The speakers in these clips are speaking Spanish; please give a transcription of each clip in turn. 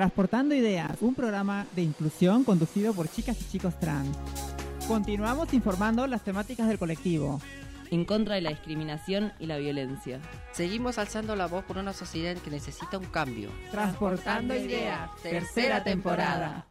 Transportando Ideas, un programa de inclusión conducido por chicas y chicos trans. Continuamos informando las temáticas del colectivo. En contra de la discriminación y la violencia. Seguimos alzando la voz por una sociedad que necesita un cambio. Transportando Ideas, tercera temporada.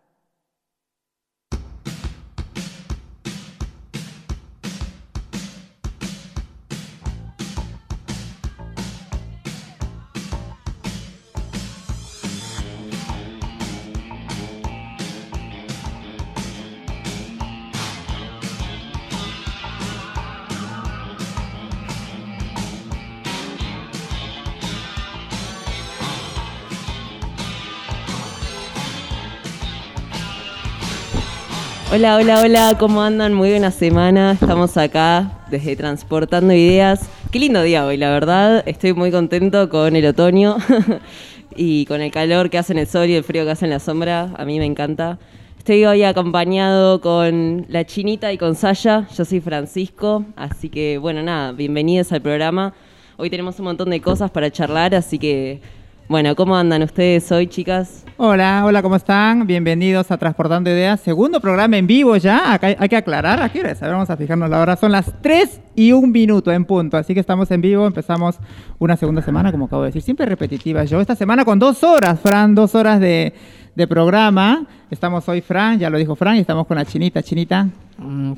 Hola, hola, hola, ¿cómo andan? Muy buena semana. Estamos acá desde Transportando Ideas. Qué lindo día hoy, la verdad. Estoy muy contento con el otoño y con el calor que hace en el sol y el frío que hace en la sombra. A mí me encanta. Estoy hoy acompañado con la Chinita y con Saya. Yo soy Francisco, así que bueno, nada, bienvenidos al programa. Hoy tenemos un montón de cosas para charlar, así que bueno, ¿cómo andan ustedes hoy, chicas? Hola, hola, ¿cómo están? Bienvenidos a Transportando Ideas, segundo programa en vivo ya. Acá hay que aclarar, ¿a qué hora es? A ver, vamos a fijarnos la hora. Son las 3 y un minuto en punto, así que estamos en vivo. Empezamos una segunda semana, como acabo de decir, siempre repetitiva yo. Esta semana con dos horas, Fran, dos horas de, de programa. Estamos hoy, Fran, ya lo dijo Fran, y estamos con la chinita. Chinita. Mm,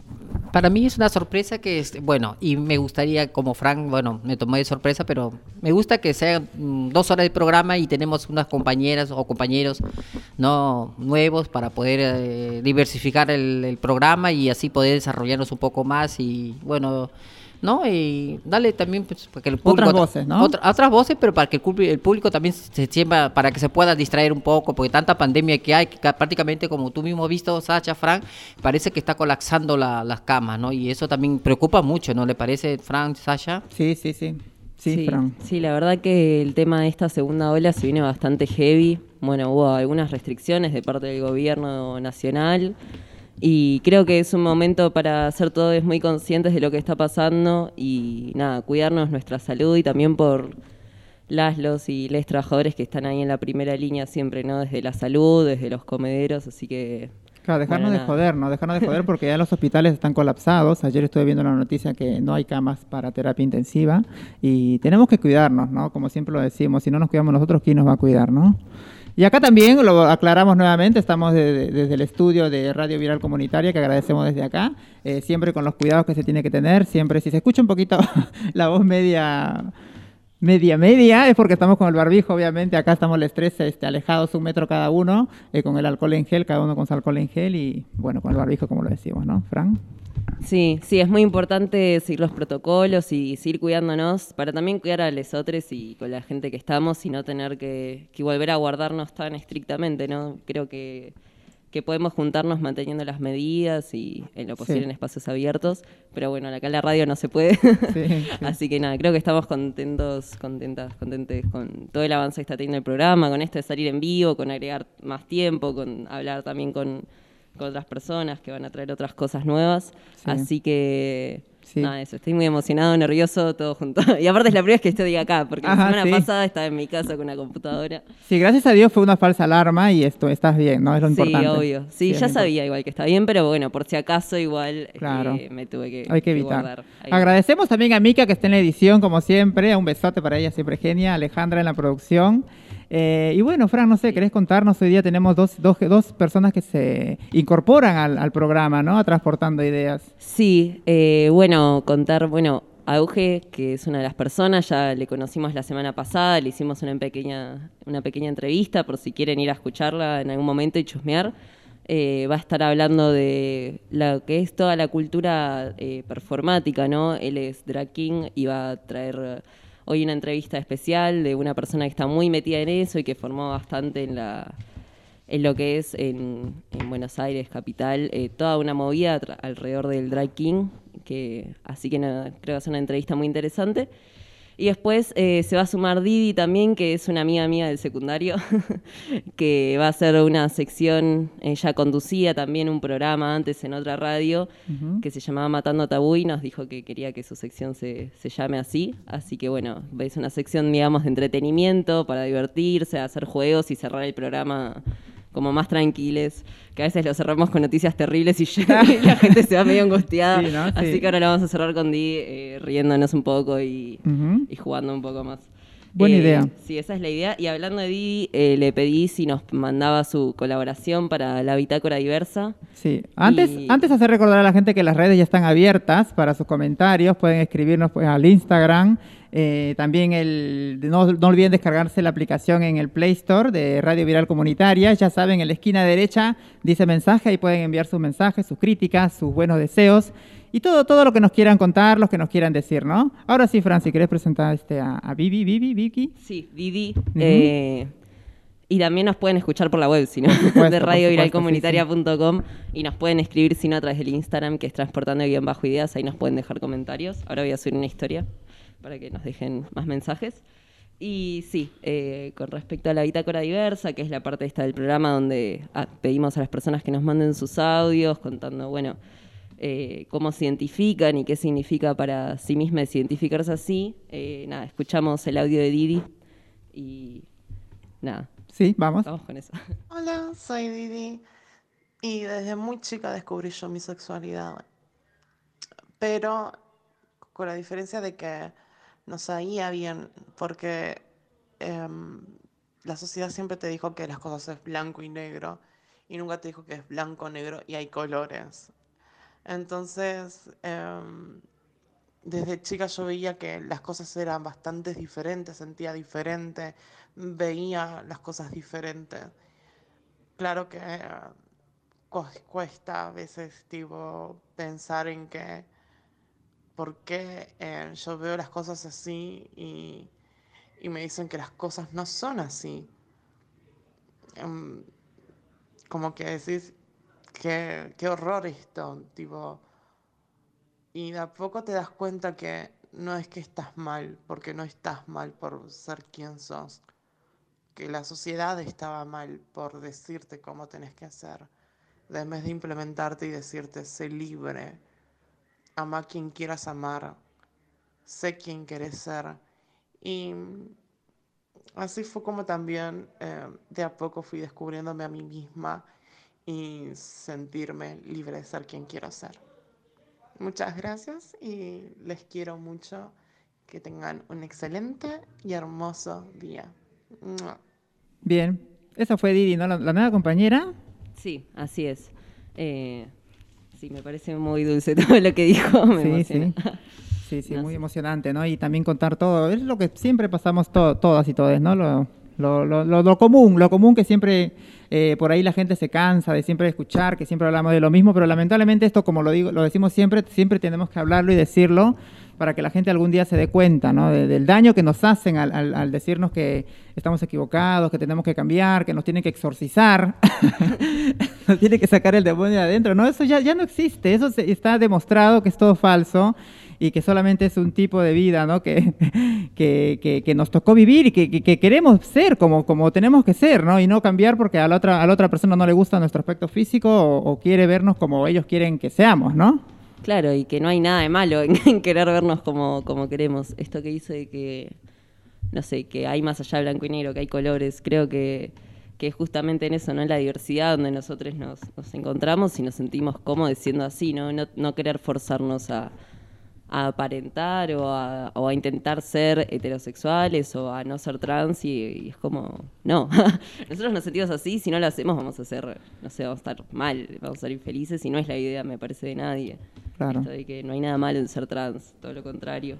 Para mí es una sorpresa que, es, bueno, y me gustaría, como Frank, bueno, me tomó de sorpresa, pero me gusta que sean mm, dos horas de programa y tenemos unas compañeras o compañeros no nuevos para poder eh, diversificar el, el programa y así poder desarrollarnos un poco más y, bueno, ¿no? Y darle también pues, para que el público... Otras voces, ¿no? otra- otras voces, pero para que el, público- el público también se sienta, para que se pueda distraer un poco, porque tanta pandemia que hay, que ca- prácticamente como tú mismo has visto, Sacha, Frank, parece que está colapsando la- las camas, ¿no? Y eso también preocupa mucho, ¿no le parece, Frank, Sasha? Sí, sí, sí. Sí, Fran. sí, la verdad que el tema de esta segunda ola se viene bastante heavy. Bueno, hubo algunas restricciones de parte del gobierno nacional y creo que es un momento para ser todos muy conscientes de lo que está pasando y nada, cuidarnos nuestra salud y también por las, los y les trabajadores que están ahí en la primera línea siempre, ¿no? Desde la salud, desde los comederos, así que... Claro, dejarnos bueno, de joder, ¿no? Dejarnos de joder porque ya los hospitales están colapsados. Ayer estuve viendo la noticia que no hay camas para terapia intensiva y tenemos que cuidarnos, ¿no? Como siempre lo decimos, si no nos cuidamos nosotros, ¿quién nos va a cuidar, no? Y acá también lo aclaramos nuevamente, estamos de- de- desde el estudio de Radio Viral Comunitaria, que agradecemos desde acá, eh, siempre con los cuidados que se tiene que tener, siempre, si se escucha un poquito la voz media media media, es porque estamos con el barbijo, obviamente, acá estamos los tres este, alejados un metro cada uno, eh, con el alcohol en gel, cada uno con su alcohol en gel y bueno, con el barbijo como lo decimos, ¿no, Fran? Sí, sí, es muy importante seguir los protocolos y seguir cuidándonos para también cuidar a los otros y con la gente que estamos y no tener que, que volver a guardarnos tan estrictamente, ¿no? Creo que, que podemos juntarnos manteniendo las medidas y en lo posible Sí. en espacios abiertos, pero bueno, acá en la radio no se puede. Sí, sí. Así que nada, creo que estamos contentos, contentas, contentes con todo el avance que está teniendo el programa, con esto de salir en vivo, con agregar más tiempo, con hablar también con, con otras personas que van a traer otras cosas nuevas. Sí. Así que Sí. nada, eso, estoy muy emocionado, nervioso, todo junto. Y aparte es la primera vez que estoy acá, porque Ajá, la semana sí. pasada estaba en mi casa con una computadora. Sí, gracias a Dios fue una falsa alarma y esto, estás bien, ¿no? Es lo Sí, importante. obvio. Sí, ya sabía igual que está bien, pero bueno, por si acaso igual Claro. eh, me tuve que, Hay que evitar. Agradecemos también a Mica que está en la edición, como siempre. Un besote para ella, siempre genia. Alejandra en la producción. Eh, y bueno, Fran, no sé, ¿querés contarnos? Hoy día tenemos dos, dos, dos personas que se incorporan al, al programa, ¿no? A Transportando Ideas. Sí, eh, bueno, contar, bueno, Auge, que es una de las personas, ya le conocimos la semana pasada, le hicimos una pequeña, una pequeña entrevista por si quieren ir a escucharla en algún momento y chusmear. Eh, va a estar hablando de lo que es toda la cultura eh, performática, ¿no? Él es drag king y va a traer hoy una entrevista especial de una persona que está muy metida en eso y que formó bastante en la, en lo que es en, en Buenos Aires, capital, eh, toda una movida alrededor del Drag King, que, así que nada, creo que ser una entrevista muy interesante. Y después eh, se va a sumar Didi también, que es una amiga mía del secundario, que va a hacer una sección, ella conducía también un programa antes en otra radio, que se llamaba Matando Tabú y nos dijo que quería que su sección se, se llame así. Así que bueno, veis una sección, digamos, de entretenimiento para divertirse, hacer juegos y cerrar el programa como más tranquiles, que a veces lo cerramos con noticias terribles y, la gente se va medio angustiada. Así que ahora lo vamos a cerrar con Di eh, riéndonos un poco y, jugando un poco más. Buena eh, idea. Sí, esa es la idea. Y hablando de Di, eh, le pedí si nos mandaba su colaboración para la bitácora diversa. Sí, antes, antes hacer recordar a la gente que las redes ya están abiertas para sus comentarios, pueden escribirnos pues, al Instagram eh, también el, no, olviden descargarse la aplicación en el Play Store de Radio Viral Comunitaria. Ya saben, en la esquina derecha dice mensaje, ahí pueden enviar sus mensajes, sus críticas, sus buenos deseos y todo, todo lo que nos quieran contar, los que nos quieran decir, ¿no? Ahora sí, Fran, si querés presentar este a, a Vivi, Vivi, Vicky. Sí, Vivi. Eh, y también nos pueden escuchar por la web, si no, de radioviralcomunitaria.com y nos pueden escribir, si no, a través del Instagram, que es transportando-ideas, ahí nos pueden dejar comentarios. Ahora voy a subir una historia para que nos dejen más mensajes. Y sí, eh, con respecto a la bitácora diversa, que es la parte esta del programa donde ah, pedimos a las personas que nos manden sus audios contando, bueno, eh, cómo se identifican y qué significa para sí mismas identificarse así. Eh, nada, escuchamos el audio de Didi y nada. Sí, vamos. Vamos con eso. Hola, soy Didi y desde muy chica descubrí yo mi sexualidad. Pero con la diferencia de que no sabía bien, porque em, la sociedad siempre te dijo que las cosas es blanco y negro, y nunca te dijo que es blanco, negro y hay colores. Entonces, em, desde chica yo veía que las cosas eran bastante diferentes, sentía diferente, veía las cosas diferentes. Claro que cuesta a veces tipo, pensar en que por qué eh, yo veo las cosas así y, me dicen que las cosas no son así. Em, como que decís, qué, qué horror esto, tipo. Y de a poco te das cuenta que no es que estás mal, porque no estás mal por ser quien sos. Que la sociedad estaba mal por decirte cómo tenés que hacer. En vez de implementarte y decirte, sé libre ama quien quieras amar, sé quién quieres ser. Y así fue como también eh, de a poco fui descubriéndome a mí misma y sentirme libre de ser quien quiero ser. Muchas gracias y les quiero mucho. Que tengan un excelente y hermoso día. Bien, esa fue Didi, ¿no? La, nueva compañera. Sí, así es. Eh, sí, me parece muy dulce todo lo que dijo. sí, sí. Sí, sí, muy emocionante, ¿no? Y también contar todo. Es lo que siempre pasamos todas y todas, ¿no? Lo, lo, lo, lo, común, lo común que siempre eh, por ahí la gente se cansa de siempre escuchar, que siempre hablamos de lo mismo, pero lamentablemente esto, como lo digo, lo decimos siempre, siempre tenemos que hablarlo y decirlo para que la gente algún día se dé cuenta ¿no? del daño que nos hacen al, al, decirnos que estamos equivocados, que tenemos que cambiar, que nos tienen que exorcizar, nos tiene que sacar el demonio de adentro. No, eso ya, ya no existe, eso está demostrado que es todo falso y que solamente es un tipo de vida ¿no? que, que, que, nos tocó vivir y que, queremos ser como, como tenemos que ser, ¿no? y no cambiar porque a la otra, a la otra persona no le gusta nuestro aspecto físico o, quiere vernos como ellos quieren que seamos, ¿no? Claro, y que no hay nada de malo en, querer vernos como, como queremos. Esto que dice de que, no sé, que hay más allá de blanco y negro, que hay colores, creo que que justamente en eso, ¿no? En la diversidad donde nosotros nos, nos encontramos y nos sentimos cómodos siendo así, ¿no? No, no querer forzarnos a, a aparentar o a, o a, intentar ser heterosexuales o a no ser trans y, es como, no, nosotros nos sentimos así, si no lo hacemos vamos a ser, no sé, vamos a estar mal, vamos a ser infelices y no es la idea, me parece, de nadie. Claro. de que no hay nada malo en ser trans, todo lo contrario.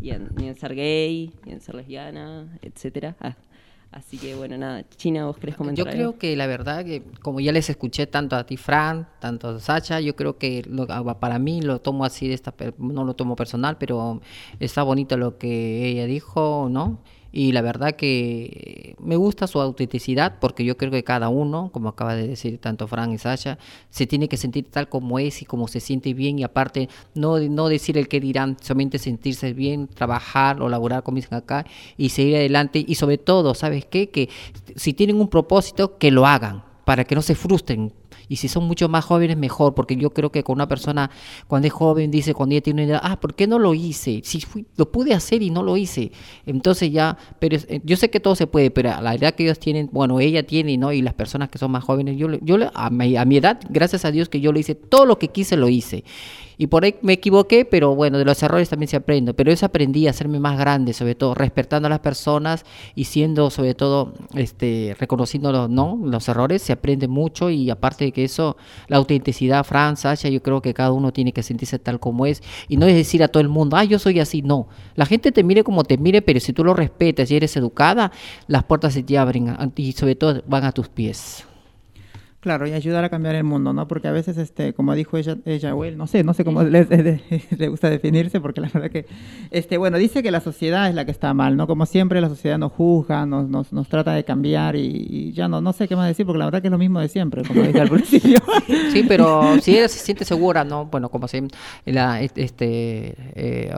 Y en, ni en ser gay, ni en ser lesbiana, etcétera. Ah, Así que bueno, nada, China, vos querés comentar. Yo creo que la verdad que como ya les escuché tanto a ti, Fran, tanto a Sacha, yo creo que ah, para mí lo tomo así, de esta, no lo tomo personal, pero está bonito lo que ella dijo, ¿no? Y la verdad que me gusta su autenticidad porque yo creo que cada uno, como acaba de decir tanto Fran y Sasha, se tiene que sentir tal como es y como se siente bien. Y aparte no, no decir el que dirán, solamente sentirse bien, trabajar o laborar como dicen acá y seguir adelante. Y sobre todo, ¿sabes qué? Que si tienen un propósito, que lo hagan para que no se frustren, y si son mucho más jóvenes, mejor, porque yo creo que con una persona, cuando es joven, dice, cuando ella tiene una edad, ah, ¿por qué no lo hice? Si lo pude hacer y no lo hice. Entonces ya, pero eh, yo sé que todo se puede, pero a la edad que ellos tienen, bueno, ella tiene, ¿no? Y las personas que son más jóvenes, yo, yo a, mi, a mi edad, gracias a Dios que yo lo hice, todo lo que quise lo hice. Y por ahí me equivoqué, pero bueno, de los errores también se aprende. Pero eso aprendí a hacerme más grande, sobre todo respetando a las personas y siendo, sobre todo, este, reconociendo los, ¿no? los errores, se aprende mucho y aparte de que eso, la autenticidad, Fran, Sasha, yo creo que cada uno tiene que sentirse tal como es y no es decir a todo el mundo, ah, yo soy así, no. La gente te mire como te mire, pero si tú lo respetas y eres educada, las puertas se te abren y sobre todo van a tus pies. Claro, y ayudar a cambiar el mundo, ¿no? Porque a veces, este, como dijo ella, ella o él, no sé, no sé cómo le, le, gusta definirse, porque la verdad que, este, bueno, dice que la sociedad es la que está mal, ¿no? Como siempre, la sociedad nos juzga, nos, nos, nos trata de cambiar y, ya no, no sé qué más decir, porque la verdad que es lo mismo de siempre, como dije al principio. Sí, pero si ella se siente segura, ¿no? Bueno, como se, la, este, eh,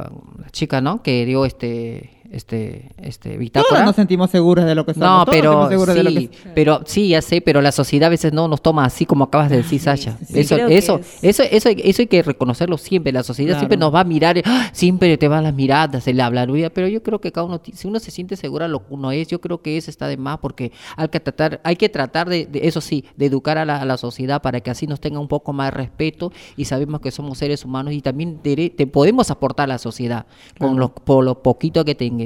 chica, ¿no? Que dio este este, este bitácora. Todos nos sentimos seguros de lo que somos. No, pero sí, pero sí, ya sé, pero la sociedad a veces no nos toma así como acabas de decir, Sasha. eso, eso, eso, eso, eso hay que reconocerlo siempre. La sociedad siempre nos va a mirar, ¡ah! siempre te van las miradas, el hablar, pero yo creo que cada uno, si uno se siente segura lo que uno es, yo creo que eso está de más porque hay que tratar, hay que tratar de, eso sí, de educar a la, sociedad para que así nos tenga un poco más respeto y sabemos que somos seres humanos y también te, podemos aportar a la sociedad con lo, por lo poquito que tengamos.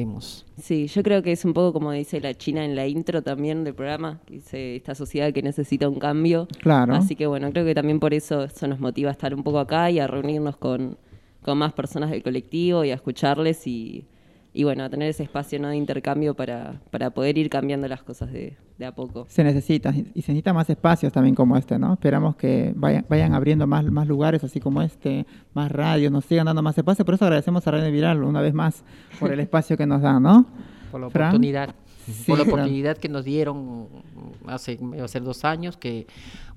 Sí, yo creo que es un poco como dice la China en la intro también del programa, que dice esta sociedad que necesita un cambio. Claro. Así que bueno, creo que también por eso eso nos motiva a estar un poco acá y a reunirnos con, con más personas del colectivo y a escucharles y, y bueno, a tener ese espacio ¿no? de intercambio para, para poder ir cambiando las cosas de, de, a poco. Se necesita, y se necesita más espacios también como este, ¿no? Esperamos que vayan, vayan abriendo más, más lugares así como este, más radios, nos sigan dando más espacio, por eso agradecemos a Radio Viral una vez más por el espacio que nos dan, ¿no? Por la oportunidad. Por la oportunidad que nos dieron hace, hace dos años, que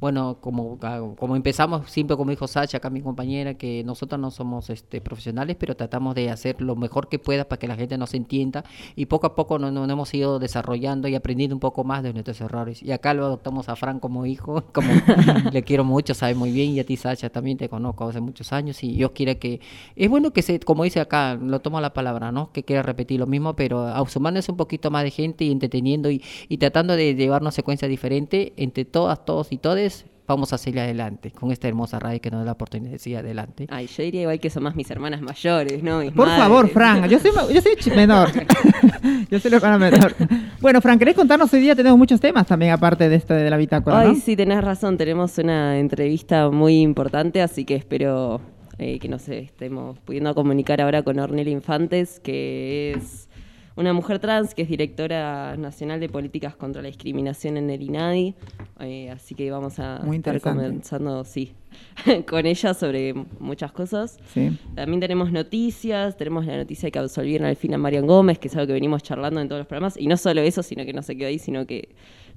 bueno, como, como empezamos, siempre como dijo Sacha, acá mi compañera, que nosotros no somos este, profesionales, pero tratamos de hacer lo mejor que pueda para que la gente nos entienda y poco a poco nos, hemos ido desarrollando y aprendiendo un poco más de nuestros errores. Y acá lo adoptamos a Fran como hijo, como le quiero mucho, sabe muy bien, y a ti Sacha también te conozco hace muchos años y yo quiero que, es bueno que se, como dice acá, lo tomo la palabra, ¿no? Que quiera repetir lo mismo, pero sumándose un poquito más de gente y entreteniendo y, y tratando de llevar una secuencia diferente entre todas, todos y todes vamos a seguir adelante con esta hermosa radio que nos da la oportunidad de seguir adelante. Ay, yo diría igual que son más mis hermanas mayores, ¿no? Por favor, Fran, yo soy, yo soy menor. yo soy la menor. Bueno, Fran, ¿querés contarnos hoy día? Tenemos muchos temas también, aparte de este de la bitácora. Ay, sí, tenés razón. Tenemos una entrevista muy importante, así que espero eh, que nos estemos pudiendo comunicar ahora con Ornel Infantes, que es una mujer trans que es directora nacional de políticas contra la discriminación en el INADI. Eh, así que vamos a estar comenzando, sí, con ella sobre muchas cosas. También tenemos noticias, tenemos la noticia de que absolvieron al fin a Marian Gómez, que es algo que venimos charlando en todos los programas. Y no solo eso, sino que no se quedó ahí, sino que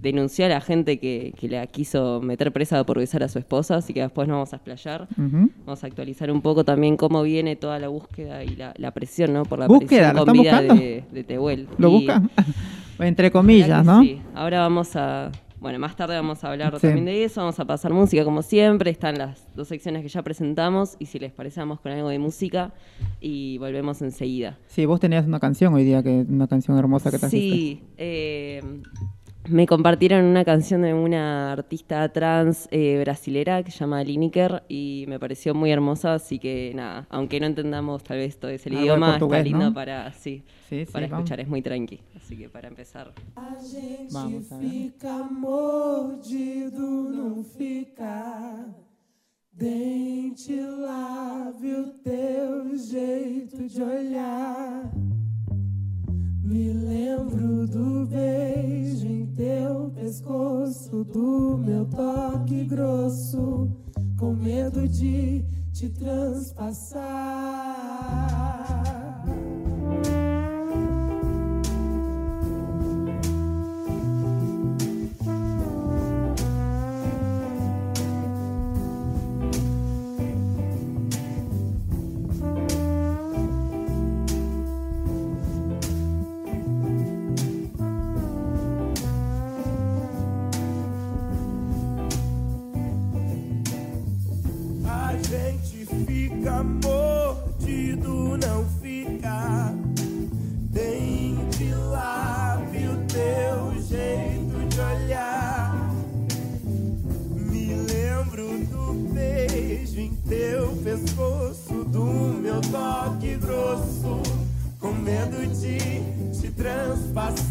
denunció a la gente que, que la quiso meter presa por besar a su esposa, así que después nos vamos a explayar. Vamos a actualizar un poco también cómo viene toda la búsqueda y la, presión, ¿no? Por la ¿Búsqueda? presión con vida de, de, Tehuel. ¿Lo busca? Entre comillas, ¿no? Sí, ahora vamos a... Bueno, más tarde vamos a hablar también de eso, vamos a pasar música como siempre, están las dos secciones que ya presentamos y si les parece vamos con algo de música y volvemos enseguida. Sí, vos tenías una canción hoy día, que una canción hermosa que trajiste. Sí, eh, me compartieron una canción de una artista trans eh, brasilera que se llama Lineker y me pareció muy hermosa, así que nada, aunque no entendamos tal vez todo ese idioma, está lindo para, sí, para escuchar, es muy tranqui. Así que para empezar. A gente vamos a ver. fica mordido, não fica. Dente lave o teu jeito de olhar. Me lembro do beijo em teu pescoço, do meu toque grosso, com medo de te transpassar.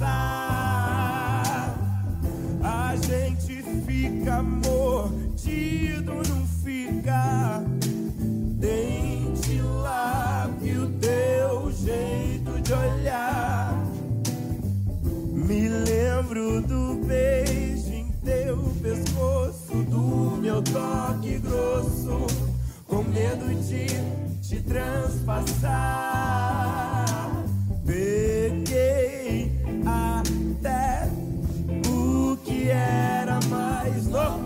Transpassar. A gente fica mordido, não fica. Dente, lábio, teu jeito de olhar. Me lembro do beijo em teu pescoço, do meu toque grosso, com medo de te transpassar. Stop.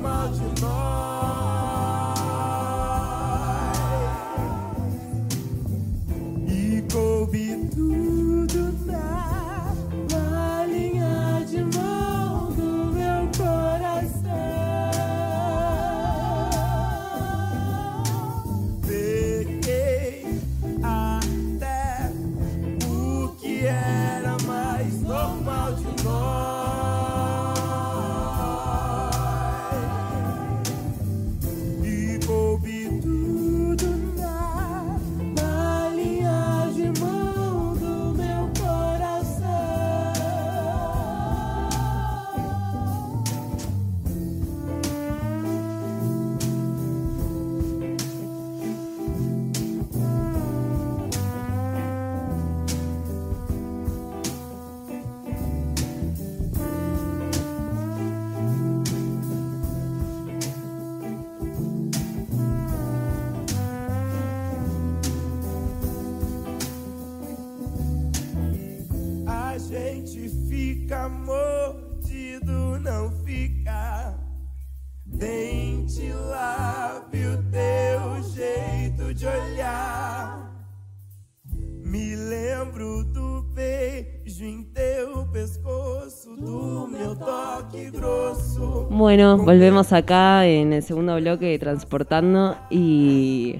Volvemos acá en el segundo bloque de Transportando y,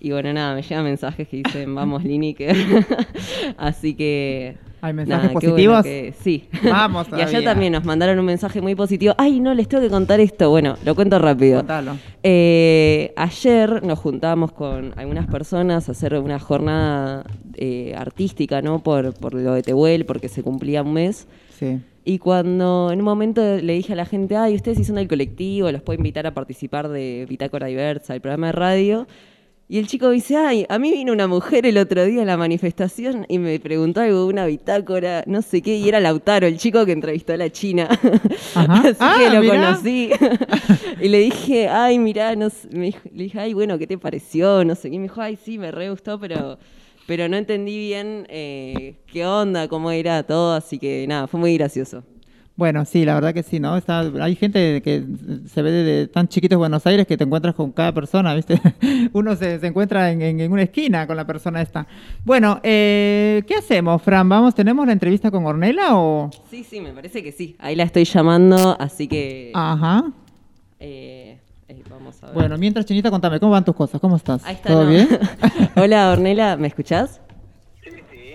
y bueno, nada, me llegan mensajes que dicen, vamos Lini, que... así que... ¿Hay mensajes nada, bueno positivos? que- sí. Vamos y ayer todavía. también nos mandaron un mensaje muy positivo. Ay, no, les tengo que contar esto. Bueno, lo cuento rápido. Contalo. Eh, ayer nos juntamos con algunas personas a hacer una jornada eh, artística, ¿no? Por, por lo de Tehuel, porque se cumplía un mes. Sí. Y cuando en un momento le dije a la gente, ay, ustedes si son del colectivo, los puedo invitar a participar de Bitácora Diversa, el programa de radio. Y el chico dice, ay, a mí vino una mujer el otro día en la manifestación y me preguntó algo de una bitácora, no sé qué, y era Lautaro, el chico que entrevistó a la China. Así Ah, que lo mirá. conocí. y le dije, ay, mirá, no sé", me dijo- le dije, ay, bueno, ¿qué te pareció? No sé qué. Y me dijo, ay, sí, me re gustó, pero, pero no entendí bien eh, qué onda, cómo era todo, así que nada, fue muy gracioso. Bueno, sí, la verdad que sí, ¿no? Está, hay gente que se ve de tan chiquitos Buenos Aires que te encuentras con cada persona, ¿viste? Uno se, se encuentra en, en- en una esquina con la persona esta. Bueno, eh, ¿qué hacemos, Fran? ¿Vamos? ¿Tenemos la entrevista con Ornella o...? Sí, sí, me parece que sí. Ahí la estoy llamando, así que Ajá. eh, eh, vamos a ver. Bueno, mientras, Chinita, contame, ¿cómo van tus cosas? ¿Cómo estás? Ahí está. ¿Todo ¿no? bien? Hola, Ornela, ¿me escuchás? Sí, sí.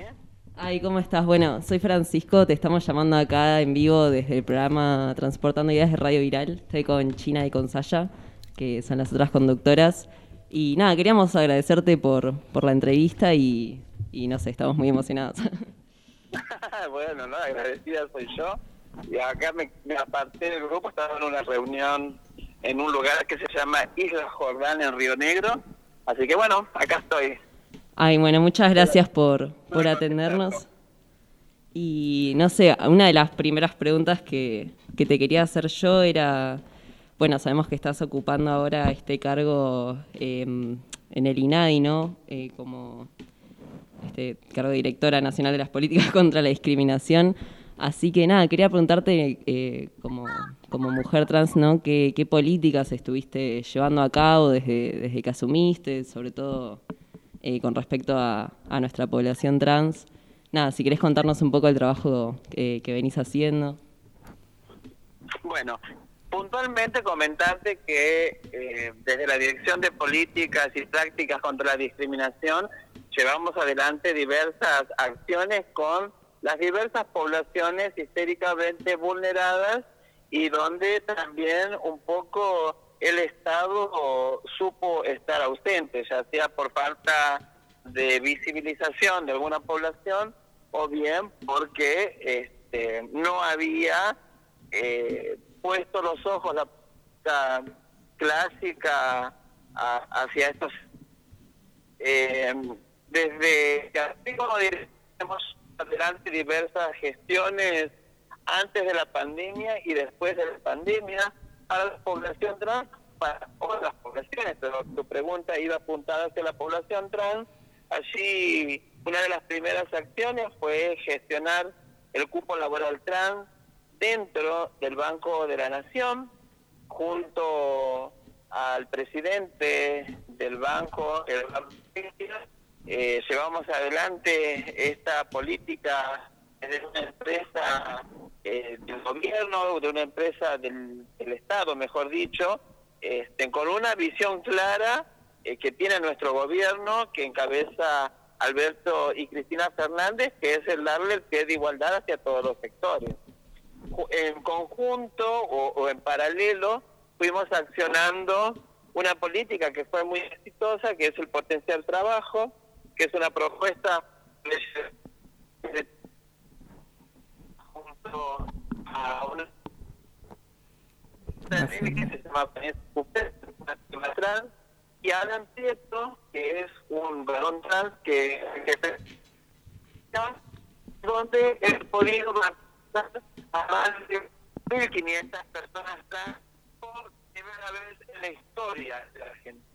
Ay, ¿cómo estás? Bueno, soy Francisco, te estamos llamando acá en vivo desde el programa Transportando Ideas de Radio Viral. Estoy con China y con Saya, que son las otras conductoras. Y nada, queríamos agradecerte por, por la entrevista y, y no sé, estamos muy emocionados. bueno, no, agradecida soy yo. Y acá me, me aparté del grupo, estaba en una reunión en un lugar que se llama Isla Jordán en Río Negro. Así que bueno, acá estoy. Ay, bueno, muchas gracias por, por atendernos. Y no sé, una de las primeras preguntas que, que te quería hacer yo era, bueno, sabemos que estás ocupando ahora este cargo eh, en el INADI, ¿no? Eh, como este cargo de directora nacional de las políticas contra la discriminación. Así que nada, quería preguntarte eh, como, como mujer trans, ¿no? ¿Qué, ¿Qué políticas estuviste llevando a cabo desde, desde que asumiste, sobre todo eh, con respecto a, nuestra población trans? Nada, si querés contarnos un poco el trabajo eh, que venís haciendo. Bueno, puntualmente comentarte que eh, desde la Dirección de Políticas y Prácticas contra la Discriminación llevamos adelante diversas acciones con las diversas poblaciones históricamente vulneradas y donde también un poco el Estado supo estar ausente, ya sea por falta de visibilización de alguna población o bien porque este, no había eh, puesto los ojos la, clásica a- hacia estos eh, desde que así como tenemos adelante diversas gestiones antes de la pandemia y después de la pandemia para la población trans, para todas las poblaciones, pero tu pregunta iba apuntada hacia la población trans. Allí una de las primeras acciones fue gestionar el cupo laboral trans dentro del Banco de la Nación, junto al presidente del banco, el Banco eh, llevamos adelante esta política de una empresa eh, del gobierno, de una empresa del, del Estado, mejor dicho, este, con una visión clara eh, que tiene nuestro gobierno, que encabeza Alberto y Cristina Fernández, que es el darle el pie de igualdad hacia todos los sectores. En conjunto o, o en paralelo fuimos accionando una política que fue muy exitosa, que es el potencial trabajo, que es una propuesta de- de- junto a una una que se llama Vanessa Trans y Alan Pietro, que es un varón trans que, que donde he podido vacunar a más de 1.500 personas trans por primera vez en la historia de la Argentina.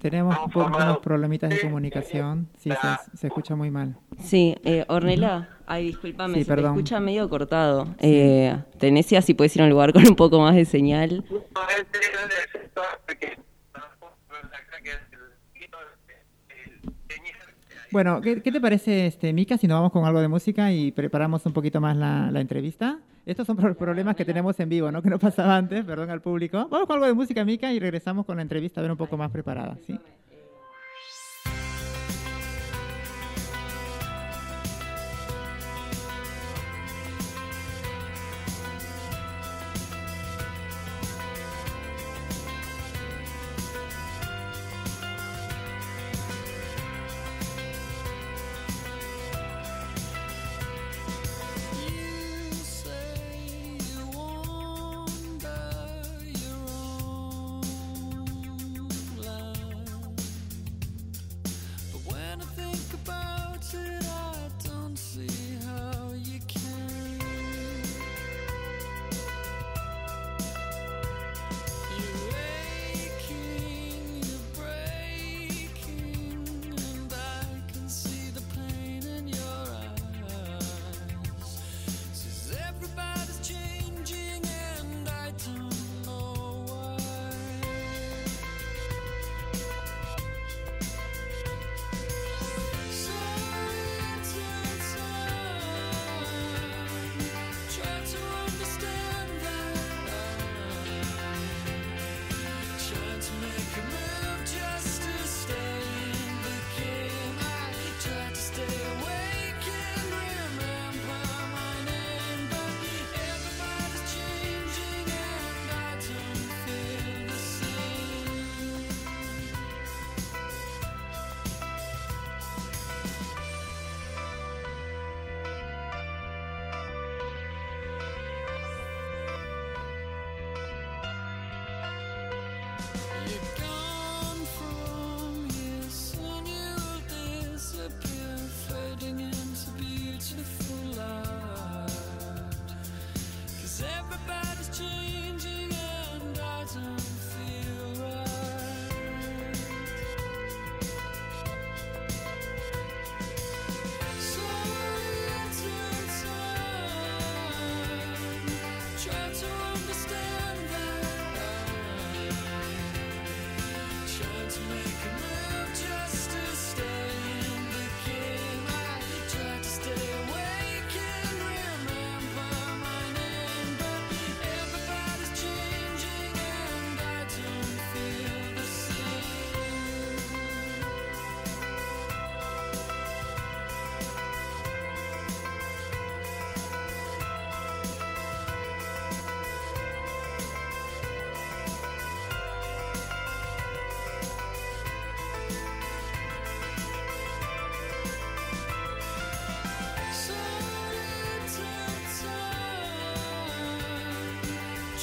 Tenemos Estamos po- formados unos problemitas de comunicación. Sí, se, se escucha muy mal. Sí, eh, Ornella, ay, discúlpame, Sí, se te escucha medio cortado. Eh, Tenesia, si puedes ir a un lugar con un poco más de señal. Este Bueno, ¿qué, qué te parece, este, Mica, si nos vamos con algo de música y preparamos un poquito más la, la entrevista? Estos son pro- problemas que tenemos en vivo, ¿no? Que no pasaba antes, perdón al público. Vamos con algo de música, Mica, y regresamos con la entrevista a ver un poco más preparada, ¿sí?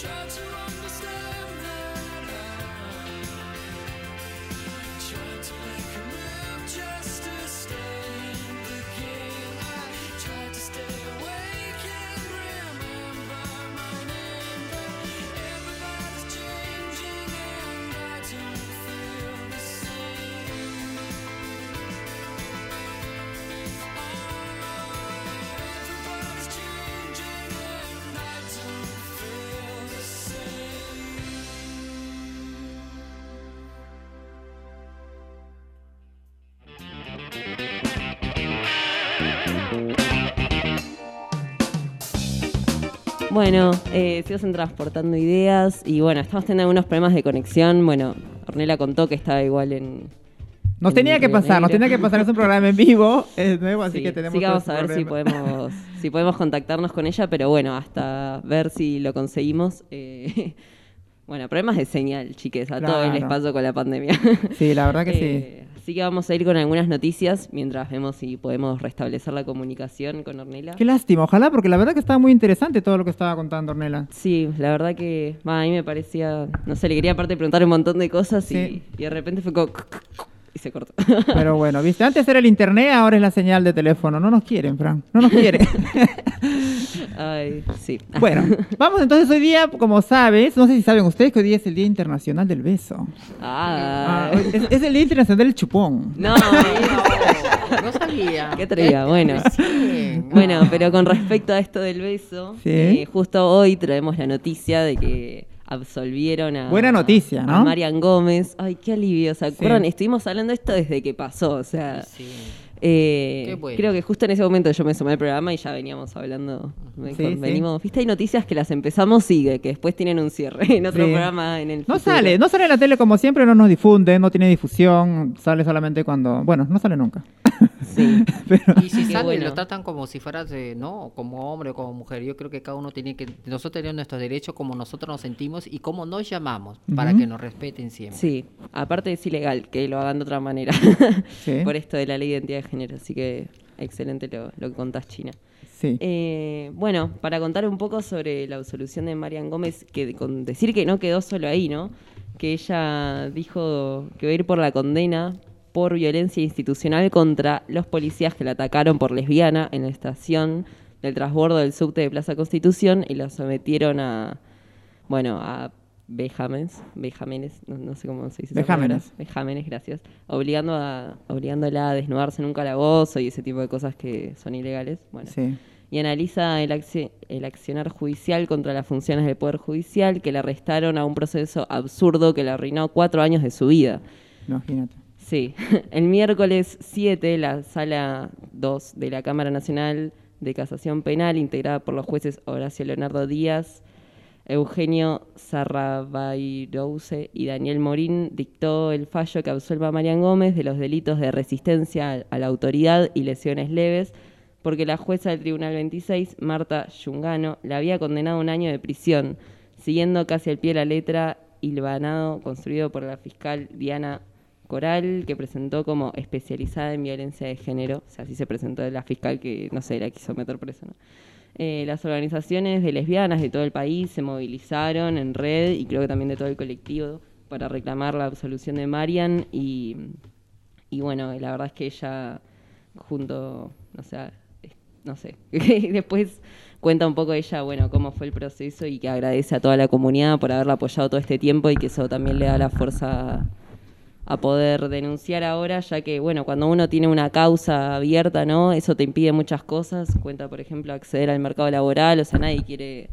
Try to understand Bueno, eh, se hacen transportando ideas y bueno, estamos teniendo algunos problemas de conexión. Bueno, Ornella contó que estaba igual en... Nos en tenía que pasar, nos tenía que pasar. Es un programa en vivo, es nuevo, así Sí, que tenemos. sí que vamos a ver si podemos, si podemos contactarnos con ella, pero bueno, hasta ver si lo conseguimos. eh, bueno, problemas de señal, chiques, a todos les Claro. pasó con la pandemia. Sí, la verdad que sí. Así que vamos a ir con algunas noticias mientras vemos si podemos restablecer la comunicación con Ornella. Qué lástima, ojalá, porque la verdad que estaba muy interesante todo lo que estaba contando Ornella. Sí, la verdad que a mí me parecía, no sé, le quería aparte preguntar un montón de cosas y, y de repente fue como... y se cortó. Pero bueno, viste, antes era el internet, ahora es la señal de teléfono. No nos quieren, Fran, no nos quieren. Ay, sí. bueno, vamos entonces hoy día, como sabes, no sé si saben ustedes que hoy día es el Día Internacional del Beso. Ah, Ah, es, es el Día Internacional del Chupón. no. No sabía. Qué atrevida, bueno. Sí. Bueno, pero con respecto a esto del beso, Sí. eh, justo hoy traemos la noticia de que absolvieron a... Buena noticia, ¿no? A Marian Gómez. Ay, qué alivio, ¿se acuerdan? Sí. Estuvimos hablando de esto desde que pasó, o sea... Sí. eh, Qué bueno. Creo que justo en ese momento yo me sumé al programa y ya veníamos hablando. mejor, Sí, sí. venimos, viste, hay noticias que las empezamos y que, que después tienen un cierre en otro Sí. programa en el No futuro. sale, no sale en la tele como siempre, no nos difunde, no tiene difusión, sale solamente cuando... Bueno, no sale nunca. Sí. Pero, Y si sale, bueno. lo tratan como si fueras, eh, ¿no? Como hombre o como mujer. Yo creo que cada uno tiene que. Nosotros tenemos nuestros derechos como nosotros nos sentimos y como nos llamamos para que nos respeten siempre. Sí, aparte es ilegal que lo hagan de otra manera. Sí. Por esto de la ley de identidad de género. Así que excelente lo, lo que contás, China. sí. Eh, bueno, para contar un poco sobre la absolución de Marian Gómez, que con decir que no quedó solo ahí, ¿no? Que ella dijo que va a ir por la condena por violencia institucional contra los policías que la atacaron por lesbiana en la estación del transbordo del subte de Plaza Constitución y la sometieron a, bueno, a vejámenes, vejámenes, no, no sé cómo se dice. Vejámenes. Vejámenes, gracias. Obligando a, obligándola a desnudarse en un calabozo y ese tipo de cosas que son ilegales. Bueno, sí. y analiza el, acci- el accionar judicial contra las funciones del Poder Judicial que le arrestaron a un proceso absurdo que le arruinó cuatro años de su vida. Imagínate. Sí, el miércoles 7, la Sala 2 de la Cámara Nacional de Casación Penal, integrada por los jueces Horacio Leonardo Díaz, Eugenio Sarrabairouse y Daniel Morín, dictó el fallo que absuelva a Marian Gómez de los delitos de resistencia a- la autoridad y lesiones leves, porque la jueza del Tribunal 26, Marta Yungano, la había condenado a un año de prisión, siguiendo casi al pie la letra hilvanado construido por la fiscal Diana Coral, que presentó como especializada en violencia de género. O sea, así se presentó la fiscal que, no sé, la quiso meter presa. ¿no? Eh, las organizaciones de lesbianas de todo el país se movilizaron en red y creo que también de todo el colectivo para reclamar la absolución de Marian y, y bueno, la verdad es que ella junto, no sé, después cuenta un poco ella, bueno, cómo fue el proceso y que agradece a toda la comunidad por haberla apoyado todo este tiempo y que eso también le da la fuerza a poder denunciar ahora, ya que, bueno, cuando uno tiene una causa abierta, ¿no? Eso te impide muchas cosas. Cuenta, por ejemplo, acceder al mercado laboral, o sea, nadie quiere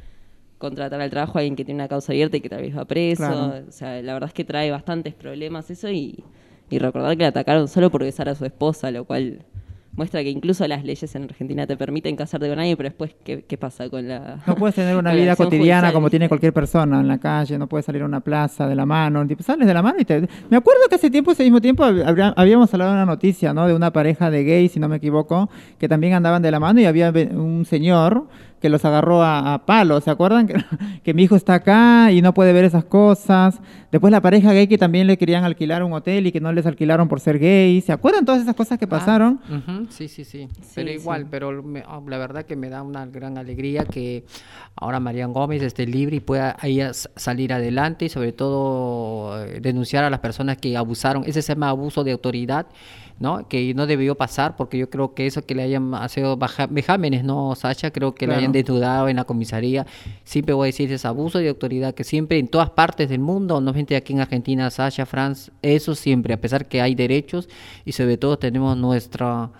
contratar al trabajo a alguien que tiene una causa abierta y que tal vez va preso. Claro. O sea, la verdad es que trae bastantes problemas eso y, y recordar que la atacaron solo por besar a su esposa, lo cual muestra que incluso las leyes en Argentina te permiten casarte con alguien, pero después, ¿qué, qué pasa con la... No puedes tener una vida cotidiana judicial? como tiene cualquier persona en la calle, no puedes salir a una plaza de la mano, tipo, sales de la mano y te... Me acuerdo que hace tiempo, ese mismo tiempo, habíamos hablado de una noticia, ¿no? De una pareja de gays, si no me equivoco, que también andaban de la mano y había un señor que los agarró a, a palos, ¿se acuerdan? Que, que mi hijo está acá y no puede ver esas cosas. Después la pareja gay que también le querían alquilar un hotel y que no les alquilaron por ser gay. ¿Se acuerdan todas esas cosas que pasaron? Ujú, Sí, sí, sí. Pero igual, sí. pero me- ah, la verdad que me da una gran alegría que ahora Marian Gómez esté libre y pueda ella salir adelante y sobre todo eh, denunciar a las personas que abusaron. Ese se llama abuso de autoridad, ¿no? Que no debió pasar porque yo creo que eso que le hayan sido vejámenes, ¿no, Sacha? Creo que le Claro. hayan desnudado en la comisaría. Siempre voy a decir es abuso de autoridad que siempre en todas partes del mundo, no solamente aquí en Argentina, Sacha, France, eso siempre, a pesar que hay derechos y sobre todo tenemos nuestra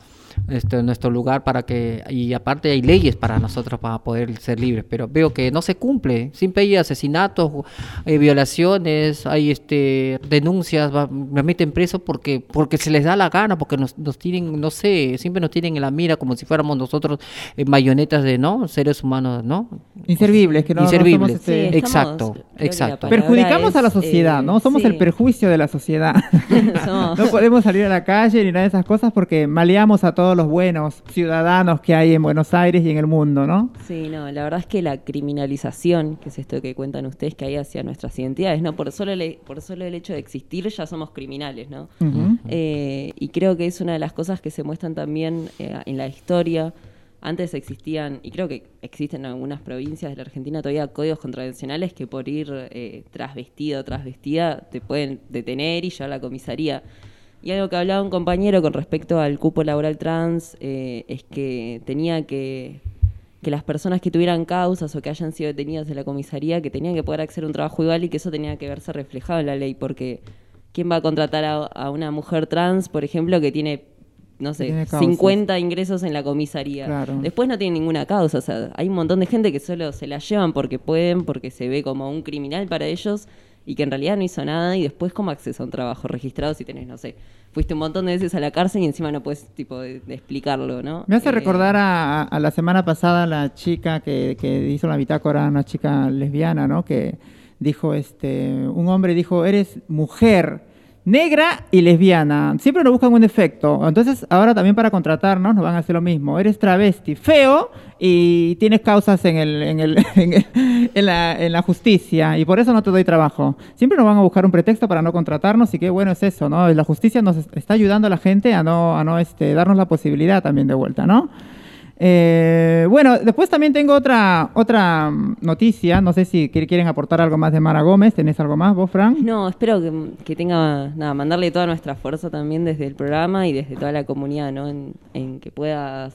este, nuestro lugar para que y aparte hay leyes para nosotros para poder ser libres pero veo que no se cumple siempre hay asesinatos hay violaciones hay este denuncias va- me meten preso porque porque se les da la gana porque nos, nos tienen no sé siempre nos tienen en la mira como si fuéramos nosotros eh, mayonetas de no seres humanos no Inservibles, que no, no somos, Inservibles. este, Sí, exacto, exacto. perjudicamos a la sociedad, eh, ¿no? Somos el perjuicio de la sociedad. No podemos salir a la calle ni nada de esas cosas porque maleamos a todos los buenos ciudadanos que hay en Buenos Aires y en el mundo, ¿no? Sí, no, la verdad es que la criminalización, que es esto que cuentan ustedes, que hay hacia nuestras identidades, ¿no? Por solo, el, por solo el hecho de existir ya somos criminales, ¿no? Eh, y creo que es una de las cosas que se muestran también eh, en la historia. Antes existían, y creo que existen en algunas provincias de la Argentina todavía códigos contravencionales que por ir eh, tras vestido, tras vestida, te pueden detener y llevar a la comisaría. Y algo que hablaba un compañero con respecto al cupo laboral trans eh, es que tenía que, que las personas que tuvieran causas o que hayan sido detenidas en la comisaría, que tenían que poder acceder a un trabajo igual y que eso tenía que verse reflejado en la ley, porque ¿quién va a contratar a, a una mujer trans, por ejemplo, que tiene, no sé, tiene causas. 50 ingresos en la comisaría? Claro. Después no tiene ninguna causa, o sea, hay un montón de gente que solo se la llevan porque pueden, porque se ve como un criminal para ellos y que en realidad no hizo nada y después como acceso a un trabajo registrado si tenés, no sé, fuiste un montón de veces a la cárcel y encima no puedes tipo de, de explicarlo, ¿no? Me hace Eh, recordar a, a- a la semana pasada la chica que, que hizo la bitácora, una chica lesbiana, ¿no? Que dijo, este, un hombre dijo, eres mujer, negra y lesbiana. Siempre nos buscan un defecto. Entonces, ahora también para contratarnos nos van a hacer lo mismo. Eres travesti, feo y tienes causas en, el, en, el, en, la, en la justicia y por eso no te doy trabajo. Siempre nos van a buscar un pretexto para no contratarnos y qué bueno es eso, ¿no? La justicia nos est- está ayudando a la gente a no, a no este, darnos la posibilidad también de vuelta, ¿no? Eh, bueno, después también tengo otra, otra mm, noticia. No sé si qui- quieren aportar algo más de Mara Gómez. ¿Tenés algo más vos, Fran? No, espero que, que tenga, nada, mandarle toda nuestra fuerza también desde el programa y desde toda la comunidad, ¿no? En, en que pueda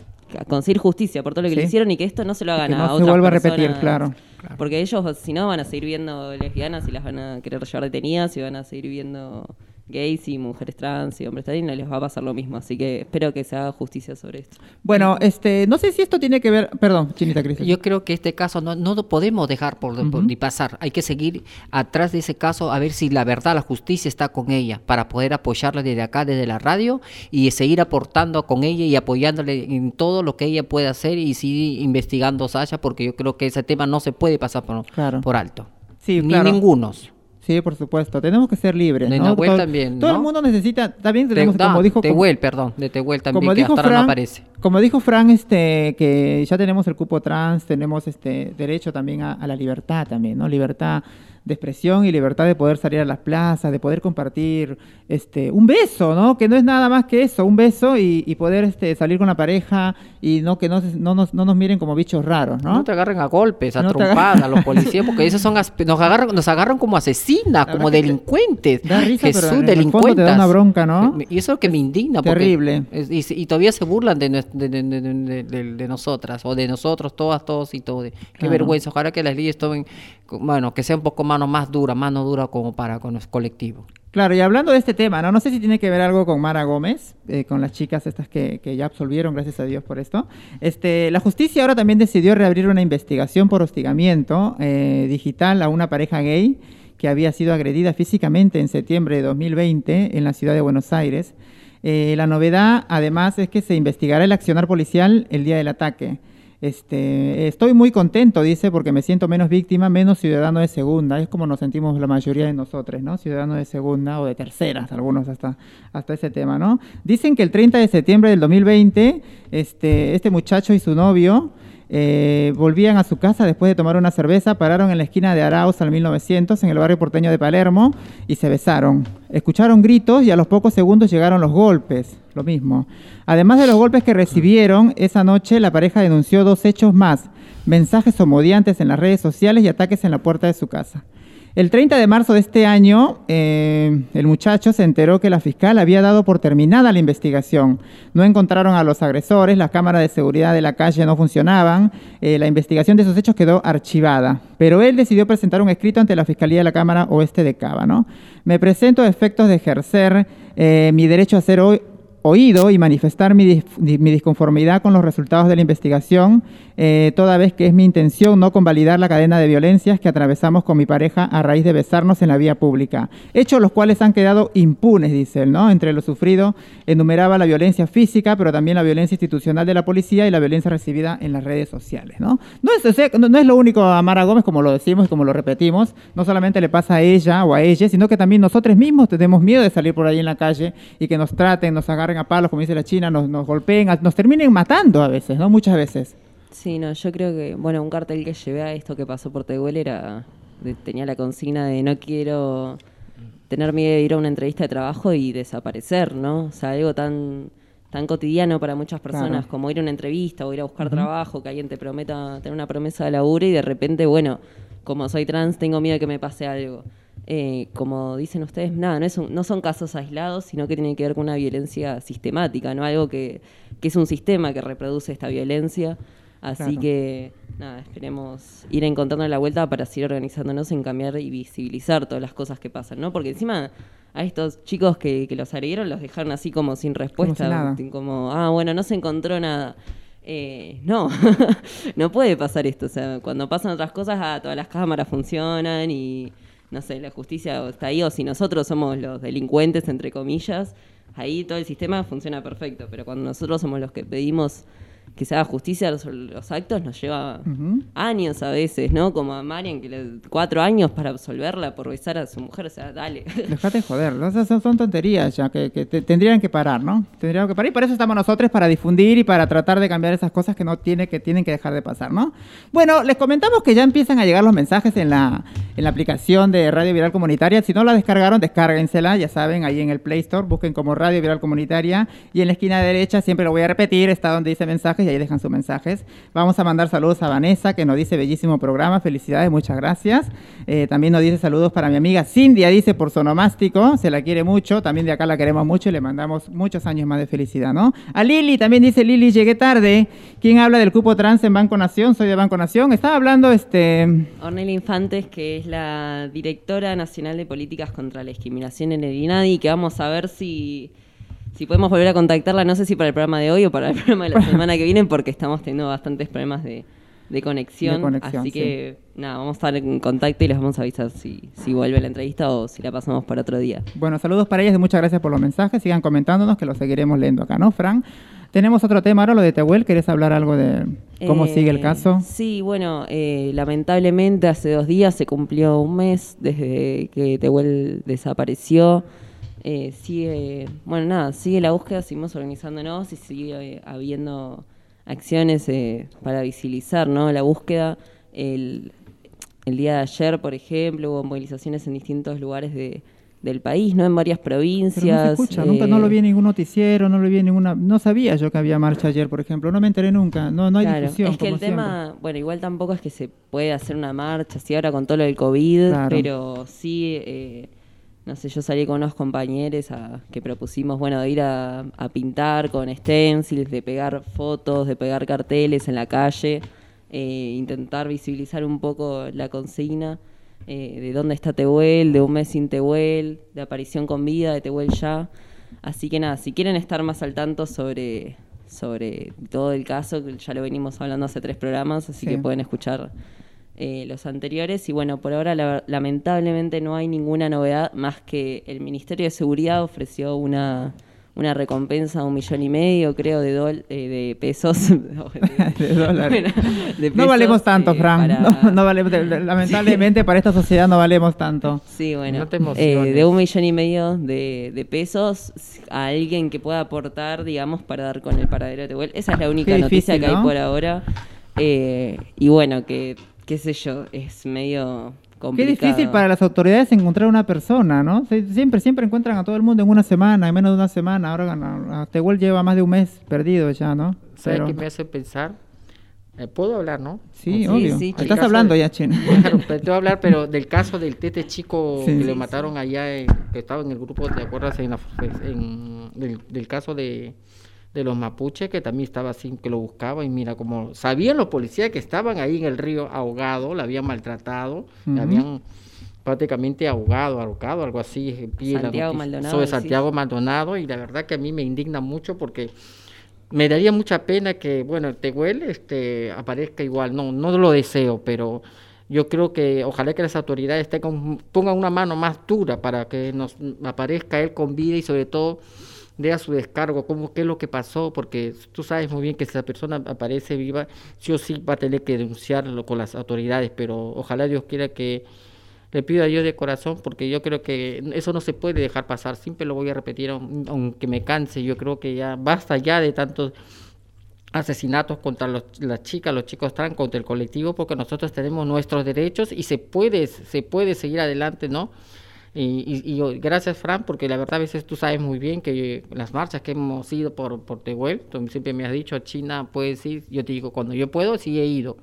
conseguir justicia por todo lo que Sí. le hicieron y que esto no se lo hagan Que no a se otras vuelva a repetir, claro. Porque ellos, si no, van a seguir viendo lesbianas y las van a querer llevar detenidas y van a seguir viendo gays y mujeres trans y hombres trans y no les va a pasar lo mismo. Así que espero que se haga justicia sobre esto. Bueno, este, no sé si esto tiene que ver. Perdón, Chinita Cris. Yo creo que este caso no, no lo podemos dejar por, ni pasar. Hay que seguir atrás de ese caso a ver si la verdad, la justicia está con ella para poder apoyarla desde acá, desde la radio y seguir aportando con ella y apoyándole en todo lo que ella pueda hacer y seguir investigando Sasha porque yo creo que ese tema no se puede pasar por, Claro. por alto. Sí, Ni claro. ningunos. Sí, por supuesto. Tenemos que ser libres. De ¿no? Nahuel todo, también, todo el mundo necesita. También Te- tenemos, da, como dijo. Tehuel, perdón, de Tehuel también, como que dijo hasta ahora no aparece. como dijo Fran, este, que ya tenemos el cupo trans, tenemos este derecho también a, a la libertad también, ¿no? Libertad de expresión y libertad de poder salir a las plazas, de poder compartir este un beso, ¿no? Que no es nada más que eso, un beso y, y poder este salir con la pareja y no que no, no, nos, no nos miren como bichos raros, ¿no? No te agarren a golpes, a No trompadas, a los policías, porque esos son nos agarran, nos agarran como asesinas, como delincuentes. da risa, pero Jesús, en el te da delincuentes. una bronca, ¿no? Y eso es lo que me indigna. Terrible. es- y, y todavía se burlan de, de, de- de- de- de- de nosotras, o de nosotros, todas, todos y todo. Qué Claro. vergüenza. Ojalá que las leyes tomen, bueno, que sea un poco mano más dura, mano dura como para con los colectivos. Claro, y hablando de este tema, ¿no? No sé si tiene que ver algo con Mara Gómez, eh, con las chicas estas que, que ya absolvieron, gracias a Dios por esto. Este, la justicia ahora también decidió reabrir una investigación por hostigamiento eh, digital a una pareja gay que había sido agredida físicamente en septiembre de 2020 en la ciudad de Buenos Aires. Eh, la novedad, además, es que se investigará el accionar policial el día del ataque. Este, estoy muy contento, dice, porque me siento menos víctima, menos ciudadano de segunda. Es como nos sentimos la mayoría de nosotros, ¿no? Ciudadano de segunda o de terceras, algunos hasta, hasta ese tema, ¿no? Dicen que el 30 de septiembre del 2020, este, este muchacho y su novio Eh, volvían a su casa después de tomar una cerveza, pararon en la esquina de Arauz al 1900 en el barrio porteño de Palermo y se besaron. Escucharon gritos y a los pocos segundos llegaron los golpes, lo mismo. Además de los golpes que recibieron, esa noche la pareja denunció dos hechos más, mensajes homodiantes en las redes sociales y ataques en la puerta de su casa. El 30 de marzo de este año, eh, el muchacho se enteró que la fiscal había dado por terminada la investigación. No encontraron a los agresores, las cámaras de seguridad de la calle no funcionaban, eh, la investigación de esos hechos quedó archivada. Pero él decidió presentar un escrito ante la Fiscalía de la Cámara Oeste de Cava. ¿no? Me presento a efectos de ejercer eh, mi derecho a ser oído y manifestar mi disconformidad con los resultados de la investigación, eh, toda vez que es mi intención no convalidar la cadena de violencias que atravesamos con mi pareja a raíz de besarnos en la vía pública. Hechos los cuales han quedado impunes, dice él, ¿no? Entre lo sufrido enumeraba la violencia física, pero también la violencia institucional de la policía y la violencia recibida en las redes sociales, ¿no? No es, lo único a Mara Gómez, como lo decimos y como lo repetimos, no solamente le pasa a ella o a ella, sino que también nosotros mismos tenemos miedo de salir por ahí en la calle y que nos traten, nos agarren a palos, como dice la China, nos, nos golpeen, nos terminen matando a veces, ¿no? Muchas veces. Sí, no, yo creo que, bueno, un cartel que llevé a esto que pasó por Tehuel era, de- tenía la consigna de no quiero tener miedo de ir a una entrevista de trabajo y desaparecer, ¿no? O sea, algo tan tan cotidiano para muchas personas Claro. como ir a una entrevista o ir a buscar trabajo, que alguien te prometa tener una promesa de laburo y de repente, bueno, como soy trans tengo miedo de que me pase algo. Eh, como dicen ustedes, nada, no, es un- no son casos aislados, sino que tienen que ver con una violencia sistemática, ¿no? Algo que, que es un sistema que reproduce esta violencia. Así Claro. que, nada, esperemos ir encontrando la vuelta para seguir organizándonos en cambiar y visibilizar todas las cosas que pasan, ¿no? Porque encima a estos chicos que, que los agredieron los dejaron así como sin respuesta, nada. como, ah, bueno, no se encontró nada. Eh, no, no puede pasar esto. O sea, cuando pasan otras cosas, ah, todas las cámaras funcionan y, no sé, la justicia está ahí, o si nosotros somos los delincuentes, entre comillas, ahí todo el sistema funciona perfecto. Pero cuando nosotros somos los que pedimos que se haga justicia sobre los actos, nos lleva Ujú. años a veces, ¿no? Como a Marian, que le cuatro años para absolverla por besar a su mujer, o sea, dale. Dejate joder, son, son tonterías ya que, que te- tendrían que parar, ¿no? Tendrían que parar y por eso estamos nosotros para difundir y para tratar de cambiar esas cosas que no tiene que tienen que dejar de pasar, ¿no? Bueno, les comentamos que ya empiezan a llegar los mensajes en la, en la aplicación de Radio Viral Comunitaria. Si no la descargaron, descárguensela, ya saben, ahí en el Play Store, busquen como Radio Viral Comunitaria y en la esquina derecha, siempre lo voy a repetir, está donde dice y ahí dejan sus mensajes. Vamos a mandar saludos a Vanessa, que nos dice bellísimo programa, felicidades, muchas gracias. Eh, también nos dice saludos para mi amiga Cindia, dice por sonomástico, se la quiere mucho, también de acá la queremos mucho y le mandamos muchos años más de felicidad, ¿no? A Lili, también dice Lili, llegué tarde. ¿Quién habla del cupo trans en Banco Nación? Soy de Banco Nación. Estaba hablando, este... Ornella Infantes, que es la directora nacional de políticas contra la discriminación en el INADI, que vamos a ver si, si podemos volver a contactarla, no sé si para el programa de hoy o para el programa de la semana que viene, porque estamos teniendo bastantes problemas de, de conexión. De conexión, así que, nada, vamos a estar en contacto y les vamos a avisar si, si vuelve la entrevista o si la pasamos para otro día. Bueno, saludos para ellas y muchas gracias por los mensajes. Sigan comentándonos que los seguiremos leyendo acá, ¿no, Fran? Tenemos otro tema ahora, lo de Tehuel. ¿Querés hablar algo de cómo Eh, sigue el caso? Sí, bueno, eh, lamentablemente hace dos días se cumplió un mes desde que Tehuel desapareció. Eh, sigue, bueno, nada, sigue la búsqueda, seguimos organizándonos y sigue eh, habiendo acciones eh, para visibilizar ¿no? la búsqueda. El, el día de ayer, por ejemplo, hubo movilizaciones en distintos lugares de, del país, ¿no? En varias provincias. Pero no se escucha, nunca no lo eh, vi en ningún noticiero, no lo vi en ninguna... No sabía yo que había marcha ayer, por ejemplo. No me enteré nunca, no, no hay Claro, difusión. Es que el tema, bueno, igual tampoco es que se puede hacer una marcha, así ahora con todo lo del COVID, Claro. pero sí, eh, no sé, yo salí con unos compañeros a- que propusimos, bueno, de ir a, a pintar con stencils, de pegar fotos, de pegar carteles en la calle, eh, intentar visibilizar un poco la consigna eh, de dónde está Tehuel, de un mes sin Tehuel, de aparición con vida de Tehuel ya. Así que nada, si quieren estar más al tanto sobre, sobre todo el caso, que ya lo venimos hablando hace tres programas, así Sí. que pueden escuchar eh, los anteriores. Y bueno, por ahora la- lamentablemente no hay ninguna novedad más que el Ministerio de Seguridad ofreció una, una recompensa de un millón y medio, creo, de, dol- eh, de pesos. De dólares. Bueno, de No valemos tanto, eh, Fran. para- No, no valemos- lamentablemente para esta sociedad no valemos tanto. Sí, bueno, No eh, de un millón y medio de, de pesos a alguien que pueda aportar, digamos, para dar con el paradero de Tehuel. Esa es la única noticia que hay por ahora. Eh, y bueno, que, qué sé yo, es medio Qué complicado. difícil para las autoridades encontrar una persona, ¿no? Sie- Siempre, siempre encuentran a todo el mundo en una semana, en menos de una semana. Ahora a- a Tehuel lleva más de un mes perdido ya, ¿no? ¿Sabes Pero- qué me hace pensar? Eh, ¿Puedo hablar, no? Sí, Sí, obvio. sí, Estás hablando de- ya, China. Claro, pero te voy a hablar, pero del caso del tete chico Sí. que Sí, le sí. mataron allá, en- que estaba en el grupo, ¿te acuerdas? En la- en- del, del caso de, de los mapuches, que también estaba así, que lo buscaban, y mira, como sabían los policías que estaban ahí en el río ahogado, la habían maltratado, la habían prácticamente ahogado, ahorcado, algo así. Santiago noticia. Maldonado, Sobre sí. Santiago Maldonado, y la verdad que a mí me indigna mucho porque me daría mucha pena que, bueno, el Tehuel este, aparezca igual. No, no lo deseo, pero yo creo que ojalá que las autoridades tengan, pongan una mano más dura para que nos aparezca él con vida y sobre todo dé su descargo, cómo, qué es lo que pasó, porque tú sabes muy bien que si la persona aparece viva, sí o sí va a tener que denunciarlo con las autoridades, pero ojalá Dios quiera que le pido a Dios de corazón porque yo creo que eso no se puede dejar pasar. Siempre lo voy a repetir aun- aunque me canse. Yo creo que ya basta ya de tantos asesinatos contra los- las chicas, los chicos trans, contra el colectivo, porque nosotros tenemos nuestros derechos y se puede, se puede seguir adelante, ¿no? Y, y- y gracias, Fran, porque la verdad a veces tú sabes muy bien que las marchas que hemos ido por, por Tehuel, tú siempre me has dicho, China, puedes ir, yo te digo, cuando yo puedo, sí he ido.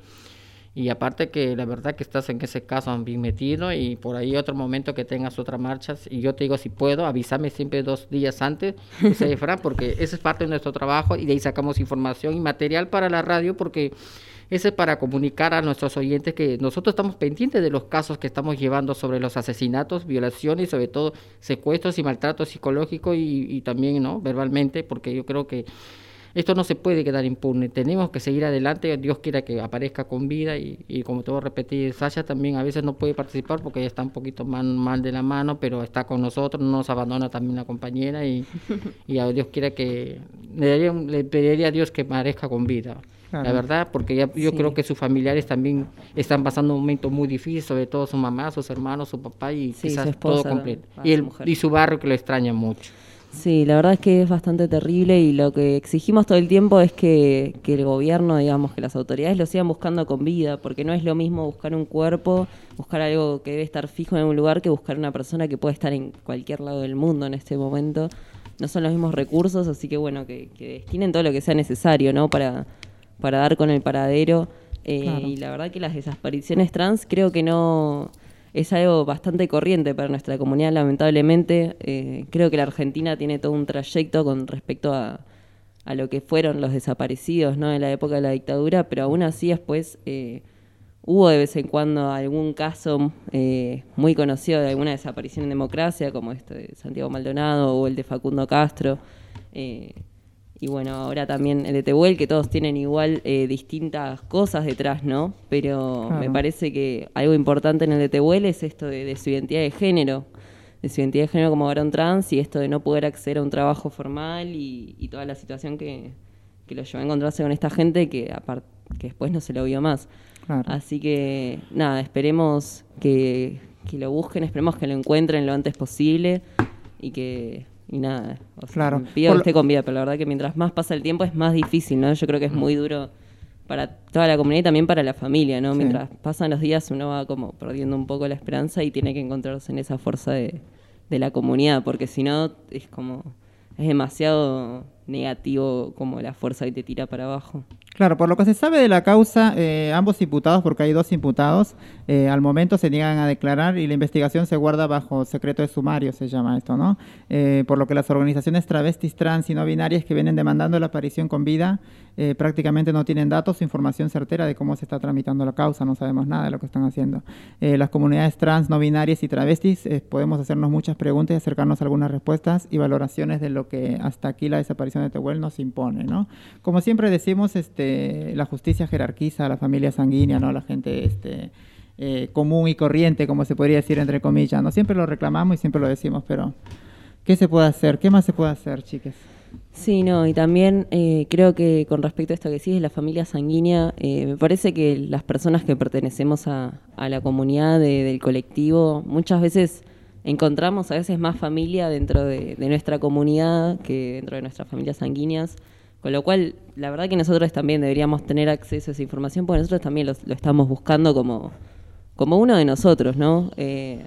Y aparte que la verdad que estás en ese caso bien metido y por ahí otro momento que tengas otras marchas y yo te digo si puedo, avísame siempre dos días antes, dice Fran, porque ese es parte de nuestro trabajo y de ahí sacamos información y material para la radio porque ese es para comunicar a nuestros oyentes que nosotros estamos pendientes de los casos que estamos llevando sobre los asesinatos, violaciones y sobre todo secuestros y maltrato psicológico y, y también no verbalmente, porque yo creo que esto no se puede quedar impune. Tenemos que seguir adelante. Dios quiera que aparezca con vida. Y, y como te voy a repetir, Sasha también a veces no puede participar porque ella está un poquito mal, mal de la mano, pero está con nosotros. No nos abandona también la compañera. Y, y a Dios quiera que. Le, daría le pediría a Dios que aparezca con vida. La verdad, porque ya- yo Sí. creo que sus familiares también están pasando un momento muy difícil, sobre todo su mamá, sus hermanos, su papá y Sí, quizás esposa, todo completo. Y, su el, y su barrio que lo extraña mucho. Sí, la verdad es que es bastante terrible y lo que exigimos todo el tiempo es que, que el gobierno, digamos, que las autoridades lo sigan buscando con vida, porque no es lo mismo buscar un cuerpo, buscar algo que debe estar fijo en un lugar que buscar una persona que puede estar en cualquier lado del mundo en este momento. No son los mismos recursos, así que bueno, que, que destinen todo lo que sea necesario, ¿no? Para, para dar con el paradero. Eh, Claro. Y la verdad que las desapariciones trans creo que no es algo bastante corriente para nuestra comunidad, lamentablemente. Eh, creo que la Argentina tiene todo un trayecto con respecto a, a lo que fueron los desaparecidos ¿no? en la época de la dictadura, pero aún así después eh, hubo de vez en cuando algún caso eh, muy conocido de alguna desaparición en democracia, como este de Santiago Maldonado o el de Facundo Castro. Y bueno, ahora también el de Tehuel, que todos tienen igual eh, distintas cosas detrás, ¿no? Pero me parece que algo importante en el de Tehuel es esto de, de su identidad de género, de su identidad de género como varón trans y esto de no poder acceder a un trabajo formal y, y toda la situación que, que lo llevó a encontrarse con esta gente que, apart- que después no se lo vio más. Claro. Así que nada, esperemos que, que lo busquen, esperemos que lo encuentren lo antes posible y que y nada, o sea, Claro. pido que esté con vida, pero la verdad que mientras más pasa el tiempo es más difícil, ¿no? Yo creo que es muy duro para toda la comunidad y también para la familia, ¿no? Sí. Mientras pasan los días uno va como perdiendo un poco la esperanza y tiene que encontrarse en esa fuerza de, de la comunidad, porque si no es como es demasiado negativo como la fuerza que te tira para abajo. Claro, por lo que se sabe de la causa, eh, ambos imputados, porque hay dos imputados, eh, al momento se niegan a declarar y la investigación se guarda bajo secreto de sumario, se llama esto, ¿no? Eh, por lo que las organizaciones travestis, trans y no binarias que vienen demandando la aparición con vida prácticamente no tienen datos o información certera de cómo se está tramitando la causa, no sabemos nada de lo que están haciendo. Las comunidades trans, no binarias y travestis podemos hacernos muchas preguntas y acercarnos a algunas respuestas y valoraciones de lo que hasta aquí la desaparición de Tehuel nos impone, ¿no? Como siempre decimos, este, la justicia jerarquiza a la familia sanguínea, ¿no? La gente este, eh, común y corriente, como se podría decir entre comillas, ¿no? Siempre lo reclamamos y siempre lo decimos, pero ¿qué se puede hacer? ¿Qué más se puede hacer, chicas? Sí, no, y también eh, creo que con respecto a esto que decís de la familia sanguínea, eh, me parece que las personas que pertenecemos a, la comunidad de- del colectivo, muchas veces encontramos a veces más familia dentro de, de nuestra comunidad que dentro de nuestras familias sanguíneas, Con lo cual, la verdad que nosotros también deberíamos tener acceso a esa información, porque nosotros también los- lo, estamos buscando como, como uno de nosotros, ¿no? Eh,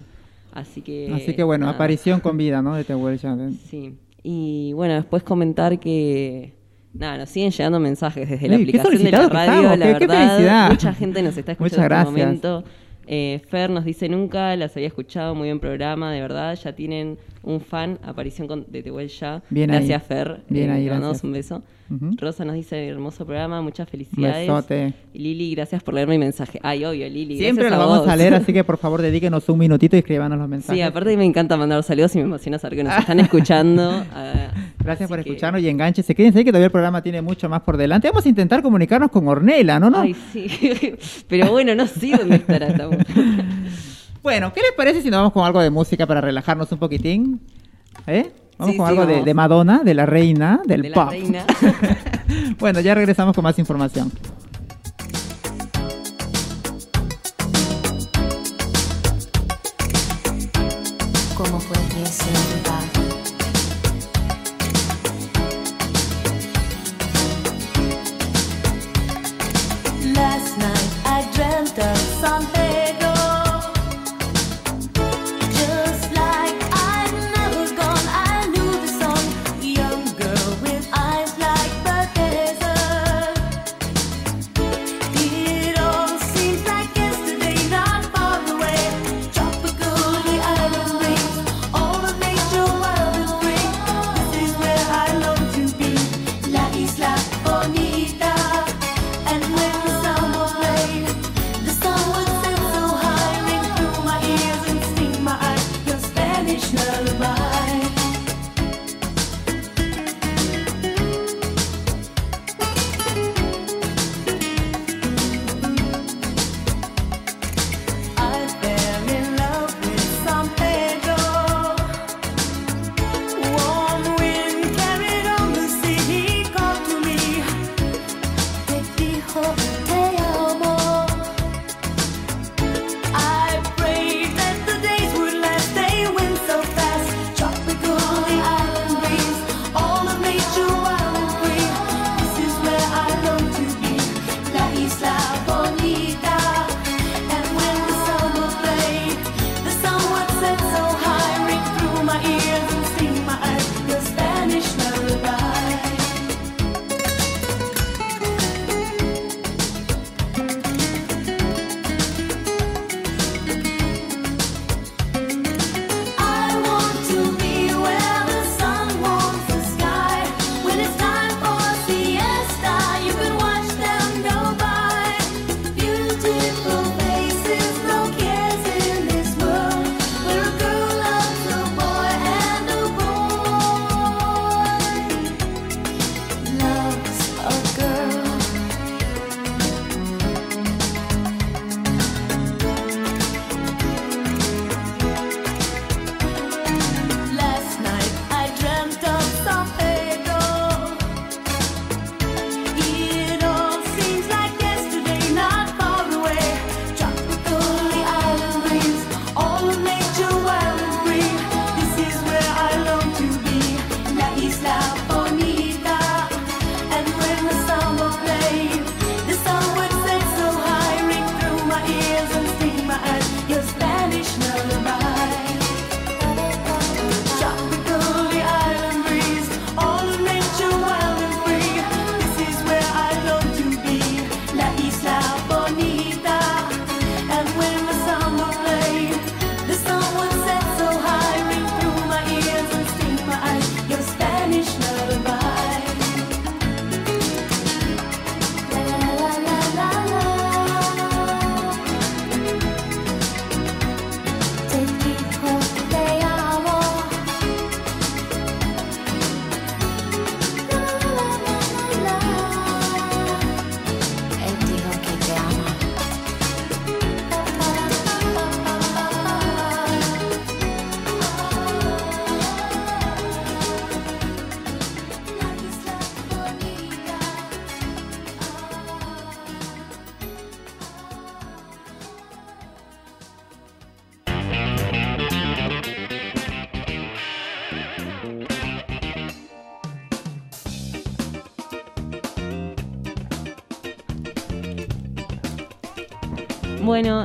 así que... Así que bueno, nada. aparición con vida, ¿no? De Tehuel ya. Sí. Y bueno, después comentar que... Nada, nos siguen llegando mensajes desde la qué aplicación de la radio, estamos, la qué- qué verdad. felicidad. Mucha gente nos está escuchando en este momento. Eh, Fer nos dice nunca, las había escuchado, muy buen programa, de verdad, ya tienen un fan, aparición con, de Tehuel ya. Bien ahí. gracias Fer, Bien Eh, ahí, gracias. un beso. Rosa nos dice hermoso programa, muchas felicidades. besote. Lili, gracias por leer mi mensaje. Ay, obvio, Lili. Siempre lo vamos a leer, así que por favor dedíquenos un minutito y escribanos los mensajes. Sí, aparte me encanta mandar saludos y me emociona saber que nos están escuchando. ah, Gracias por que- escucharnos y enganches. Quédense que todavía el programa tiene mucho más por delante. Vamos a intentar comunicarnos con Ornela, ¿no? ¿no? Ay, sí. Pero bueno, no sé dónde estará esta mujer. Bueno, ¿qué les parece si nos vamos con algo de música para relajarnos un poquitín? ¿Eh? Vamos Sí, con algo de, de Madonna, de la reina, del De la pop. reina. bueno, ya regresamos con más información.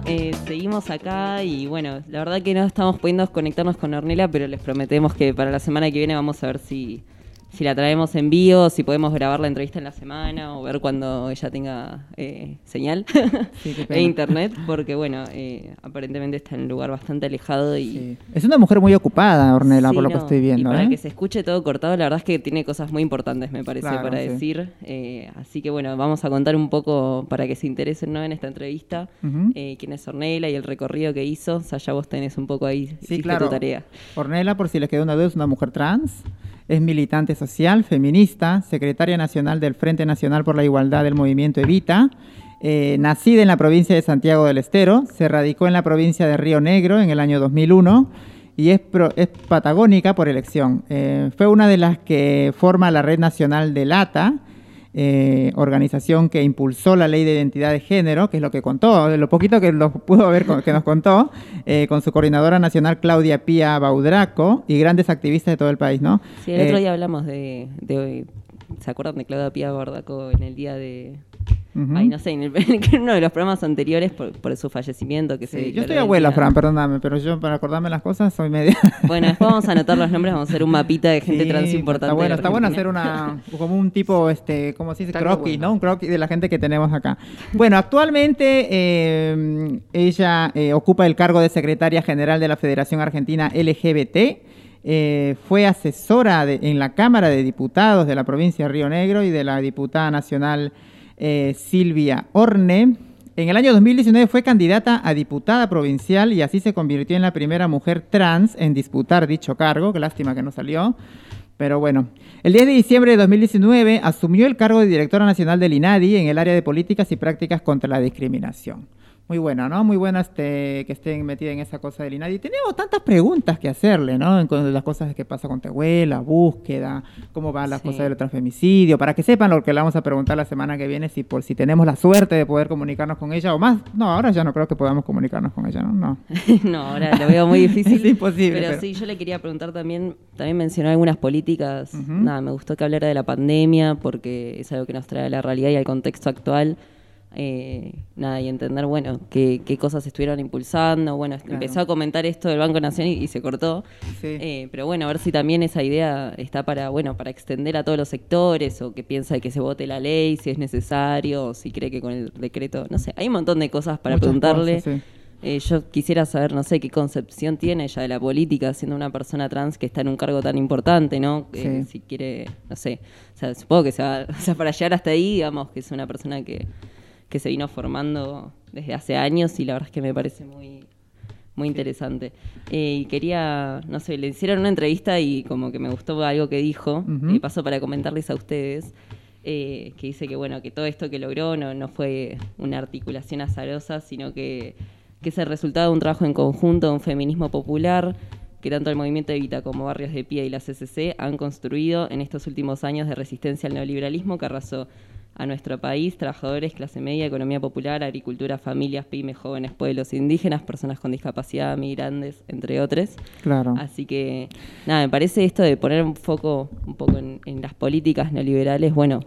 Eh, seguimos acá y bueno, la verdad que no estamos pudiendo conectarnos con Ornella, pero les prometemos que para la semana que viene vamos a ver si, si la traemos en vivo, si podemos grabar la entrevista en la semana o ver cuando ella tenga eh, señal Sí, e internet, porque bueno, eh, aparentemente está en un lugar bastante alejado y... Sí. Es una mujer muy ocupada, Ornella, Sí, por lo que estoy Y viendo. para ¿eh? que se escuche todo cortado, la verdad es que tiene cosas muy importantes, me parece, Claro, para decir. Eh, así que bueno, vamos a contar un poco para que se interesen ¿no? en esta entrevista eh, quién es Ornella y el recorrido que hizo. O sea, ya vos tenés un poco ahí, Sí, claro. tu tarea. Ornella, por si les quedó una duda, es una mujer trans, es militante social, feminista, secretaria nacional del Frente Nacional por la Igualdad del Movimiento Evita, eh, nacida en la provincia de Santiago del Estero, se radicó en la provincia de Río Negro en el año 2001 y es, es patagónica por elección. Eh, fue una de las que forma la Red Nacional del ATA, eh, organización que impulsó la ley de identidad de género, que es lo que contó, de lo poquito que lo pudo ver con- que nos contó, eh, con su coordinadora nacional Claudia Pía Baudraco y grandes activistas de todo el país, ¿no? Sí, el otro Eh, día hablamos de, de- ¿Se acuerdan de Claudia Pía Bardaco en el día de... Ay, no sé, en, el- en uno de los programas anteriores por, por su fallecimiento que se Sí, yo declaró estoy el abuela, día- Fran, perdóname, pero yo para acordarme las cosas soy media... Bueno, después vamos a anotar los nombres, vamos a hacer un mapita de gente Sí, trans importante. Está bueno, está bueno hacer una como un tipo, este, ¿cómo se dice? Está Croquis, bueno. ¿no? Un croquis de la gente que tenemos acá. Bueno, actualmente eh, ella eh, ocupa el cargo de secretaria general de la Federación Argentina LGBT. eh, fue asesora de- en la Cámara de Diputados de la provincia de Río Negro y de la diputada nacional eh, Silvia Orne. En el año 2019 fue candidata a diputada provincial y así se convirtió en la primera mujer trans en disputar dicho cargo. Qué lástima que no salió. Pero bueno, el 10 de diciembre de 2019 asumió el cargo de directora nacional del INADI en el área de políticas y prácticas contra la discriminación. Muy buena, ¿no? Muy buena este, que estén metida en esa cosa del INADI. Tenemos tantas preguntas que hacerle, ¿no? En cuanto a las cosas que pasa con Tehuela, búsqueda, cómo van las Sí. cosas del transfemicidio, para que sepan lo que le vamos a preguntar la semana que viene, si por si tenemos la suerte de poder comunicarnos con ella o más. No, ahora ya no creo que podamos comunicarnos con ella, ¿no? No. no, ahora lo veo muy difícil. Es imposible, Pero, pero- sí, yo le quería preguntar también, también mencionó algunas políticas. Nada, me gustó que hablara de la pandemia porque es algo que nos trae a la realidad y al contexto actual. Eh, nada, y entender, bueno, qué, qué cosas estuvieron impulsando. Bueno, Claro. empezó a comentar esto del Banco Nacional y, y se cortó. Sí. Eh, pero bueno, a ver si también esa idea está para, bueno, para extender a todos los sectores o que piensa de que se vote la ley, si es necesario, o si cree que con el decreto, no sé, hay un montón de cosas para Muchas preguntarle. cosas, sí. Eh, yo quisiera saber, no sé, qué concepción tiene ella de la política, siendo una persona trans que está en un cargo tan importante, ¿no? Eh, Sí. Si quiere, no sé, o sea, supongo que se va, o sea, para llegar hasta ahí, digamos, que es una persona que, que se vino formando desde hace años y la verdad es que me parece muy, muy interesante. Eh, y quería, no sé, le hicieron una entrevista y como que me gustó algo que dijo, y paso para comentarles a ustedes, eh, que dice que bueno, que todo esto que logró no, no fue una articulación azarosa, sino que, que es el resultado de un trabajo en conjunto, de un feminismo popular, que tanto el movimiento Evita como Barrios de Pie y la CCC han construido en estos últimos años de resistencia al neoliberalismo que arrasó a nuestro país, trabajadores, clase media, economía popular, agricultura, familias, pymes, jóvenes, pueblos indígenas, personas con discapacidad, migrantes, entre otros. Claro. Así que, nada, me parece esto de poner un foco un poco en, en las políticas neoliberales, bueno,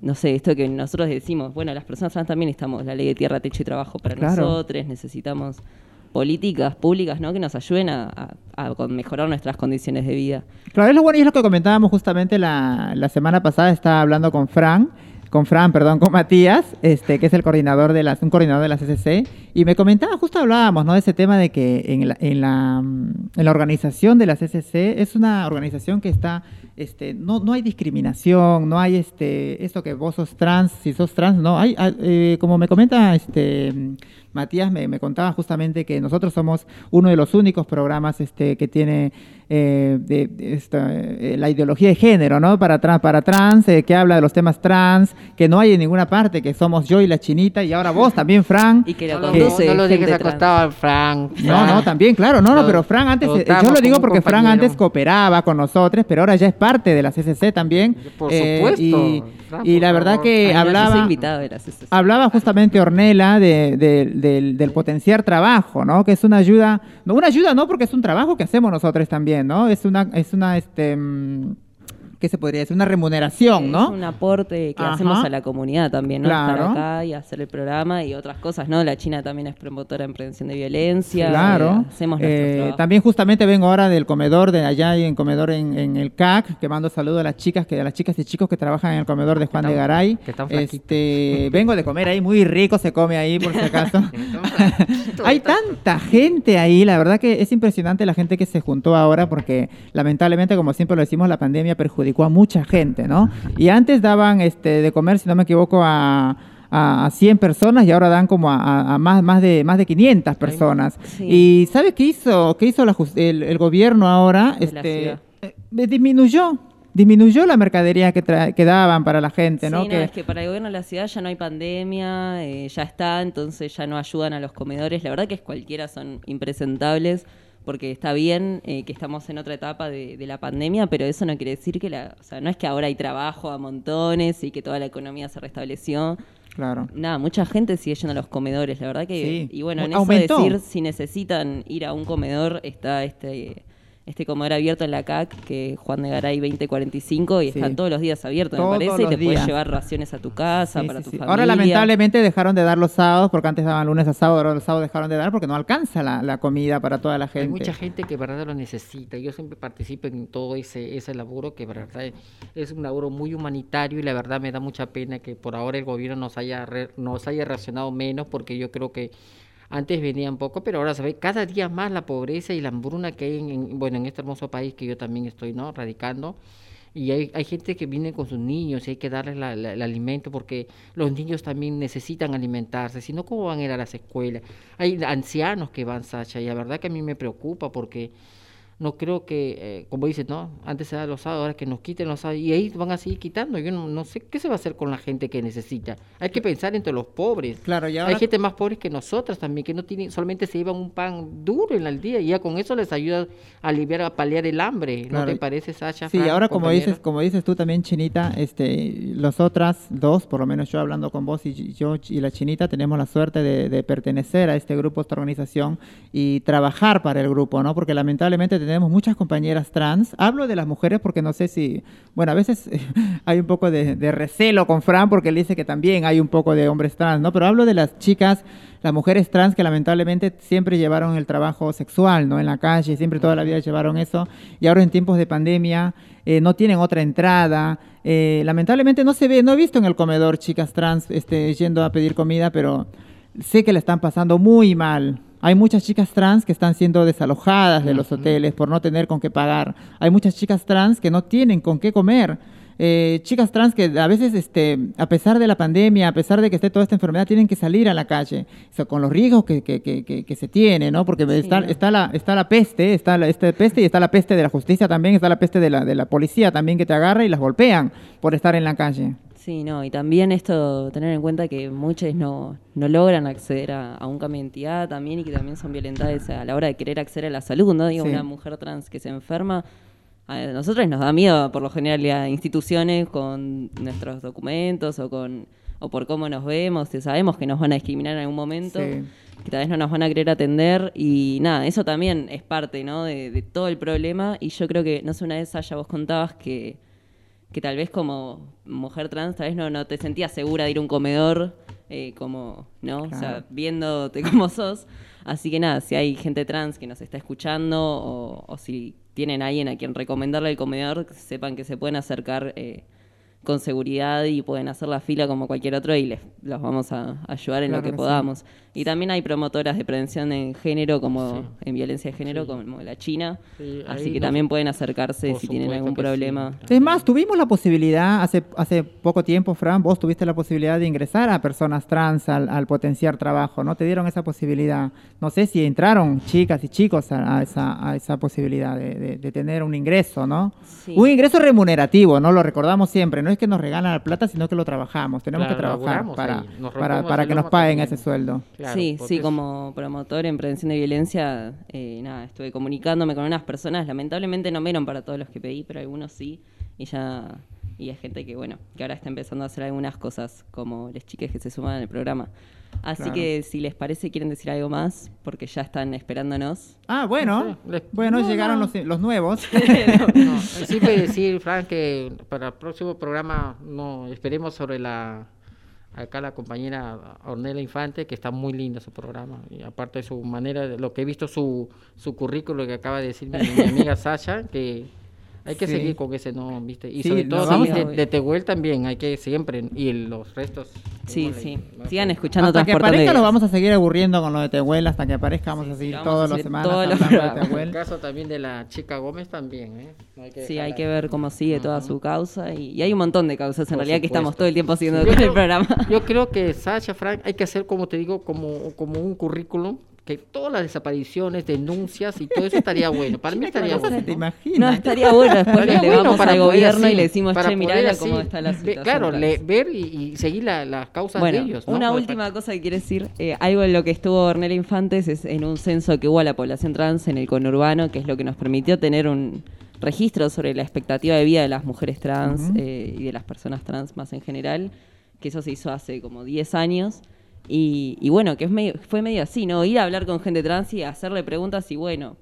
no sé, esto que nosotros decimos, bueno, las personas trans también estamos, la ley de tierra, techo y trabajo para Claro. nosotros, necesitamos políticas públicas, ¿no? Que nos ayuden a, a- a mejorar nuestras condiciones de vida. Claro, es lo bueno y es lo que comentábamos justamente la, la semana pasada, estaba hablando con Fran, con Fran, perdón, con Matías, este, que es el coordinador de las, un coordinador de la CCC, y me comentaba, justo hablábamos, ¿no? De ese tema de que en la, en la, mm, en la organización de la CCC es una organización que está, este, no, no hay discriminación, no hay este, esto que vos sos trans, si sos trans, no, hay, ah, eh, como me comenta, este, Matías me, me contaba justamente que nosotros somos uno de los únicos programas este, que tiene eh, de, de esta, eh, la ideología de género, ¿no? Para, tra- para trans, eh, que habla de los temas trans, que no hay en ninguna parte, que somos yo y la chinita, y ahora vos también, Fran. Y que lo No, no, lo trans. acostado, Frank. No, no, también, claro, no, no, pero Fran antes, eh, yo lo digo porque Fran compañero. antes cooperaba con nosotros, pero ahora ya es parte de la CCC también. Por eh, supuesto, y, la verdad que Ay, hablaba... invitada de la CCC. Hablaba justamente Ornella de, de- del, del potenciar trabajo, ¿no? Que es una ayuda, no, una ayuda no porque es un trabajo que hacemos nosotros también, ¿no? Es una, es una, este, ¿qué se podría decir? Una remuneración, ¿no? Es un aporte que Ajá. hacemos a la comunidad también, ¿no? Claro. Estar acá y hacer el programa y otras cosas, ¿no? La China también es promotora en prevención de violencia. Claro. eh, hacemos nuestro Eh, trabajo. también justamente vengo ahora del comedor de allá y en comedor en, en el CAC, que mando saludos a las chicas, que a las chicas y chicos que trabajan en el comedor de Juan de están- Garay. que. Este, vengo de comer ahí, muy rico se come ahí por si acaso. Hay tanta gente ahí, la verdad que es impresionante la gente que se juntó ahora porque lamentablemente, como siempre lo decimos, la pandemia perjudicó a mucha gente, ¿no? Y antes daban este de comer, si no me equivoco, a, a, a 100 personas y ahora dan como a, más, más, de, más de 500 personas. Sí. ¿Y sabe qué hizo, qué hizo la el, el gobierno ahora? De la Este, eh, disminuyó. Disminuyó la mercadería que, tra- que daban para la gente, Sí, ¿no? no, Que- es que para el gobierno de la ciudad ya no hay pandemia, eh, ya está, entonces ya no ayudan a los comedores. La verdad que es cualquiera son impresentables porque está bien eh, que estamos en otra etapa de, de la pandemia, pero eso no quiere decir que la, o sea, no es que ahora hay trabajo a montones y que toda la economía se restableció. Claro. Nada, mucha gente sigue yendo a los comedores, la verdad que Sí. y bueno, en Aumentó. eso decir si necesitan ir a un comedor está este este comedor abierto en la CAC, que Juan de Garay 2045, y Sí. están todos los días abiertos, Todos me parece, y te puedes llevar raciones a tu casa, Sí, para sí, tu sí. familia. Ahora lamentablemente dejaron de dar los sábados, porque antes daban lunes a sábado, ahora los sábados dejaron de dar porque no alcanza la, la comida para toda la gente. Hay mucha gente que verdad lo necesita. Yo siempre participo en todo ese, ese laburo que verdad es un laburo muy humanitario y la verdad me da mucha pena que por ahora el gobierno nos haya re- nos haya reaccionado menos porque yo creo que antes venía un poco, pero ahora se ve cada día más la pobreza y la hambruna que hay en, en- bueno, en este hermoso país que yo también estoy no radicando. Y hay, hay gente que viene con sus niños y hay que darles la- la- el alimento porque los niños también necesitan alimentarse, si no, ¿cómo van a ir a las escuelas? Hay ancianos que van, Sacha, y la verdad que a mí me preocupa porque no creo que, eh, como dices, ¿no? Antes se daban los sábados, ahora que nos quiten los sábados, y ahí van a seguir quitando. Yo no, no sé qué se va a hacer con la gente que necesita. Hay que pensar entre los pobres. Claro, y Hay gente más pobre que nosotras también, que no tienen, solamente se llevan un pan duro en el día y ya con eso les ayuda a aliviar, a paliar el hambre. ¿No te parece, Sasha? Sí, ahora como dices, como dices tú también, Chinita, este, los otras dos, por lo menos yo hablando con vos y yo y la Chinita, tenemos la suerte de, de pertenecer a este grupo, a esta organización y trabajar para el grupo, ¿no? Porque lamentablemente tenemos muchas compañeras trans. Hablo de las mujeres porque no sé si, bueno, a veces hay un poco de, recelo con Fran porque él dice que también hay un poco de hombres trans, ¿no? Pero hablo de las chicas las mujeres trans que lamentablemente siempre llevaron el trabajo sexual, ¿no? En la calle, siempre toda la vida llevaron eso, y ahora en tiempos de pandemia eh, no tienen otra entrada. eh, lamentablemente no se ve, no he visto en el comedor chicas trans este, yendo a pedir comida, pero sé que le están pasando muy mal. Hay muchas chicas trans que están siendo desalojadas de los hoteles por no tener con qué pagar. Hay muchas chicas trans que no tienen con qué comer. Eh, chicas trans que a veces, este, a pesar de la pandemia, a pesar de que esté toda esta enfermedad, tienen que salir a la calle, o sea, con los riesgos que, que, que, que- que se tiene, ¿no? Porque está, está, la, está la peste, está la esta peste y está la peste de la justicia también, está la peste de la, de la policía también que te agarra y las golpean por estar en la calle. Sí, no, y también esto, tener en cuenta que muchos no, no logran acceder a, a un cambio de identidad también y que también son violentadas a la hora de querer acceder a la salud, ¿no? Digo, Sí. una mujer trans que se enferma, a nosotros nos da miedo por lo general a instituciones con nuestros documentos o con o por cómo nos vemos, y sabemos que nos van a discriminar en algún momento, Sí. que tal vez no nos van a querer atender y nada, eso también es parte, ¿no? De, de todo el problema y yo creo que, no sé, una vez Sasha, vos contabas que que tal vez como mujer trans, tal vez no, no te sentías segura de ir a un comedor, eh, como, ¿no? O sea, viéndote como sos. Así que nada, si hay gente trans que nos está escuchando o, o si tienen a alguien a quien recomendarle el comedor, que sepan que se pueden acercar eh, con seguridad y pueden hacer la fila como cualquier otro y les los vamos a ayudar en Claro lo que que sí. Y también hay promotoras de prevención en género, como en violencia de género, como la China. Sí, Así que también pueden acercarse si tienen algún problema. Es más, tuvimos la posibilidad, hace, hace poco tiempo, Fran, vos tuviste la posibilidad de ingresar a personas trans al, al potenciar trabajo, ¿no? Te dieron esa posibilidad. No sé si entraron chicas y chicos a, a esa, a esa posibilidad de, de- de tener un ingreso, ¿no? Sí. Un ingreso remunerativo, ¿no? Lo recordamos siempre. No es que nos regalan la plata, sino que lo trabajamos. Tenemos Claro, que trabajar para, para, para que nos paguen también. ese sueldo. Claro, sí, sí, es- como promotor en prevención de violencia, eh, nada, estuve comunicándome con unas personas, lamentablemente no me dieron para todos los que pedí, pero algunos sí, y ya y es gente que, bueno, que ahora está empezando a hacer algunas cosas, como las chicas que se suman al programa. Así Claro. que si les parece, quieren decir algo más, porque ya están esperándonos. Ah, bueno. No sé, les- Bueno, no, llegaron no. Los, los nuevos. No, sí puede decir, Frank, que para el próximo programa no esperemos sobre la acá la compañera Ornella Infante, que está muy linda su programa. Y aparte de su manera, de lo que he visto su, su currículo que acaba de decir mi, mi amiga Sasha, que hay que Sí. seguir con ese no, ¿viste? Y Sí, sobre todo a- de, de Tehuel también, hay que siempre, y los restos. Sí, sí. no. Sigan escuchando Hasta que aparezca nos vamos a seguir aburriendo con lo de Tehuel. Hasta que aparezca vamos Sí, a seguir vamos a todas las semanas todos los hablando de programas. El Tehuel. caso también de la chica Gómez también, ¿eh? No hay que Sí, hay que ver cómo sigue toda su causa. Y, y hay un montón de causas en Por realidad que estamos supuesto. todo el tiempo siguiendo Yo con el programa. Yo creo que Sasha, Frank, hay que hacer, como te digo, como, como un currículum, que todas las desapariciones, denuncias y todo eso estaría bueno. Para mí estaría ¿qué cosa bueno. ¿no? No, estaría bueno. Después Estaría le bueno vamos para al gobierno así, y le decimos, para che, mirá cómo está la ve- situación. Claro, trans". le- ver y, y seguir la- las causas Bueno, de ellos. ¿no? una última cosa que quiero decir, eh, algo en lo que estuvo Ornella Infantes es en un censo que hubo a la población trans en el conurbano, que es lo que nos permitió tener un registro sobre la expectativa de vida de las mujeres trans eh, y de las personas trans más en general, que eso se hizo hace como 10 años. Y, y bueno, que es medio, fue medio así, ¿no? Ir a hablar con gente trans y hacerle preguntas y bueno,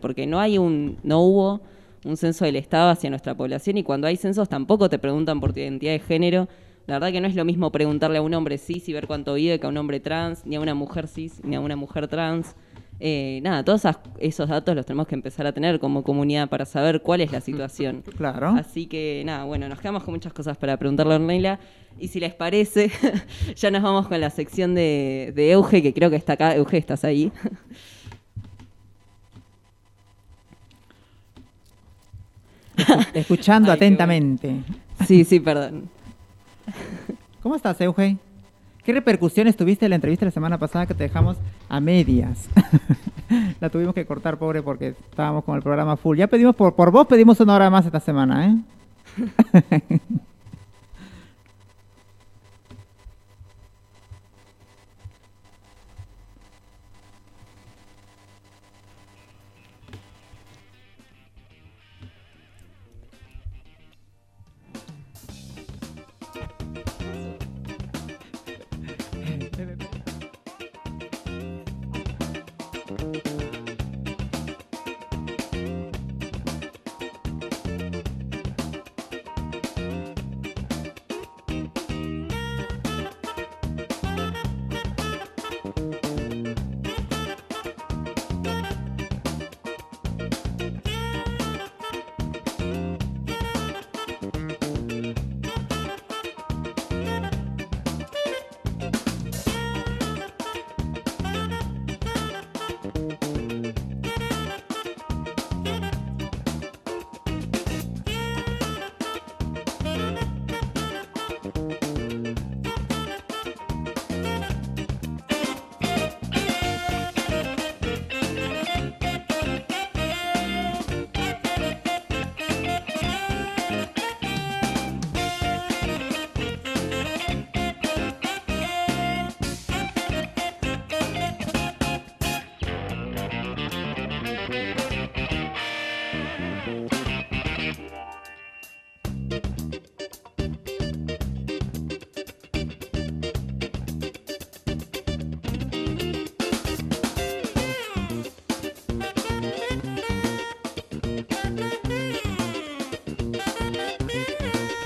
porque no hay un, no hubo un censo del Estado hacia nuestra población y cuando hay censos tampoco te preguntan por tu identidad de género. La verdad que no es lo mismo preguntarle a un hombre cis y ver cuánto vive que a un hombre trans, ni a una mujer cis, ni a una mujer trans. Eh, nada, todos esos datos los tenemos que empezar a tener como comunidad para saber cuál es la situación. Claro. Así que nada, bueno, nos quedamos con muchas cosas para preguntarle a Ornella. Y si les parece, ya nos vamos con la sección de, de Euge, que creo que está acá. Euge, estás ahí. Escuchando Ay, atentamente. sí, sí, perdón. ¿Cómo estás, Euge? ¿Qué repercusiones tuviste en la entrevista la semana pasada que te dejamos a medias? la tuvimos que cortar, pobre, porque estábamos con el programa full. Ya pedimos, por, por vos pedimos una hora más esta semana, ¿eh?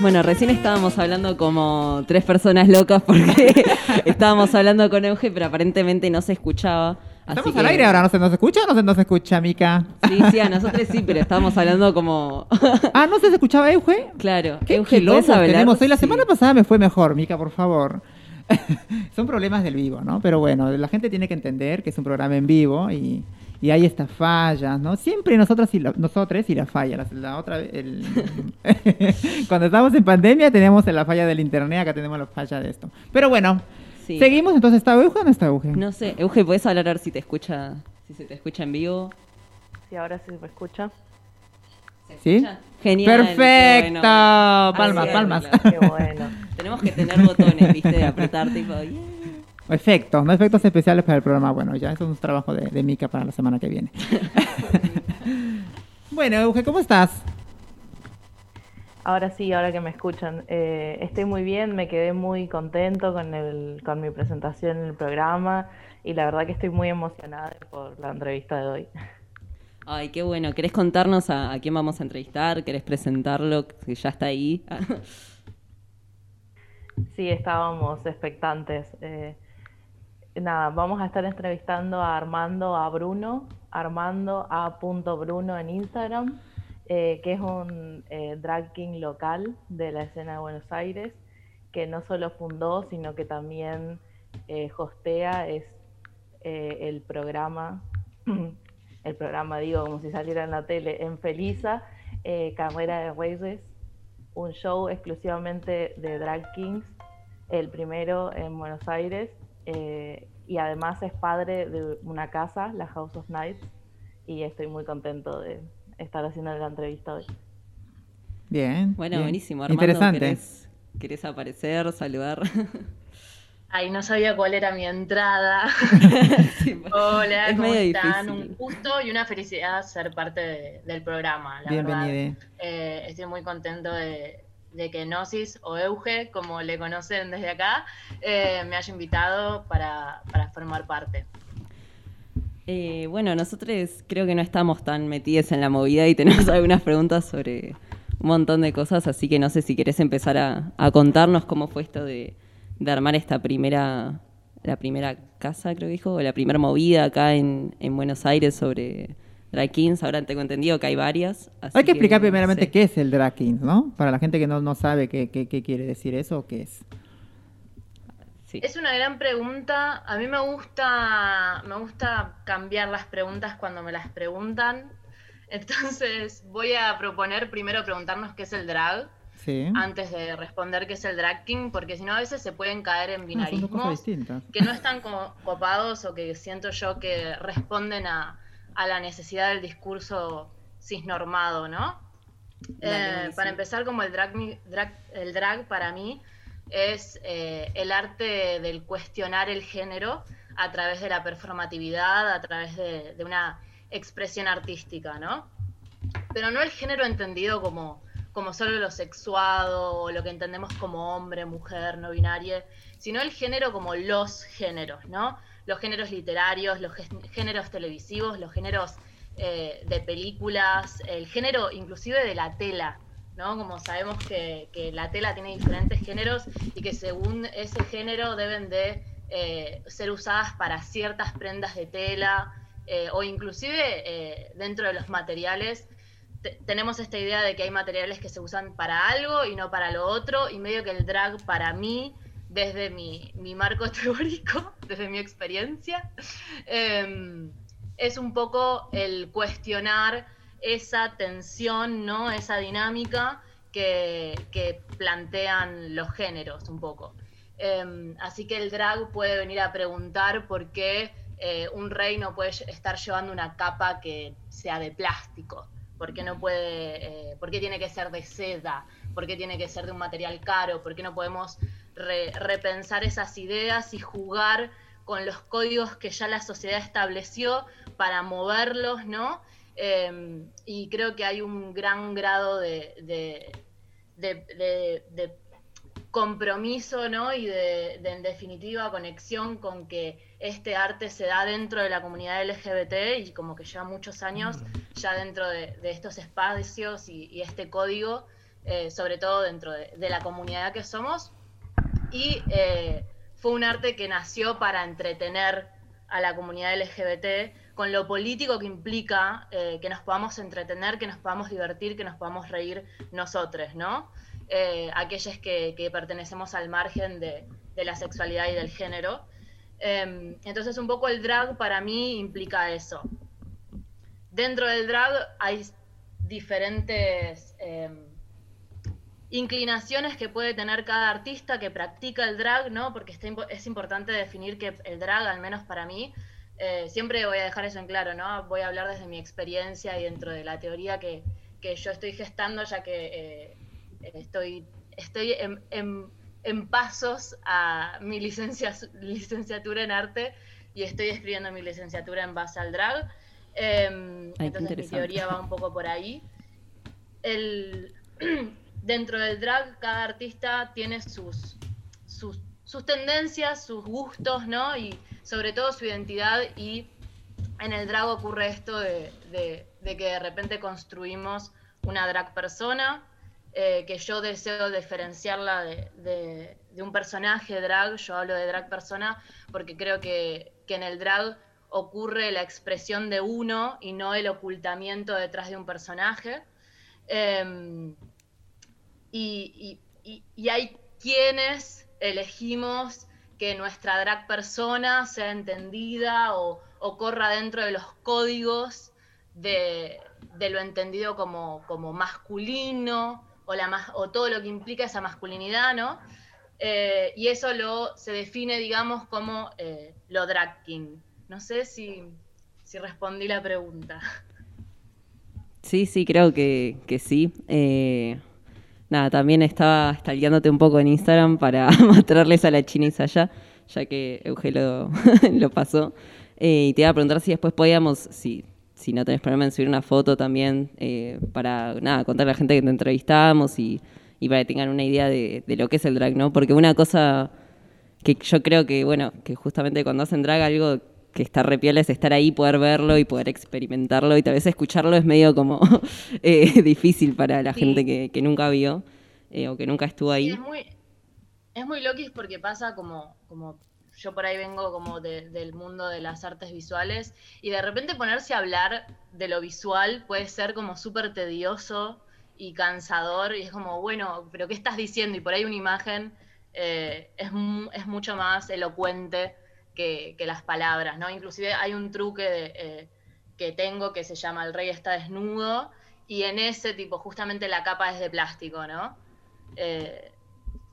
Bueno, recién estábamos hablando como tres personas locas porque estábamos hablando con Euge, pero aparentemente no se escuchaba. así Estamos que- al aire ahora, ¿no se nos escucha o no se nos escucha, Mica? Sí, sí, a nosotros sí, pero estábamos hablando como... Ah, ¿no se escuchaba Euge? claro, ¿Qué Euge, ¿puedes hablar? tenemos hoy? La Sí. semana pasada me fue mejor, Mica, por favor. Son problemas del vivo, ¿no? Pero bueno, la gente tiene que entender que es un programa en vivo y, y hay estas fallas, ¿no? Siempre nosotros y la, nosotros y la falla. La, la otra vez, el- cuando estábamos en pandemia teníamos la falla del internet, acá tenemos la falla de esto. Pero bueno, Sí. seguimos. Entonces, ¿está Euge o no está Euge? No sé, Euge, ¿puedes hablar a ver si te escucha, si se te escucha en vivo? Sí, ahora sí me escucha. ¿Sí? escucha? Genial. Perfecto. bueno. Palmas, palmas. Qué bueno. Tenemos que tener botones, ¿viste? De apretar, tipo... yeah. Efectos, no efectos especiales para el programa. Bueno, ya eso es un trabajo de, de Mica para la semana que viene. bueno, Euge, ¿cómo estás? Ahora sí, ahora que me escuchan. Eh, estoy muy bien, me quedé muy contento con el, con mi presentación en el programa y la verdad que estoy muy emocionada por la entrevista de hoy. Ay, qué bueno. ¿Querés contarnos a, a quién vamos a entrevistar? ¿Querés presentarlo? Que ya está ahí. Sí, estábamos expectantes. Eh, nada, vamos a estar entrevistando a Armando a Bruno, Armando a punto Bruno en Instagram, eh, que es un eh, drag king local de la escena de Buenos Aires, que no solo fundó, sino que también eh, hostea, es el programa, el programa digo como si saliera en la tele, en Felisa, Carrera de Reyes, un show exclusivamente de drag kings, el primero en Buenos Aires, eh, y además es padre de una casa, la House of Nights, y estoy muy contento de estar haciendo la entrevista hoy. Bien. Bueno, bien. buenísimo. Armando, Interesante. ¿querés, querés aparecer, saludar? Ay, no sabía cuál era mi entrada. Sí, Hola, es ¿cómo medio están? difícil. Un gusto y una felicidad ser parte de- del programa, la verdad. Eh, estoy muy contento de, de que Gnosis o Euge, como le conocen desde acá, eh, me haya invitado para, para formar parte. Eh, bueno, nosotros creo que no estamos tan metidos en la movida y tenemos algunas preguntas sobre un montón de cosas, así que no sé si querés empezar a, a contarnos cómo fue esto de, de armar esta primera, la primera casa, creo que dijo, o la primera movida acá en, en Buenos Aires sobre drag kings. Ahora tengo entendido que hay varias. así Hay que explicar no primeramente qué es el drag king, ¿no? Para la gente que no, no sabe qué, qué, qué quiere decir eso o qué es. Sí. Es una gran pregunta. A mí me gusta, me gusta cambiar las preguntas cuando me las preguntan. Entonces voy a proponer primero preguntarnos qué es el drag. Sí. antes de responder qué es el drag king, porque si no a veces se pueden caer en binarismos distintas. que no están co- copados o que siento yo que responden a, a la necesidad del discurso cisnormado, ¿no? Eh, para empezar, como el drag, mi- drag- el drag para mí es eh, el arte del cuestionar el género a través de la performatividad, a través de, de una expresión artística, ¿no? Pero no el género entendido como, como solo lo sexuado o lo que entendemos como hombre, mujer, no binario, sino el género como los géneros, ¿no? Los géneros literarios, los gé- géneros televisivos, los géneros eh, de películas, el género inclusive de la tela, ¿no? Como sabemos que, la tela tiene diferentes géneros y que según ese género deben de eh, ser usadas para ciertas prendas de tela eh, o inclusive dentro de los materiales te- tenemos esta idea de que hay materiales que se usan para algo y no para lo otro, y medio que el drag para mí, desde mi, mi marco teórico, desde mi experiencia, em, es un poco el cuestionar esa tensión, ¿no? esa dinámica que, que plantean los géneros un poco. Em, así que el drag puede venir a preguntar por qué eh, un rey no puede estar llevando una capa que sea de plástico, por qué no puede, eh, por qué tiene que ser de seda, por qué tiene que ser de un material caro, por qué no podemos re- repensar esas ideas y jugar con los códigos que ya la sociedad estableció para moverlos, ¿no? Eh, y creo que hay un gran grado de, de- de- de- de compromiso, ¿no? Y de, en definitiva, conexión con que este arte se da dentro de la comunidad LGBT y como que lleva muchos años ya dentro de, de estos espacios y, y este código, eh, sobre todo dentro de, de la comunidad que somos. Y eh, fue un arte que nació para entretener a la comunidad LGBT con lo político que implica eh, que nos podamos entretener, que nos podamos divertir, que nos podamos reír nosotros, ¿no? Eh, aquellas que, pertenecemos al margen de, de la sexualidad y del género. Eh, entonces un poco el drag para mí implica eso. Dentro del drag hay diferentes eh, inclinaciones que puede tener cada artista que practica el drag, ¿no? Porque está es importante definir que el drag, al menos para mí, eh, siempre voy a dejar eso en claro, ¿no? Voy a hablar desde mi experiencia y dentro de la teoría que, que yo estoy gestando, ya que eh, estoy, estoy en, en- en pasos a mi licencia, licenciatura en arte y estoy escribiendo mi licenciatura en base al drag. Em, entonces mi teoría va un poco por ahí. El, dentro del drag cada artista tiene sus, sus, tendencias, sus gustos, ¿no? Y sobre todo su identidad y en el drag ocurre esto de, de- que de repente construimos una drag persona, eh, que yo deseo diferenciarla de, de- de un personaje drag, yo hablo de drag persona porque creo que, que en el drag ocurre la expresión de uno y no el ocultamiento detrás de un personaje. Em, y, hay quienes elegimos que nuestra drag persona sea entendida o, corra dentro de los códigos de, de lo entendido como, como masculino o, la o todo lo que implica esa masculinidad, ¿no? Eh, y eso lo, se define, digamos, como eh, lo drag king. No sé si, si respondí la pregunta. Sí, sí, creo que, que sí. Eh, nada, también estaba stalkeándote un poco en Instagram para mostrarles a la chinis allá, ya que Euge lo, pasó. Eh, y te iba a preguntar si después podíamos, si, si no tenés problema en subir una foto también, eh, para nada, contarle a la gente que te entrevistamos y, y para que tengan una idea de, de lo que es el drag, ¿no? Porque una cosa que yo creo que, bueno, que justamente cuando hacen drag algo que está re piola es estar ahí, poder verlo y poder experimentarlo y tal vez escucharlo es medio como eh, difícil para la Sí. gente que, que nunca vio eh, o que nunca estuvo Sí, ahí. es muy, es muy loquis porque pasa como, como yo por ahí vengo como de- del mundo de las artes visuales y de repente ponerse a hablar de lo visual puede ser como súper tedioso y cansador y es como, bueno, pero ¿qué estás diciendo? Y por ahí una imagen eh, es, es mucho más elocuente que, las palabras, ¿no? Inclusive hay un truque de, eh, que tengo que se llama El rey está desnudo y en ese tipo justamente la capa es de plástico, ¿no? Eh,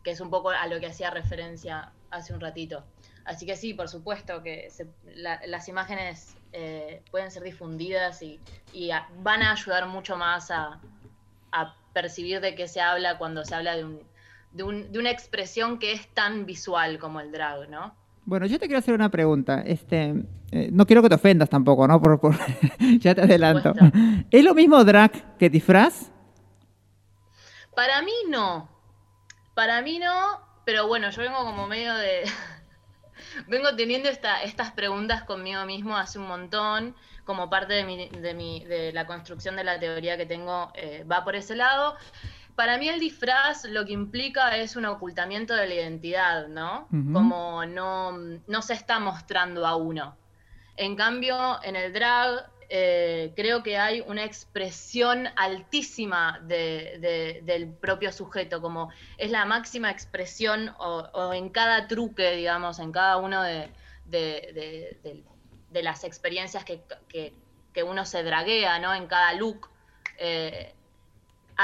que es un poco a lo que hacía referencia hace un ratito. Así que sí, por supuesto que las imágenes eh, pueden ser difundidas y, van a ayudar mucho más a, a percibir de qué se habla cuando se habla de, un, de, un- de una expresión que es tan visual como el drag, ¿no? Bueno, yo te quiero hacer una pregunta. Este, eh, no quiero que te ofendas tampoco, ¿no? Por, por- ya te adelanto. ¿Es lo mismo drag que disfraz? Para mí no. Para mí no, pero bueno, yo vengo como medio de... vengo teniendo esta, estas preguntas conmigo mismo hace un montón, como parte de, mi, de, mi, de la construcción de la teoría que tengo, eh, va por ese lado. Para mí el disfraz lo que implica es un ocultamiento de la identidad, ¿no? Como no, no se está mostrando a uno. En cambio, en el drag eh, creo que hay una expresión altísima de- de- del propio sujeto, como es la máxima expresión o, o en cada truque, digamos, en cada uno de, las experiencias que, que- que uno se draguea, ¿no? En cada look. eh,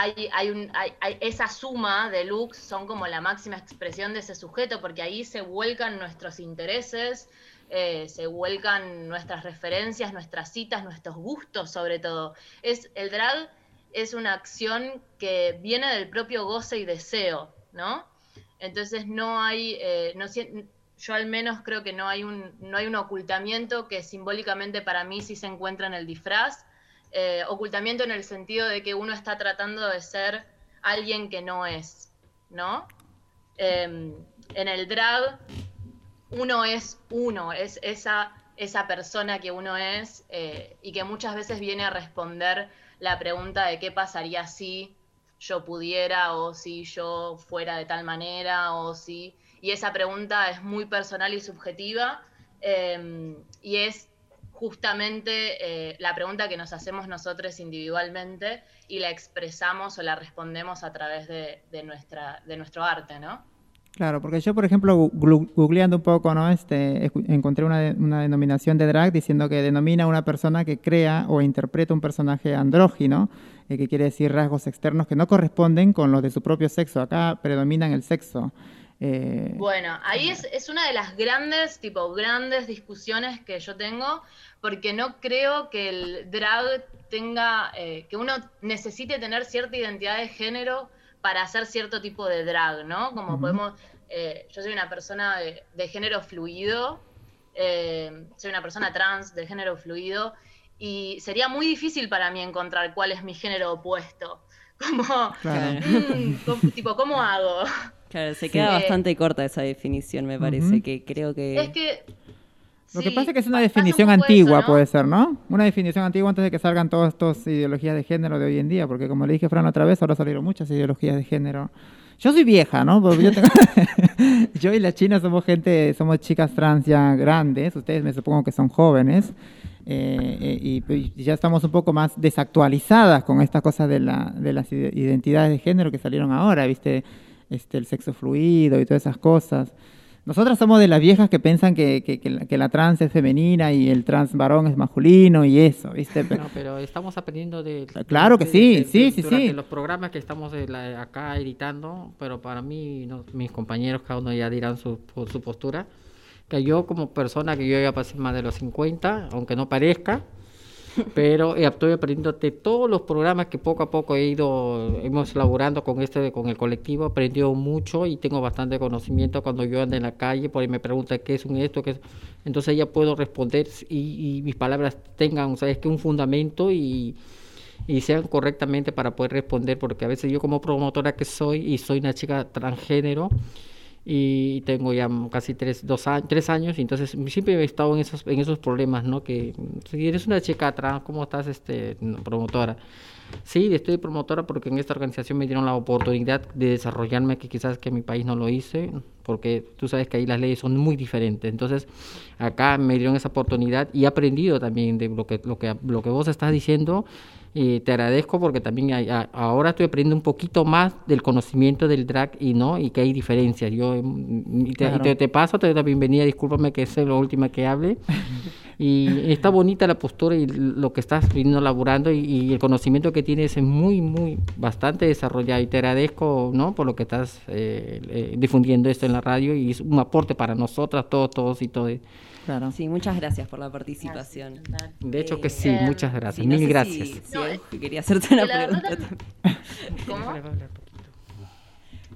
hay, un, esa suma de looks son como la máxima expresión de ese sujeto, porque ahí se vuelcan nuestros intereses, eh, se vuelcan nuestras referencias, nuestras citas, nuestros gustos sobre todo. Es, el drag es una acción que viene del propio goce y deseo, ¿no? Entonces no hay, eh, no yo al menos creo que no hay, un, no hay un ocultamiento que simbólicamente para mí sí se encuentra en el disfraz. Eh, ocultamiento en el sentido de que uno está tratando de ser alguien que no es, ¿no? Eh, en el drag uno es uno, es esa, esa persona que uno es eh, y que muchas veces viene a responder la pregunta de qué pasaría si yo pudiera o si yo fuera de tal manera o si... Y esa pregunta es muy personal y subjetiva eh, y es justamente eh, la pregunta que nos hacemos nosotros individualmente y la expresamos o la respondemos a través de, de nuestra, de nuestro arte, ¿no? Claro, porque yo, por ejemplo, googleando un poco, ¿no? Este, encontré una, de- una denominación de drag diciendo que denomina a una persona que crea o interpreta un personaje andrógino, eh, que quiere decir rasgos externos que no corresponden con los de su propio sexo. Acá predominan el sexo. Eh, Bueno, ahí es, es una de las grandes, tipo, grandes discusiones que yo tengo, porque no creo que el drag tenga, eh, que uno necesite tener cierta identidad de género para hacer cierto tipo de drag, ¿no? Como podemos, eh, yo soy una persona de, de género fluido, eh, soy una persona trans de género fluido, y sería muy difícil para mí encontrar cuál es mi género opuesto. Como, Claro. mm, tipo, ¿cómo hago? Claro, se queda bastante corta esa definición, me parece, que creo que... Es que... Lo que pasa es que es una un definición antigua, eso, ¿no? puede ser, ¿no? Una definición antigua antes de que salgan todas estas ideologías de género de hoy en día, porque como le dije Fran otra vez, ahora salieron muchas ideologías de género. Yo soy vieja, ¿no? Porque yo, tengo- yo y la China somos gente, somos chicas trans ya grandes, ustedes me supongo que son jóvenes, eh, eh, y, pues, ya estamos un poco más desactualizadas con estas cosas de, la, de las ide- identidades de género que salieron ahora, ¿viste? Este, el sexo fluido y todas esas cosas. Nosotras somos de las viejas que piensan que, que- que la, que la trans es femenina y el trans varón es masculino y eso, ¿viste? Pero- No, pero estamos aprendiendo de... Claro que de- sí, de- sí, de- sí, durante sí. los programas que estamos de la- acá editando, pero para mí, no, mis compañeros, cada uno ya dirán su, su postura, que yo como persona que yo ya pasé más de los 50, aunque no parezca, pero eh, estoy aprendiendo de todos los programas que poco a poco he ido, hemos laborando con este, con el colectivo, aprendido mucho y tengo bastante conocimiento cuando yo ando en la calle, por ahí me preguntan qué es un esto, qué es, entonces ya puedo responder y, y mis palabras tengan, o sea, es que un fundamento y, y sean correctamente para poder responder, porque a veces yo como promotora que soy y soy una chica transgénero, y tengo ya casi tres, dos años, tres años y entonces siempre he estado en esos, en esos problemas, ¿no? Que si eres una chica trans, ¿cómo estás este, promotora? Sí, estoy promotora porque en esta organización me dieron la oportunidad de desarrollarme que quizás que en mi país no lo hice, porque tú sabes que ahí las leyes son muy diferentes. Entonces, acá me dieron esa oportunidad y he aprendido también de lo que, lo que, lo que vos estás diciendo y te agradezco porque también hay- a- ahora estoy aprendiendo un poquito más del conocimiento del drag y no y que hay diferencias. Yo mm, y te, y Claro. te- te paso, te doy la bienvenida, discúlpame que sea la última que hable. Y está bonita la postura y lo que estás laburando y, y el conocimiento que tienes es muy, muy, bastante desarrollado y te agradezco, ¿no? Por lo que estás eh, eh, difundiendo esto en la radio y es un aporte para nosotras, todos, todos y todas. Claro. Sí, muchas gracias por la participación. De hecho que Eh, sí, eh, muchas gracias, Sí, no mil gracias. Si, si No, quería hacerte una que la verdad pregunta. también- ¿Cómo?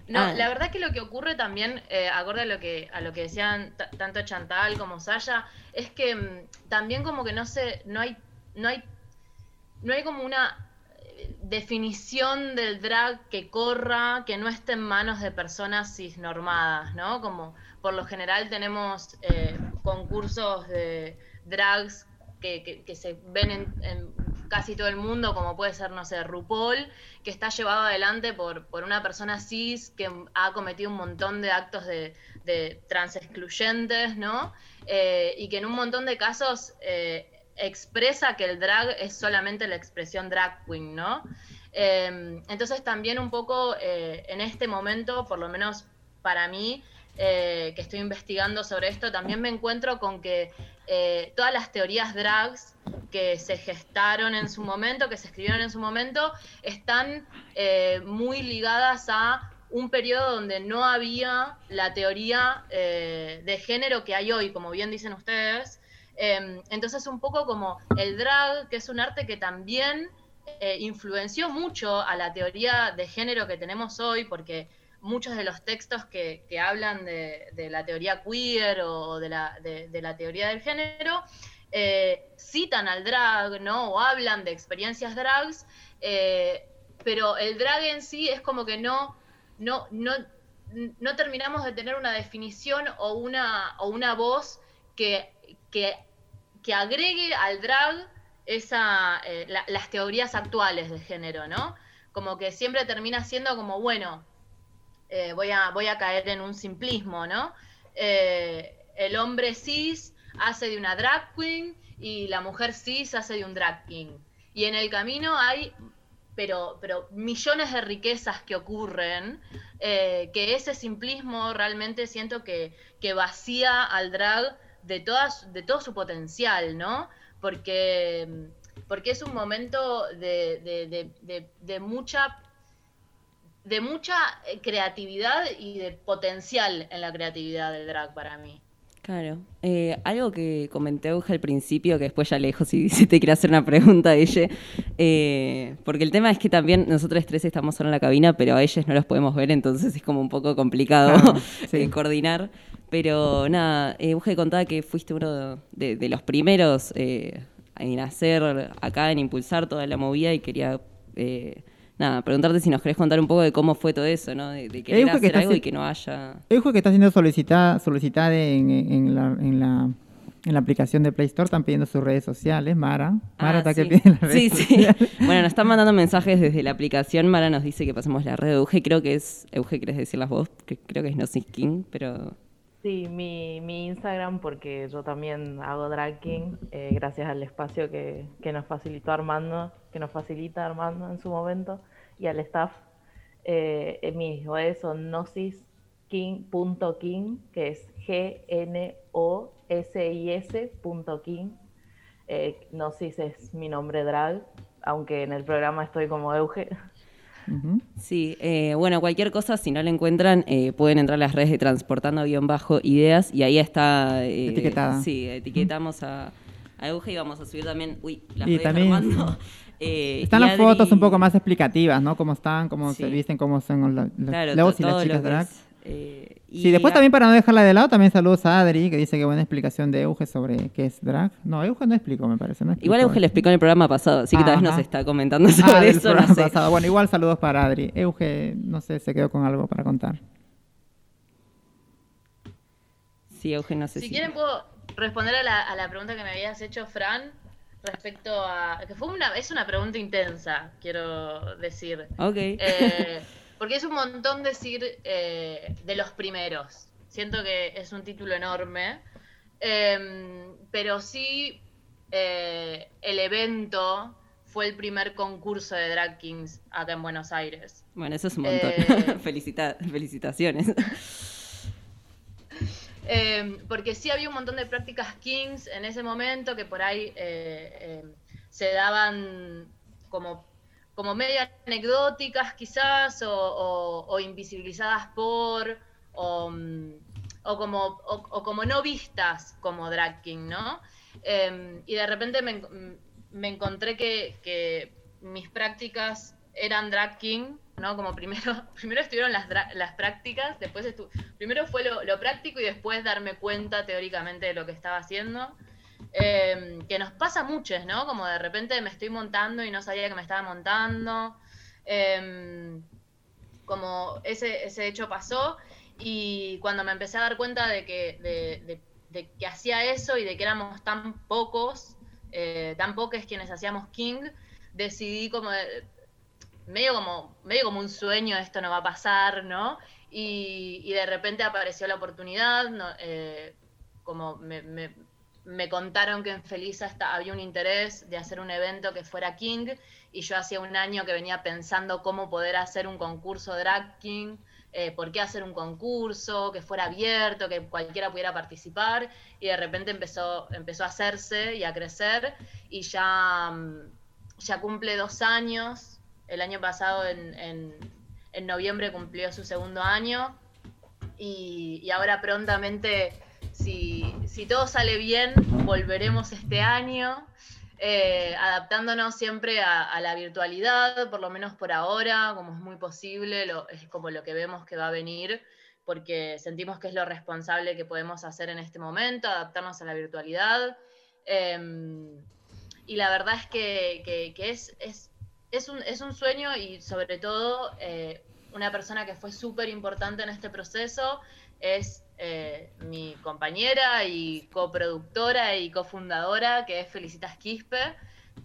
No, Ah. la verdad que lo que ocurre también, eh, acorde a lo que a lo que decían ta- tanto Chantal como Saya, es que mm, también como que no sé, no hay, no hay, no hay como una eh, definición del drag que corra, que no esté en manos de personas cisnormadas, ¿no? Como por lo general tenemos eh, concursos de drags que, se ven en, casi todo el mundo, como puede ser, no sé, RuPaul, que está llevado adelante por, por una persona cis que ha cometido un montón de actos de, trans excluyentes, ¿no? Eh, y que en un montón de casos eh, expresa que el drag es solamente la expresión drag queen, ¿no? Entonces también un poco en este momento, por lo menos para mí, eh, que estoy investigando sobre esto, también me encuentro con que eh, todas las teorías drags que se gestaron en su momento, que se escribieron en su momento, están eh, muy ligadas a un periodo donde no había la teoría de género que hay hoy, como bien dicen ustedes. Eh, entonces un poco como el drag, que es un arte que también influenció mucho a la teoría de género que tenemos hoy, porque muchos de los textos que, hablan de, la teoría queer o de la, teoría del género eh, citan al drag, ¿no? O hablan de experiencias drags, eh, pero el drag en sí es como que no, no, no, no terminamos de tener una definición o una, o una voz que, que, agregue al drag esa, eh, la- las teorías actuales de género, ¿no? Como que siempre termina siendo como, bueno, eh, voy, a, voy a caer en un simplismo, ¿no? Eh, el hombre cis hace de una drag queen y la mujer cis hace de un drag king. Y en el camino hay, pero, pero millones de riquezas que ocurren, eh, que ese simplismo realmente siento que, que vacía al drag de, todas, de todo su potencial, ¿no? Porque, porque es un momento de, de- de- de- de mucha de mucha eh, creatividad y de potencial en la creatividad del drag para mí. Claro. Eh, algo que comenté Euge al principio, que después ya lejos si, si te quiere hacer una pregunta a ella. eh, porque el tema es que también nosotros tres estamos solo en la cabina, pero a ellos no los podemos ver, entonces es como un poco complicado sí. eh, coordinar. Pero nada, eh, Euge contaba que fuiste uno de, de los primeros eh, en hacer acá, en impulsar toda la movida y quería. Nada, preguntarte si nos querés contar un poco de cómo fue todo eso, ¿no? De, de querer que hacer está algo y que no haya... Euge que está siendo solicitada, solicitada en, en la, en, la, en la aplicación de Play Store, están pidiendo sus redes sociales, Mara. Mara Ah, está que pide las redes Sí, sí. sociales. Bueno, nos están mandando mensajes desde la aplicación. Mara nos dice que pasemos la red de Euge. Creo que es. Euge, ¿querés decirlas vos? Que creo que es Nosis King, pero. Sí, mi, mi Instagram, porque yo también hago drag king, eh, gracias al espacio que, que nos facilitó Armando, que nos facilita Armando en su momento, y al staff. Eh, en mis redes son nosisking.king, que es G-N-O-S-I-S punto king. Eh, Gnosis es mi nombre drag, aunque en el programa estoy como Euge. Sí, eh, bueno, cualquier cosa, si no la encuentran, eh, pueden entrar a las redes de Transportando-Ideas y ahí está. eh, Etiquetada. Sí, etiquetamos a, a Euge y vamos a subir también. Uy, las Y también- Armando. Eh, Están y las Adri- fotos un poco más explicativas, ¿no? Cómo están, cómo se Sí. visten, cómo son los, los Claro, y las chicas lo drag. es, eh, Sí, y después a- también para no dejarla de lado, también saludos a Adri, que dice que buena explicación de Euge sobre qué es drag. No, Euge no explicó, me parece. No Igual Euge le eso. explicó en el programa pasado, así que tal vez nos está comentando sobre Ah, eso. No programa sé. pasado. Bueno, igual saludos para Adri. Euge, no sé, se quedó con algo para contar. Sí, Euge, no sé Si si. quieren puedo responder a la, a la pregunta que me habías hecho, Fran, respecto a... que fue una, es una pregunta intensa, quiero decir. Ok. Eh, porque es un montón decir eh, de los primeros. Siento que es un título enorme. Em, pero sí, eh, el evento fue el primer concurso de Drag Kings acá en Buenos Aires. Bueno, eso es un montón. Eh, Felicita- felicitaciones. Eh, porque sí había un montón de prácticas Kings en ese momento que por ahí eh, eh, se daban como, como medio anecdóticas quizás o, invisibilizadas por o, mm, o como, no vistas como drag king, ¿no? Eh, y de repente me, en- me encontré que, que mis prácticas eran drag king, ¿no? Como primero, primero estuvieron las, las prácticas, después estu- primero fue lo, lo práctico y después darme cuenta teóricamente de lo que estaba haciendo. Eh, que nos pasa muchos, ¿no? Como de repente me estoy montando y no sabía que me estaba montando. Eh, como ese, ese hecho pasó y cuando me empecé a dar cuenta de que, de, que hacía eso y de que éramos tan pocos, eh, tan pocos quienes hacíamos King, decidí como medio como medio como un sueño esto no va a pasar no y, y de repente apareció la oportunidad eh, como me, me- me contaron que en está- había un interés de hacer un evento que fuera King y yo hacía un año que venía pensando cómo poder hacer un concurso drag King eh, por qué hacer un concurso que fuera abierto que cualquiera pudiera participar y de repente empezó empezó a hacerse y a crecer y ya mm, ya cumple dos años. El año pasado, en, en- noviembre, cumplió su segundo año. Y, y ahora prontamente, si, si todo sale bien, volveremos este año, eh, adaptándonos siempre a, la virtualidad, por lo menos por ahora, como es muy posible, es como lo que vemos que va a venir, porque sentimos que es lo responsable que podemos hacer en este momento, adaptarnos a la virtualidad. Em, y la verdad es que, que- es, es, un, es un sueño y sobre todo eh, una persona que fue súper importante en este proceso es eh, mi compañera y coproductora y cofundadora, que es Felicitas Quispe,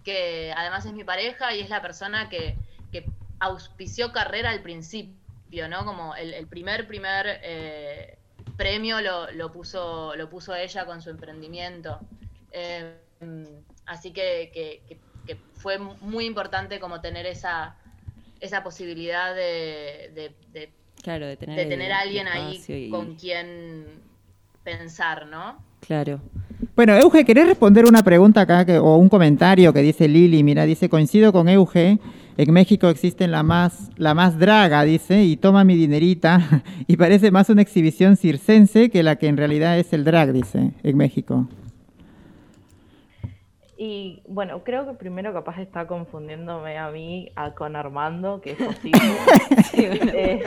que además es mi pareja y es la persona que, que auspició carrera al principio, ¿no? Como el, primer, primer eh, premio lo, lo puso, lo puso ella con su emprendimiento. Así que- que fue muy importante como tener esa, esa posibilidad de, de- de- Claro, de tener, de tener a el alguien ahí y- con quien pensar, ¿no? Claro. Bueno, Euge, ¿querés responder una pregunta acá que, o un comentario que dice Lili? Mira, dice, coincido con Euge, en México existe la más, la más draga, dice, y toma mi dinerita, y parece más una exhibición circense que la que en realidad es el drag, dice, en México. Y bueno, creo que primero capaz está confundiéndome a mí a- con Armando, que es posible. Eh,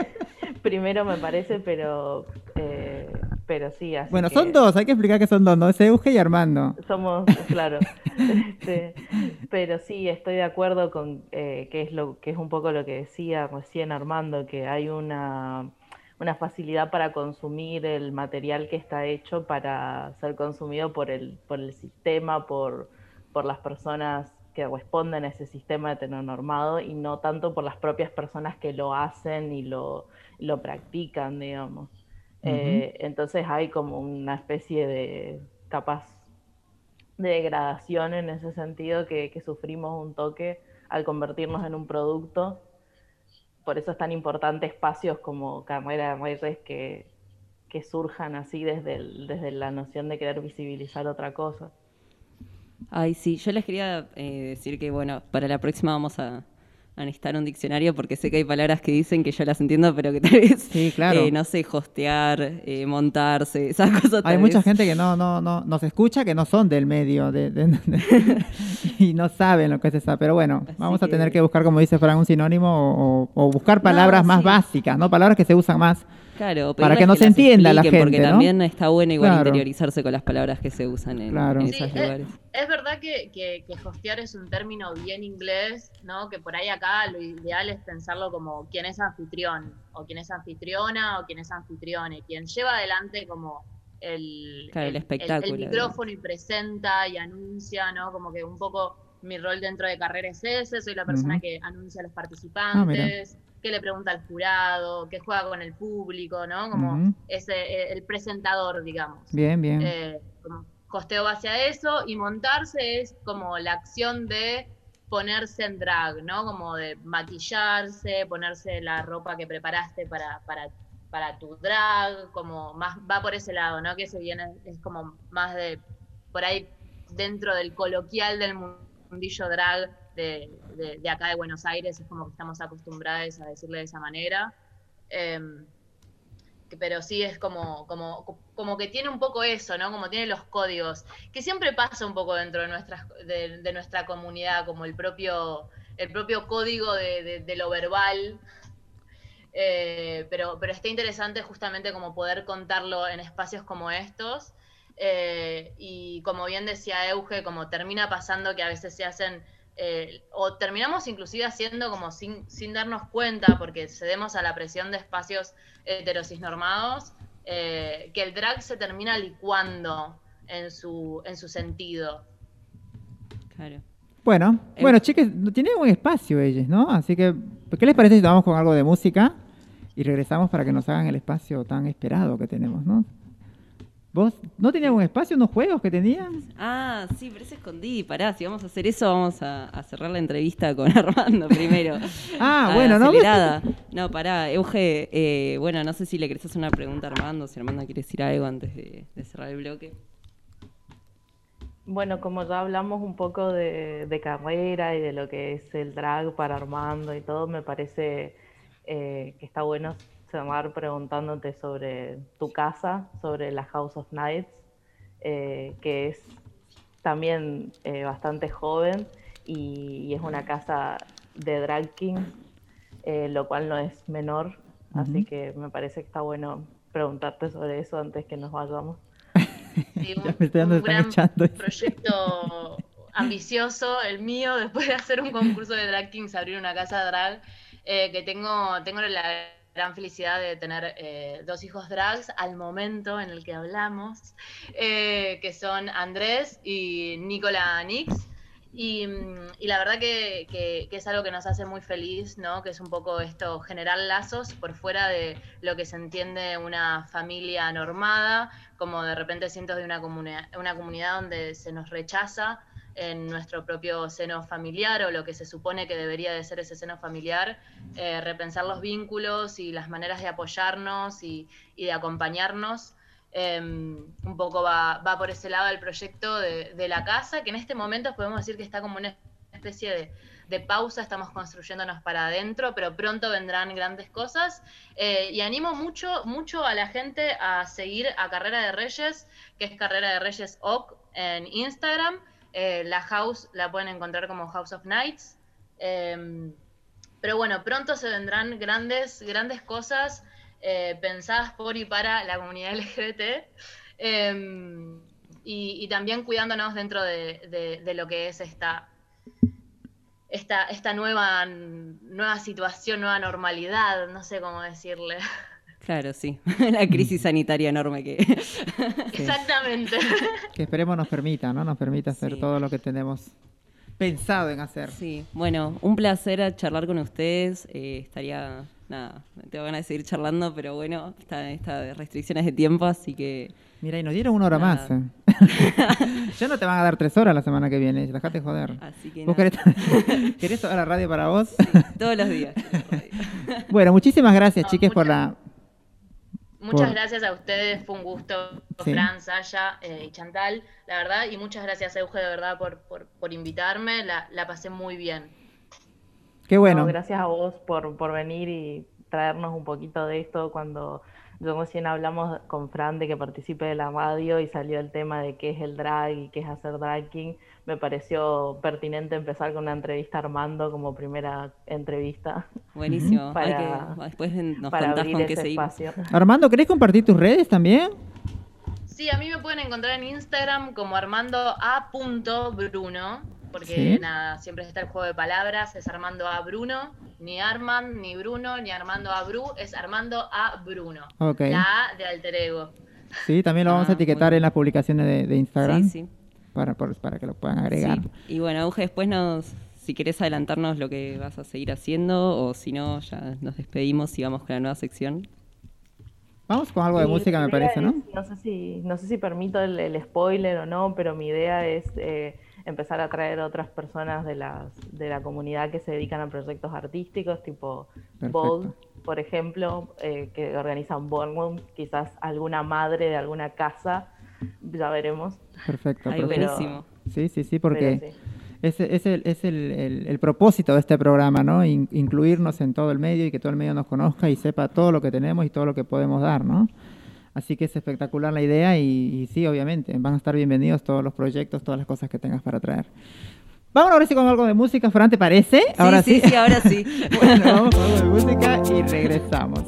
primero me parece, pero, eh, pero sí, así Bueno, que son dos, hay que explicar que son dos, ¿no? Es Euge y Armando. Somos, claro. Este, pero sí, estoy de acuerdo con eh, que es lo que es un poco lo que decía recién Armando, que hay una, una facilidad para consumir el material que está hecho para ser consumido por el, por el sistema, por, por las personas que responden a ese sistema heteronormado y no tanto por las propias personas que lo hacen y lo, lo practican, digamos. Eh, entonces hay como una especie de capaz de degradación en ese sentido que, que sufrimos un toque al convertirnos en un producto. Por eso es tan importante espacios como Carrera de Reyes que, que surjan así desde, el- desde la noción de querer visibilizar otra cosa. Ay, sí, yo les quería eh, decir que, bueno, para la próxima vamos a, a necesitar un diccionario porque sé que hay palabras que dicen que yo las entiendo, pero que tal vez, Sí, claro. eh, no sé, hostear, eh, montarse, esas cosas. Hay mucha vez- gente que no, no, no nos escucha que no son del medio de, de- de- y no saben lo que es esa. Pero bueno, Así vamos a tener que buscar, como dice Fran, un sinónimo o, o buscar palabras más sí. básicas, ¿no? Palabras que se usan más. Claro, para que no se entienda la gente, Porque ¿no? también está bueno igual Claro. interiorizarse con las palabras que se usan en, Claro. en Sí, esos lugares. Es verdad que, que, que hostear es un término bien inglés, ¿no? Que por ahí acá lo ideal es pensarlo como quien es anfitrión, o quien es anfitriona, o quien es anfitrione, quien lleva adelante como el, Claro, el espectáculo, el micrófono y presenta y anuncia, ¿no? Como que un poco mi rol dentro de carrera es ese, soy la persona que anuncia a los Ah, participantes, que le pregunta al jurado, que juega con el público, ¿no? Como Ujú. ese, eh, el presentador, digamos. Bien, bien. Eh, como costeo va hacia eso y montarse es como la acción de ponerse en drag, ¿no? Como de maquillarse, ponerse la ropa que preparaste para, para, para tu drag, como más va por ese lado, ¿no? Que se viene, es como más de, por ahí dentro del coloquial del mundillo drag de, de- acá de Buenos Aires, es como que estamos acostumbrados a decirle de esa manera. Em, pero sí es como, como, como que tiene un poco eso, ¿no? Como tiene los códigos, que siempre pasa un poco dentro de, nuestras, de, nuestra comunidad, como el propio, el propio código de lo verbal. Eh, pero, pero está interesante justamente como poder contarlo en espacios como estos. Eh, y como bien decía Euge, como termina pasando que a veces se hacen, eh, o terminamos inclusive haciendo como sin, sin darnos cuenta, porque cedemos a la presión de espacios heterocisnormados, eh, que el drag se termina licuando en su, en su sentido. Claro. Bueno, Eh, bueno, chiques, tienen un espacio ellos, ¿no? Así que, ¿qué les parece si vamos con algo de música y regresamos para que nos hagan el espacio tan esperado que tenemos, ¿no? ¿Vos no tenían un espacio, unos juegos que tenían? Ah, sí, pero ese escondí. Pará, si vamos a hacer eso, vamos a, a cerrar la entrevista con Armando primero. Ah, A- bueno, ¿no? acelerada. No, pará, Euge, eh, bueno, no sé si le querés hacer una pregunta a Armando, si Armando quiere decir algo antes de, de cerrar el bloque. Bueno, como ya hablamos un poco de, de carrera y de lo que es el drag para Armando y todo, me parece eh, que está bueno cerrar preguntándote sobre tu casa, sobre la House of Nights, eh, que es también eh, bastante joven y, y es una casa de drag king, eh, lo cual no es menor, así que me parece que está bueno preguntarte sobre eso antes que nos vayamos. Sí, Ya me estoy dando- un gran proyecto ambicioso, el mío, después de hacer un concurso de drag kings, abrir una casa drag, eh, que tengo, tengo la gran felicidad de tener eh, dos hijos drags al momento en el que hablamos, eh, que son Andrés y Nicola Nix. Y, mm, y la verdad que, que- que es algo que nos hace muy feliz, ¿no? Que es un poco esto, generar lazos por fuera de lo que se entiende una familia normada, como de repente siento de una comunidad donde se nos rechaza en nuestro propio seno familiar o lo que se supone que debería de ser ese seno familiar, eh, repensar los vínculos y las maneras de apoyarnos y, y de acompañarnos. Eh, un poco va, va por ese lado el proyecto de, de la casa, que en este momento podemos decir que está como una especie de, de pausa, estamos construyéndonos para adentro, pero pronto vendrán grandes cosas. Eh, y animo mucho, mucho a la gente a seguir a Carrera de Reyes, que es Carrera de Reyes OC en Instagram. Eh, la house la pueden encontrar como House of Nights. Eh, pero bueno, pronto se vendrán grandes, grandes cosas. eh, pensadas por y para la comunidad LGBT. em, y, y también cuidándonos dentro de, de- de lo que es esta, esta, esta nueva, nueva situación, nueva normalidad, no sé cómo decirle. Claro, sí. La crisis sanitaria enorme que... Exactamente. Que esperemos nos permita, ¿no? Nos permita hacer Sí. todo lo que tenemos pensado en hacer. Sí, bueno, un placer charlar con ustedes. eh, estaría, nada, tengo ganas de seguir charlando, pero bueno, está estas restricciones de tiempo, así que Mira, y nos dieron una hora Nada. más. ¿eh? ya no te van a dar tres horas la semana que viene, dejate joder. Así que ¿Vos querés, querés toda la radio para vos? todos los días. bueno, muchísimas gracias, No, chiques, por la... Muchas Por- gracias a ustedes, fue un gusto, Sí. Fran, Saya eh, y Chantal, la verdad, y muchas gracias, Euge, de verdad, por, por, por invitarme, la, la pasé muy bien. Qué bueno. No, gracias a vos por, por venir y traernos un poquito de esto cuando yo recién hablamos con Fran de que participe de la radio y salió el tema de qué es el drag y qué es hacer drag king. Me pareció pertinente empezar con una entrevista a Armando como primera entrevista Buenísimo. Para- que- después nos para contás abrir con qué ese seguimos. espacio. Armando, ¿querés compartir tus redes también? Sí, a mí me pueden encontrar en Instagram como Armando A. Bruno, porque Sí. nada, siempre está el juego de palabras, es Armando A. Bruno, ni Armand, ni Bruno, ni Armando A. Bru, es Armando A. Bruno. La A de alter ego. Sí, también lo vamos a Ah, etiquetar en las publicaciones de, de Instagram Sí, sí. Para, por- para que lo puedan agregar. Sí. Y bueno, Auge, después nos, si querés adelantarnos lo que vas a seguir haciendo, o si no, ya nos despedimos y vamos con la nueva sección. Vamos con algo de Sí, música, me parece, ¿no? es- no sé si, no sé si permito el, el spoiler o no, pero mi idea es eh, empezar a traer otras personas de las de la comunidad que se dedican a proyectos artísticos, tipo. Bold, por ejemplo, eh, que organizan Bournemouth, quizás alguna madre de alguna casa, ya veremos. Perfecto, Ay, perfecto. buenísimo. Sí, sí, sí, porque sí. ese es, el, es el, el- el propósito de este programa, ¿no? In- incluirnos en todo el medio y que todo el medio nos conozca y sepa todo lo que tenemos y todo lo que podemos dar, ¿no? Así que es espectacular la idea y, y sí, obviamente, van a estar bienvenidos todos los proyectos, todas las cosas que tengas para traer. Vamos ahora sí con algo de música, Fran, ¿te parece? ahora sí, sí, ahora sí. bueno, vamos con algo de música y regresamos.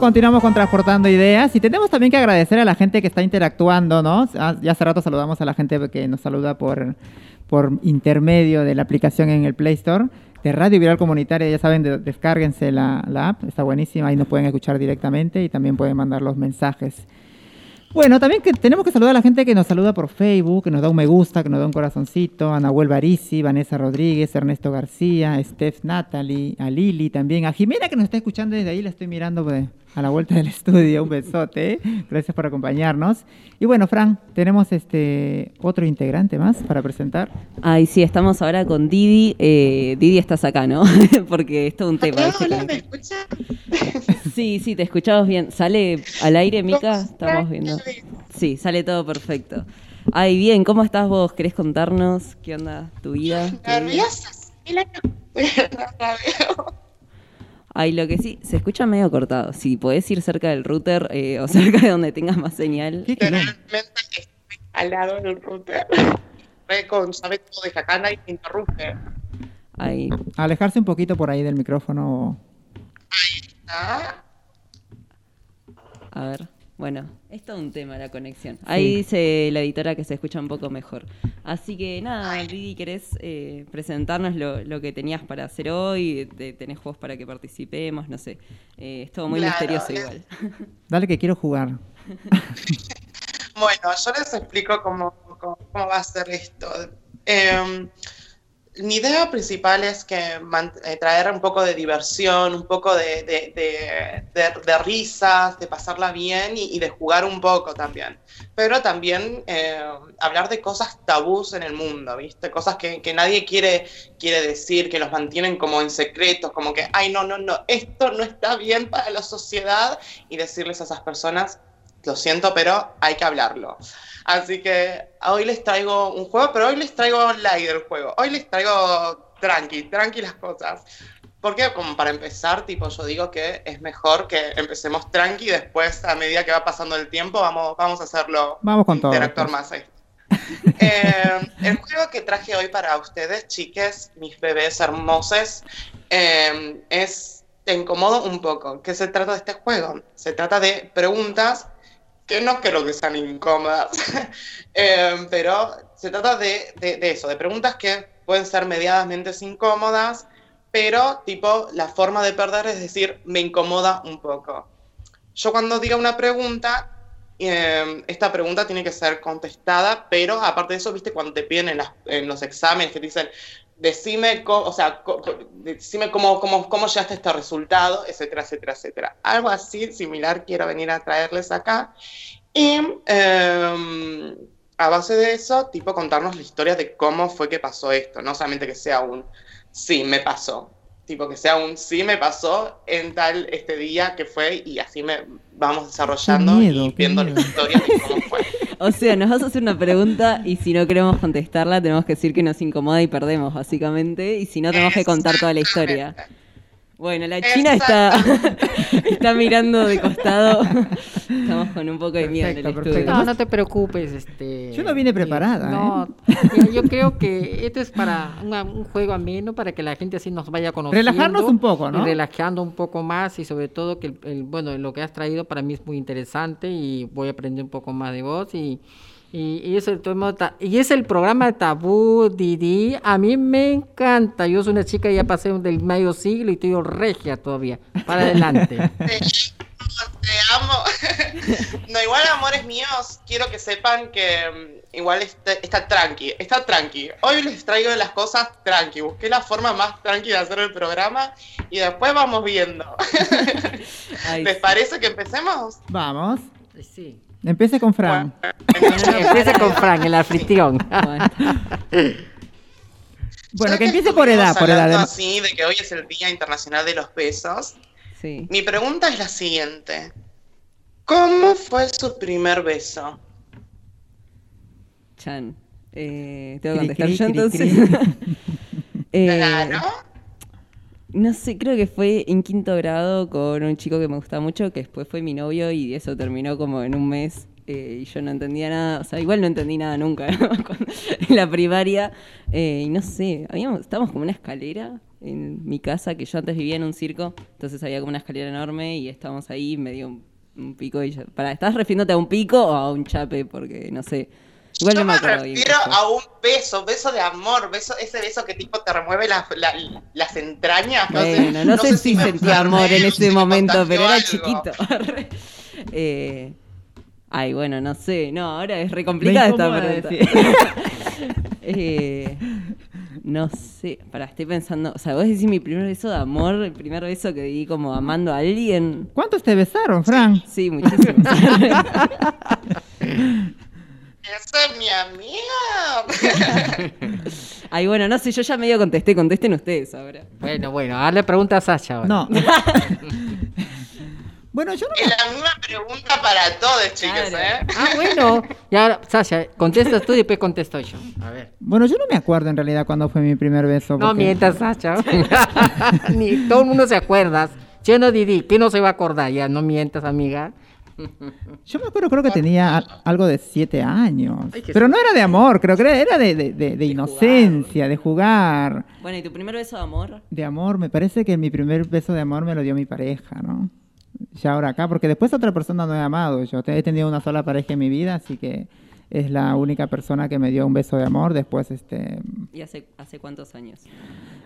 Continuamos con Transportando Ideas y tenemos también que agradecer a la gente que está interactuando, ¿no? Ah, Ya hace rato saludamos a la gente que nos saluda por, por intermedio de la aplicación en el Play Store de Radio Viral Comunitaria. Ya saben, de- descárguense la, la app, está buenísima, ahí nos pueden escuchar directamente y también pueden mandar los mensajes. Bueno, también que tenemos que saludar a la gente que nos saluda por Facebook, que nos da un me gusta, que nos da un corazoncito, a Nahuel Barisi, Vanessa Rodríguez, Ernesto García, Steph Natalie, a Lili también, a Jimena que nos está escuchando desde ahí, la estoy mirando pues, a la vuelta del estudio, un besote, ¿eh? gracias por acompañarnos. Y bueno, Fran, tenemos este otro integrante más para presentar. Ay, sí, estamos ahora con Didi. Eh, Didi, estás acá, ¿no? Porque es todo un tema. Hola, Con- ¿me escuchan? Sí, sí, te escuchamos bien. ¿Sale al aire, Mica? Estamos viendo. Sí, sale todo perfecto. Ay, bien, ¿cómo estás vos? ¿Querés contarnos qué onda tu vida? Nerviosa, sí, la la veo. Ay, lo que sí, se escucha medio cortado. Si podés ir cerca del router eh, o cerca de donde tengas más señal. Realmente estoy al lado del router. Re con llave todo de jacana y me interrumpe. Ay, Alejarse un poquito por ahí del micrófono. ¿Ah? A ver. Bueno, es todo un tema la conexión. Ahí dice la editora que se escucha un poco mejor. Así que nada, Didi, ¿querés eh, presentarnos lo, lo que tenías para hacer hoy? Te- ¿Tenés juegos para que participemos? No sé. Eh, es todo muy Claro, misterioso les- igual. Dale que quiero jugar. Bueno, yo les explico cómo, cómo, cómo va a ser esto. Eh, mi idea principal es que eh, traer un poco de diversión, un poco de, risas, de pasarla bien y, y de jugar un poco también. Pero también eh, hablar de cosas tabús en el mundo, ¿viste? Cosas que, que nadie quiere, quiere decir, que los mantienen como en secretos, como que, ay, no, no, no, esto no está bien para la sociedad y decirles a esas personas, lo siento, pero hay que hablarlo. Así que hoy les traigo un juego, pero hoy les traigo light del juego. Hoy les traigo tranqui, tranqui las cosas. Porque como para empezar, tipo, yo digo que es mejor que empecemos tranqui y después, a medida que va pasando el tiempo, vamos, vamos a hacerlo Vamos con todo, interactuar pues. más ahí. Eh, el juego que traje hoy para ustedes, chiques, mis bebés hermosos, eh, es Te incomodo un poco. ¿Qué se trata de este juego? Se trata de preguntas que no creo que sean incómodas, eh, pero se trata de, de- eso, de preguntas que pueden ser medianamente incómodas, pero tipo la forma de perder es decir, me incomoda un poco. Yo cuando diga una pregunta, eh, esta pregunta tiene que ser contestada, pero aparte de eso, viste, cuando te piden en, los exámenes que dicen, decime, o sea, decime cómo, cómo, cómo llegaste a este resultado, etcétera, etcétera, etcétera. Algo así similar quiero venir a traerles acá. Y eh, a base de eso, tipo contarnos la historia de cómo fue que pasó esto, no solamente que sea un sí, me pasó. Tipo, que sea un sí me pasó en tal este día que fue y así me vamos desarrollando miedo, y viendo la historia de cómo fue. O sea, nos vas a hacer una pregunta y si no queremos contestarla, tenemos que decir que nos incomoda y perdemos, básicamente. Y si no, tenemos que contar toda la historia. Bueno, la China está, está mirando de costado. Estamos con un poco de miedo en el Perfecto, estudio. perfecto. No, no te preocupes. Este, Yo no vine preparada, No, ¿eh? yo creo que esto es para una- un juego ameno, para que la gente así nos vaya conociendo. Relajarnos un poco, ¿no? Y relajando un poco más y sobre todo que, el, el- bueno, lo que has traído para mí es muy interesante y voy a aprender un poco más de vos y... Y, y es el tema ta- y es el programa Tabú Didi. A mí me encanta. Yo soy una chica ya pasé del medio siglo y estoy regia todavía. Para adelante. Te amo. no, igual amores míos, quiero que sepan que mm, igual está, está tranqui, está tranqui. Hoy les traigo las cosas tranqui. Busqué la forma más tranqui de hacer el programa y después vamos viendo. Ay, ¿Les parece que empecemos? Vamos. Sí. Empiece con Fran. Empieza con Frank, el anfitrión. bueno. Que empiece por edad, por edad. hablando de- así de que hoy es el Día Internacional de los Besos. Sí. Mi pregunta es la siguiente. ¿Cómo fue su primer beso? Chan. Eh, ¿Tengo que contestar cri, yo cri, entonces? Eh, Claro. No sé, creo que fue en quinto grado con un chico que me gustaba mucho, que después fue mi novio y eso terminó como en un mes eh, y yo no entendía nada, o sea, igual no entendí nada nunca en la primaria. Eh, y no sé, habíamos, estábamos como una escalera en mi casa, que yo antes vivía en un circo, entonces había como una escalera enorme y estábamos ahí, me dio un, un pico y yo, para, ¿estás refiriéndote a un pico o a un chape? Porque no sé, igual Yo no me acuerdo refiero a un beso, beso de amor, beso, ese beso que tipo te remueve la- la- las entrañas. No sé- Bueno, no, sé, si sentí amor en ese me momento, pero era algo. chiquito. Eh, ay, bueno, no sé. No, ahora es re complicada esta pregunta. Eh, no sé, para, estoy pensando. O sea, vos decís mi primer beso de amor, el primer beso que di como amando a alguien. ¿Cuántos te besaron, Fran? Sí, muchísimo. Esa es mi amiga. ay, bueno, no sé, yo ya medio contesté. Contesten ustedes ahora. Bueno, bueno, ahora le pregunta a Sasha. ahora. No. bueno, yo no Es la misma pregunta para todos, chicos, Claro. ¿eh? Ah, bueno. Y ahora, Sasha, contestas tú y después contesto yo. A ver. Bueno, yo no me acuerdo en realidad cuándo fue mi primer beso. No porque- mientas, Sasha. Ni todo el mundo se acuerda. Yo no Didi, ¿qué no se va a acordar? Ya, no mientas, amiga. Yo me acuerdo, creo que tenía algo de siete años. Ay, Pero no era de amor, creo que era- de, de- de- de inocencia, de jugar. Bueno, ¿y tu primer beso de amor? De amor, me parece que mi primer beso de amor me lo dio mi pareja, ¿no? Ya ahora acá, porque después otra persona no he amado. Yo he tenido una sola pareja en mi vida, así que es la única persona que me dio un beso de amor. Después, este, ¿Y hace, hace cuántos años?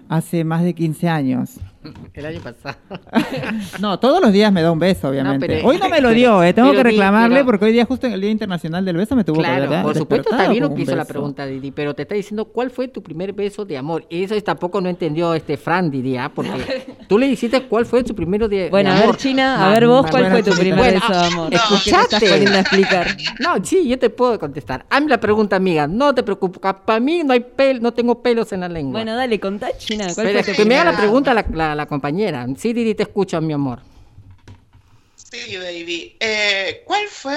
hace más de 15 años. El año pasado. No, todos los días me da un beso, obviamente. pero- hoy no me lo dio, ¿eh? Tengo que reclamarle pero- porque hoy día, justo en el Día Internacional del Beso, me tuvo que haber por supuesto está bien lo que hizo la pregunta, Didi, pero te está diciendo cuál fue tu primer beso de amor. Y eso tampoco no entendió este Fran, diría, porque tú le dijiste cuál fue tu primero de, Bueno, de a ver, amor. China, a ver vos, ¿cuál bueno, fue tu primer bueno, beso de amor? no. ¿Qué te estás Escuchate. poniendo a explicar? No, sí, yo te puedo contestar. Hazme la pregunta, amiga. No te preocupes. Para mí no hay pel, no tengo pelos en la lengua. Bueno, dale, contá, China. ¿Cuál Pero fue tu que me haga la pregunta la, la- la compañera. Sí, Didi, te escucho, mi amor. Sí, baby. Eh, ¿Cuál fue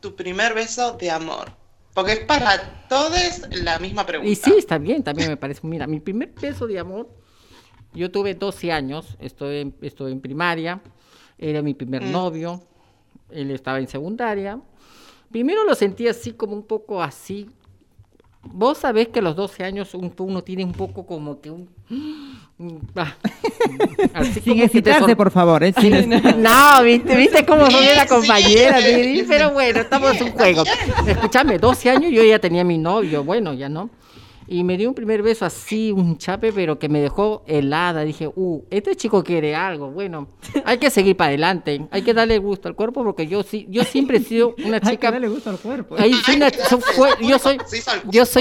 tu primer beso de amor? Porque es para todos la misma pregunta. Y sí, está bien, también me parece. Mira, mi primer beso de amor, yo tuve 12 años, estoy en, estoy en primaria, era mi primer Mm. novio, él estaba en secundaria. Primero lo sentí así como un poco así. Vos sabés que a los 12 años un- uno tiene un poco como que un... ah, así Sin excitarse, sor- por favor. ¿eh? Sin- no, viste, viste cómo son Sí, la compañera, sí. Pero bueno, estamos en un juego. Escúchame, 12 años yo ya tenía mi novio, bueno, ya no. Y me dio un primer beso así, un chape, pero que me dejó helada. Dije, uh, este chico quiere algo. Bueno, hay que seguir para adelante, hay que darle gusto al cuerpo, porque yo sí, yo siempre he sido una que chica. no le gusta el cuerpo. Ahí soy una- so- fue- yo soy,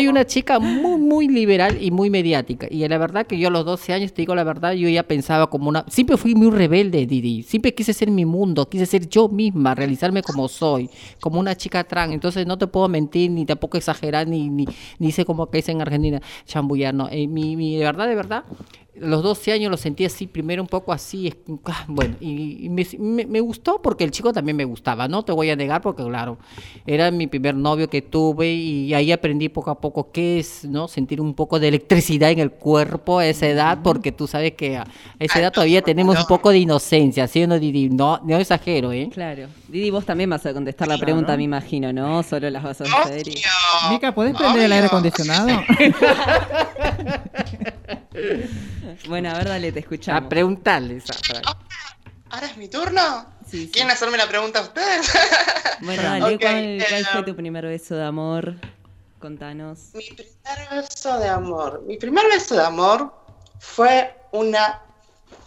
yo una chica muy, muy liberal y muy mediática. Y la verdad que yo a los 12 años, te digo la verdad, yo ya pensaba como una... Siempre fui muy rebelde, Didi. Siempre quise ser mi mundo, quise ser yo misma, realizarme como soy, como una chica trans. Entonces no te puedo mentir, ni tampoco exagerar, ni, ni, ni sé como que es en Argentina, ni chambullar, no. Eh, mi, mi- de verdad, de verdad, los 12 años lo sentí así, primero un poco así, es- ah, bueno, y, y me, me- me gustó porque el chico también me gustaba, no te voy a negar porque claro, era mi primer novio que tuve y ahí aprendí poco a poco qué es, ¿no? Sentir un poco de electricidad en el cuerpo a esa edad, porque tú sabes que a esa edad todavía tenemos un poco de inocencia, ¿sí o no, Didi? No, no exagero, ¿eh? Claro. Didi, vos también vas a contestar la pregunta, me imagino, ¿no? Solo las vas a hacer. y- Mica, ¿podés prender el aire acondicionado? Bueno, a ver, dale, te escuchamos. A preguntarle, Safra. ¿Ahora es mi turno? Sí, sí. ¿Quieren hacerme la pregunta a ustedes? Bueno, dale, ¿cuál, cuál eh, fue tu primer beso de amor? Contanos. Mi primer beso de amor. Mi primer beso de amor fue una.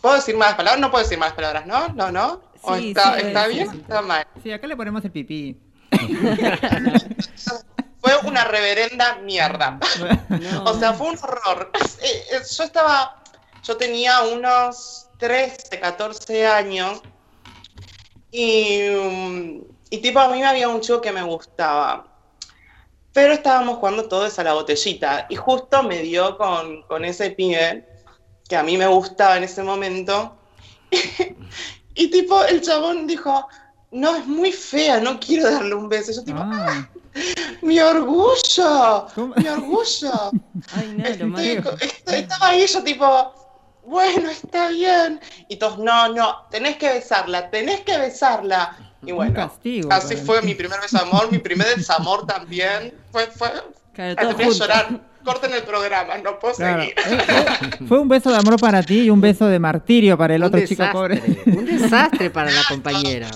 ¿Puedo decir malas palabras? No puedo decir malas palabras, ¿no? No, no. ¿O Sí, está, sí, está bien? sí. Está mal. Sí, acá le ponemos el pipí. Fue una reverenda mierda. O sea, fue un horror. Eh, eh, Yo estaba. Yo tenía unos 13, 14 años. Y. mm, Y tipo, a mí me había un chico que me gustaba. Pero estábamos jugando todos a la botellita. Y justo me dio con, con ese pibe que a mí me gustaba en ese momento. y tipo, el chabón dijo. No, es muy fea, no quiero darle un beso. Yo tipo, Ah, mi orgullo, mi orgullo. Ay, no, lo Estoy malo. co- est- estaba ahí yo tipo, bueno, está bien. Y todos, no, no, tenés que besarla, tenés que besarla. Y un bueno, castigo. así fue mi primer beso de amor, mi primer desamor también. Fue, fue, Claro, voy a llorar. Corten el programa, no puedo Claro. seguir. Fue un beso de amor para ti y un beso de martirio para el Un otro chico desastre, pobre. Un desastre para la compañera.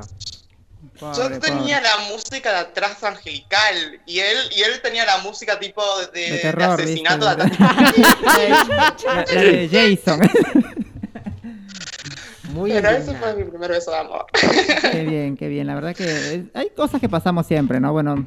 Yo Pobre, tenía pobre. la música de atrás angelical y él, y él tenía la música tipo de, De de terror, asesinato ¿viste? de atrás. La, la de Jason. Muy Pero ese indignada. fue mi primer beso de amor. qué bien, qué bien. La verdad que hay cosas que pasamos siempre, ¿no? Bueno,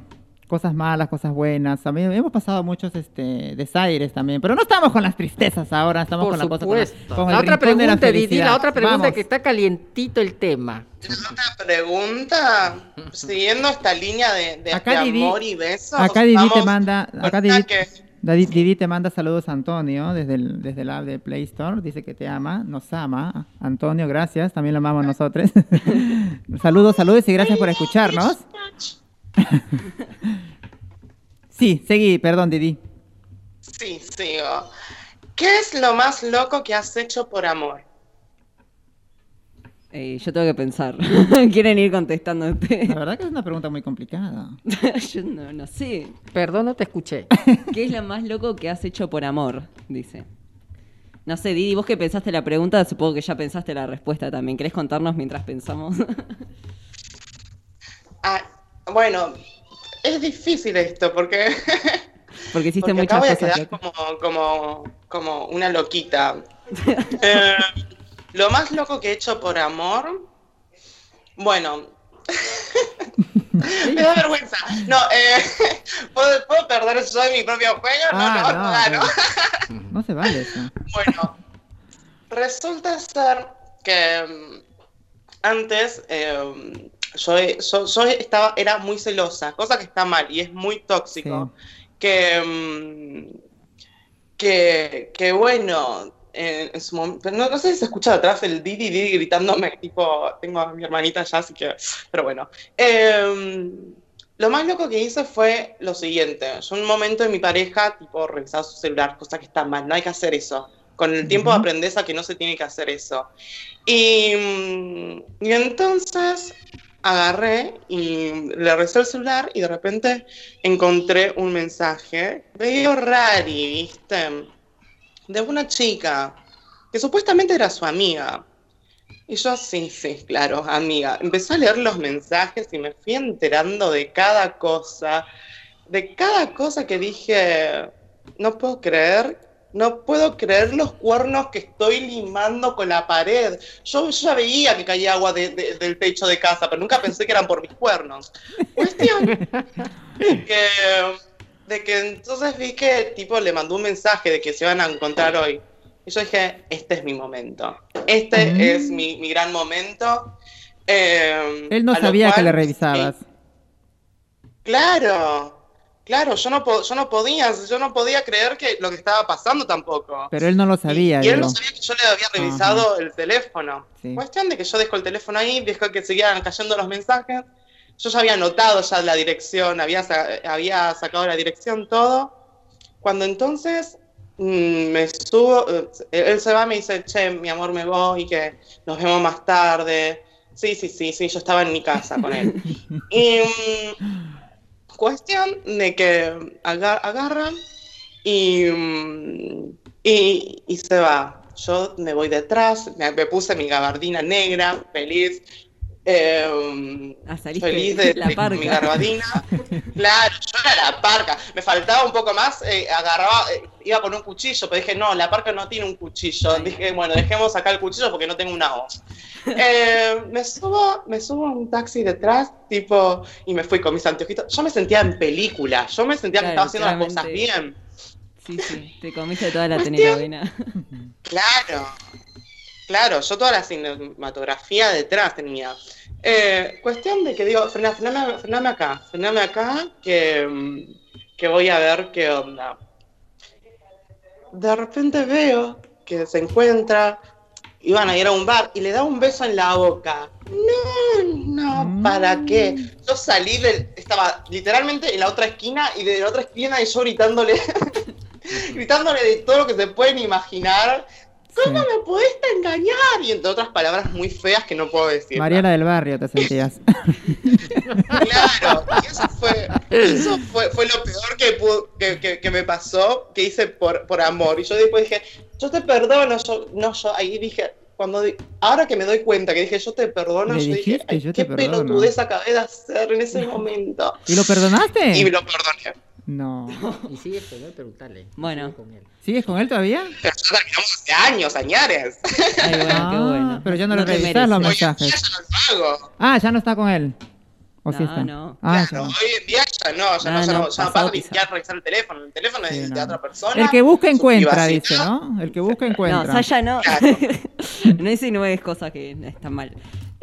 cosas malas, cosas buenas. También hemos pasado muchos este, desaires también. Pero no estamos con las tristezas ahora, estamos Por con la cosa con, la- supuesto. con la otra la pregunta, Didi, la otra pregunta Vamos. que está calientito el tema. Una pregunta, siguiendo esta línea de, de- Acá de Didi- amor y besos. Acá Didi te manda, acá una Didi, que- Didi- Didi te manda saludos a Antonio desde el, desde el app de Play Store. Dice que te ama, nos ama. Antonio, gracias. También lo amamos nosotros. saludos, saludos y gracias por escucharnos. sí, seguí, perdón, Didi. Sí, sigo. ¿Qué es lo más loco que has hecho por amor? Eh, yo tengo que pensar. ¿Quieren ir contestando? La verdad que es una pregunta muy complicada. yo no, no sé. Perdón, no te escuché. ¿Qué es lo más loco que has hecho por amor? Dice. No sé, Didi, vos que pensaste la pregunta, supongo que ya pensaste la respuesta también. ¿Querés contarnos mientras pensamos? Ah, bueno, es difícil esto porque, Porque hiciste porque acá muchas voy a cosas. quedar locas. como, como, como una loquita. Eh, lo más loco que he hecho por amor, bueno, me da vergüenza. No, eh, ¿puedo, ¿puedo perder yo en mi propio juego? No, Ah, no, no, claro. no. No se vale eso. Bueno, resulta ser que mm, antes eh, yo, yo, yo estaba, era muy celosa, cosa que está mal y es muy tóxico. Que, mm, que, que bueno, en, en su momento, no, no sé si se escucha atrás el Didi Didi gritándome, tipo, tengo a mi hermanita allá, así que, pero bueno. Eh, lo más loco que hice fue lo siguiente. Yo en un momento de mi pareja, tipo, revisaba su celular, cosa que está mal, no hay que hacer eso. Con el tiempo Ujú. aprendes a que no se tiene que hacer eso. Y, mm, y entonces agarré y le revisé el celular y de repente encontré un mensaje medio rari, ¿viste? De una chica que supuestamente era su amiga. Y yo, sí, sí, claro, amiga. Empecé a leer los mensajes y me fui enterando de cada cosa, de cada cosa que dije, no puedo creer, no puedo creer los cuernos que estoy limando con la pared. Yo, yo ya veía que caía agua de- de- del techo de casa, pero nunca pensé que eran por mis cuernos. Cuestión que, de que entonces vi que tipo le mandó un mensaje de que se iban a encontrar hoy. Y yo dije, este es mi momento. Este Mm. es mi, mi gran momento. Eh, Él no sabía que le revisabas. Claro. Claro, yo no, po- yo no podía, yo no podía creer que lo que estaba pasando tampoco. Pero él no lo sabía. Y él digo. no sabía que yo le había revisado el teléfono. Sí. Cuestión de que yo dejo el teléfono ahí, dejo que seguían cayendo los mensajes. Yo ya había anotado ya la dirección, había, sa- había sacado la dirección, todo. Cuando entonces mm, me subo, eh, él se va, me dice, che, mi amor, me voy, que nos vemos más tarde. Sí, sí, sí, sí, yo estaba en mi casa con él. y mm, cuestión de que aga- agarran y, mm, y, y se va. Yo me voy detrás, me, me puse mi gabardina negra, feliz. Eh, feliz de, la de- parca. mi gabardina. Claro, yo era la parca. Me faltaba un poco más, eh, agarraba, eh, iba con un cuchillo, pero dije, no, la parca no tiene un cuchillo. Dije, bueno, dejemos acá el cuchillo porque no tengo una hoz. Eh, me subo, me subo a un taxi detrás, tipo, y me fui con mis anteojitos. Yo me sentía en película, yo me sentía que estaba haciendo las cosas bien. Sí, sí, te comiste toda la telenovela. Claro, claro, yo toda la cinematografía detrás tenía. Eh, cuestión de que digo, frena, frename, frename acá, frename acá, que, mm, que voy a ver qué onda. De repente veo que se encuentra, iban a ir a un bar y le da un beso en la boca. No, no, ¿para qué? Yo salí del, estaba literalmente en la otra esquina y de la otra esquina y yo gritándole, gritándole de todo lo que se pueden imaginar. ¿Cómo me pudiste engañar? Y entre otras palabras muy feas que no puedo decir. Mariela del barrio te sentías. Claro, y eso fue, eso fue, fue lo peor que, pudo- que, que- que me pasó, que hice por, por amor. Y yo después dije, yo te perdono, yo, no, yo ahí dije, cuando di- ahora que me doy cuenta que dije, yo te perdono, yo dije, dijiste, "Ay, yo qué te perdono". pelotudez acabé de hacer en ese momento. ¿Y lo perdonaste? Y lo perdoné. No. Y sigue pero preguntarle. Bueno. Sigue con él. ¿Sigues con él todavía? Pero ya terminamos hace años, añares. Ay, bueno, qué Ah, bueno. Pero ya no, le te revisas los Hoy en día mensajes. ya no hago. Ah, ya no está con él. ¿O sí No, está? no. Ah, ya Claro, no. hoy en día ya no, ya No, no, ya no, no, ya no pasado pasa ni pisado. siquiera revisar el teléfono. El teléfono Sí, es de no. otra persona. El que busca encuentra, dice, ¿no? El que busca No, encuentra. Saya no. Claro. no dice nueve cosas que están mal.